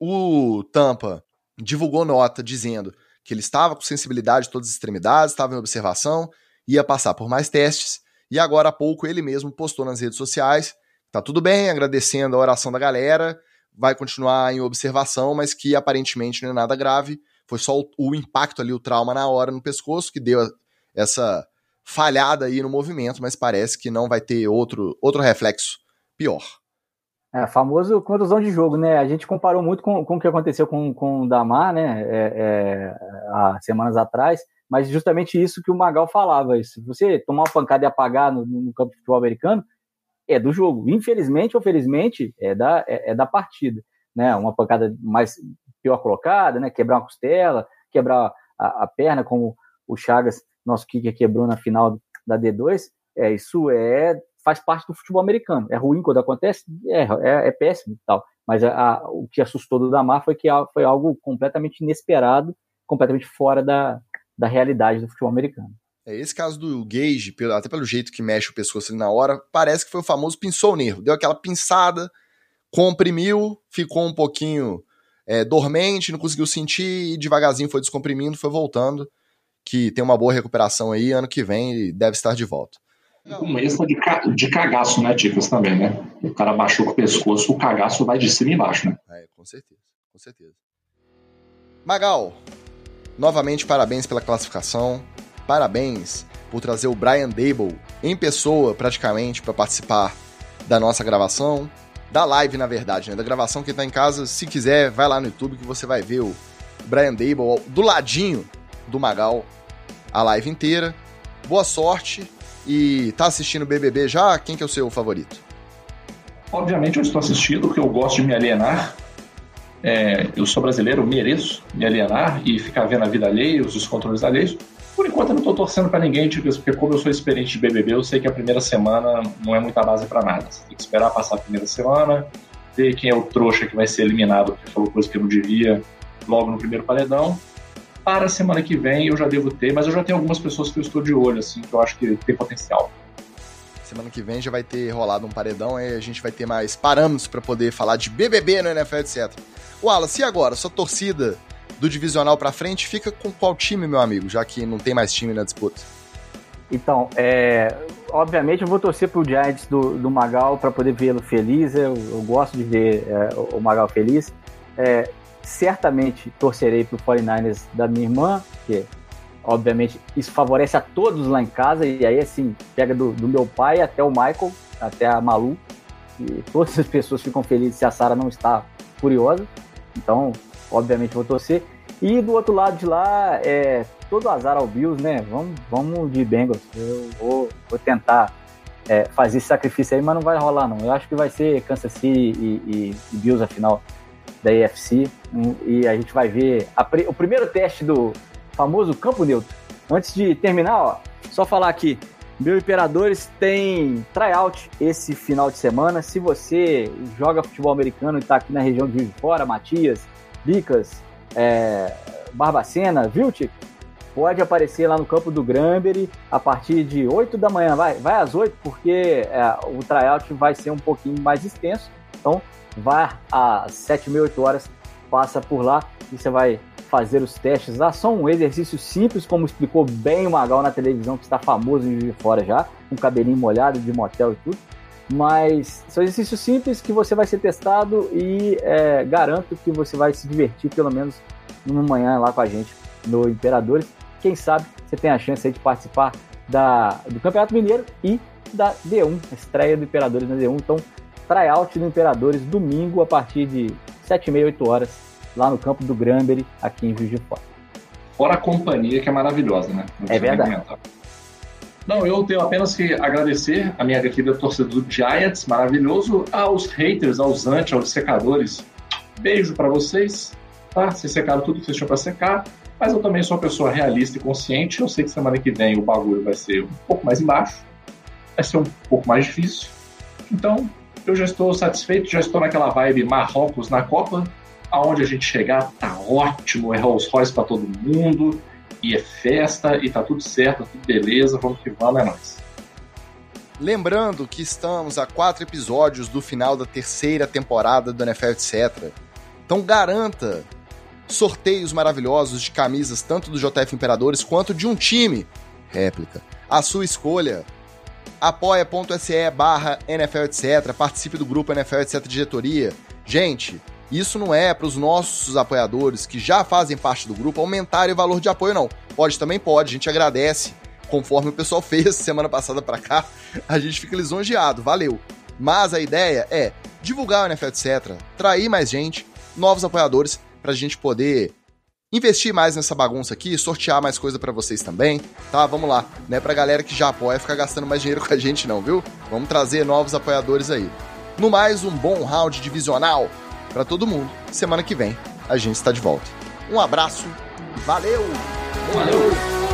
o Tampa divulgou nota dizendo que ele estava com sensibilidade de todas as extremidades, estava em observação, ia passar por mais testes, e agora há pouco ele mesmo postou nas redes sociais tá tudo bem, agradecendo a oração da galera, vai continuar em observação, mas que aparentemente não é nada grave. Foi só o, o impacto ali, o trauma na hora no pescoço, que deu essa falhada aí no movimento, mas parece que não vai ter outro, outro reflexo pior. É, famoso contusão de jogo, né? A gente comparou muito com, com o que aconteceu com, com o Damar, né? É, é, há semanas atrás, mas justamente isso que o Magal falava. Se você tomar uma pancada e apagar no, no campo de futebol americano, é do jogo. Infelizmente ou felizmente, é da, é, é, da partida. Né? Uma pancada mais pior colocada, né? quebrar uma costela, quebrar a, a perna, como o Chagas, nosso kicker, quebrou na final da D2. É, isso é faz parte do futebol americano. É ruim quando acontece, é, é, é péssimo e tal. Mas a, a, o que assustou do Damar foi que foi algo completamente inesperado, completamente fora da, da realidade do futebol americano. É, esse caso do Gage, até pelo jeito que mexe o pescoço ali na hora, parece que foi o famoso pinçou o nervo. Deu aquela pinçada, comprimiu, ficou um pouquinho é, dormente, não conseguiu sentir e devagarzinho foi descomprimindo, foi voltando. Que tem uma boa recuperação aí, ano que vem deve estar de volta. Um extra de, ca... de cagaço, né, Ticas, também, né? O cara baixou com o pescoço, o cagaço vai de cima e embaixo, né? É, com certeza, com certeza. Magal, novamente parabéns pela classificação parabéns por trazer o Brian Dable em pessoa, praticamente, para participar da nossa gravação. Da live, na verdade, né? Da gravação que tá em casa. Se quiser, vai lá no YouTube que você vai ver o Brian Dable do ladinho do Magal a live inteira. Boa sorte e tá assistindo BBB já? Quem que é o seu favorito? Obviamente eu estou assistindo porque eu gosto de me alienar. É, eu sou brasileiro, mereço me alienar e ficar vendo a vida alheia, os descontroles alheios. Por enquanto eu não estou torcendo para ninguém, tipo, porque como eu sou experiente de BBB, eu sei que a primeira semana não é muita base para nada. Você tem que esperar passar a primeira semana, ver quem é o trouxa que vai ser eliminado porque falou coisa que não devia logo no primeiro paredão. Para a semana que vem eu já devo ter, mas eu já tenho algumas pessoas que eu estou de olho, assim, que eu acho que tem potencial. Semana que vem já vai ter rolado um paredão, aí a gente vai ter mais parâmetros para poder falar de BBB no NFL, etc. Wallace, e agora? Sua torcida do divisional para frente, fica com qual time, meu amigo, já que não tem mais time na disputa? Então, é, obviamente eu vou torcer pro Giants do, do Magal para poder vê-lo feliz. Eu, eu, gosto de ver é, o Magal feliz. É, certamente torcerei pro 49ers da minha irmã, que obviamente isso favorece a todos lá em casa. E aí, assim, pega do, do meu pai até o Michael, até a Malu. E todas as pessoas ficam felizes se a Sara não está furiosa. Então, obviamente vou torcer. E do outro lado de lá, é todo azar ao Bills, né? Vamos, vamos de Bengals. Eu vou, vou tentar é, fazer esse sacrifício aí, mas não vai rolar, não. Eu acho que vai ser Kansas City e, e, e Bills a final da AFC. E a gente vai ver a, o primeiro teste do famoso campo neutro. Antes de terminar, ó, só falar aqui. Meu Imperadores tem tryout esse final de semana. Se você joga futebol americano e está aqui na região de Juiz de Fora, Matias, Bicas, é, Barbacena, Viltic, pode aparecer lá no campo do Granbury a partir de 8 da manhã. Vai, vai às 8, porque é, o tryout vai ser um pouquinho mais extenso Então, vai às 7 mil, 8 horas, passa por lá e você vai fazer os testes lá. Só um exercício simples, como explicou bem o Magal na televisão, que está famoso em Fora já, com cabelinho molhado de motel e tudo. Mas são exercícios simples que você vai ser testado e é, garanto que você vai se divertir pelo menos numa manhã lá com a gente no Imperadores. Quem sabe você tem a chance de participar da, do Campeonato Mineiro e da D1, a estreia do Imperadores na D1. Então, tryout do Imperadores domingo a partir de 7h30, 8 horas, lá no campo do Granbury, aqui em Juiz de Fora. Fora a companhia que é maravilhosa, né? é verdade. Não, eu tenho apenas que agradecer a minha querida torcida do Giants, maravilhoso, aos haters, aos anti, aos secadores. Beijo para vocês, tá? Vocês secaram tudo que vocês tinham para secar, mas eu também sou uma pessoa realista e consciente. Eu sei que semana que vem o bagulho vai ser um pouco mais embaixo, vai ser um pouco mais difícil. Então, eu já estou satisfeito, já estou naquela vibe Marrocos na Copa. Aonde a gente chegar, tá ótimo, é Rolls Royce para todo mundo e é festa e tá tudo certo, tá tudo beleza, vamos que vamos, é nóis. Lembrando que estamos a quatro episódios do final da terceira temporada do NFL Etc. Então garanta sorteios maravilhosos de camisas tanto do JF Imperadores quanto de um time réplica. A sua escolha. apoia.se barra NFL Etc. Participe do grupo NFL Etc. Diretoria. Gente, isso não é para os nossos apoiadores que já fazem parte do grupo aumentarem o valor de apoio, não. Pode também pode, a gente agradece. Conforme o pessoal [laughs] fez semana passada para cá, a gente fica lisonjeado, valeu. Mas a ideia é divulgar o NFL, etc., trair mais gente, novos apoiadores, para a gente poder investir mais nessa bagunça aqui, sortear mais coisa para vocês também, tá? Vamos lá, não é pra galera que já apoia ficar gastando mais dinheiro [laughs] com a gente não, viu? Vamos trazer novos apoiadores aí. No mais, um bom round divisional para todo mundo. Semana que vem a gente está de volta. Um abraço, valeu! Valeu!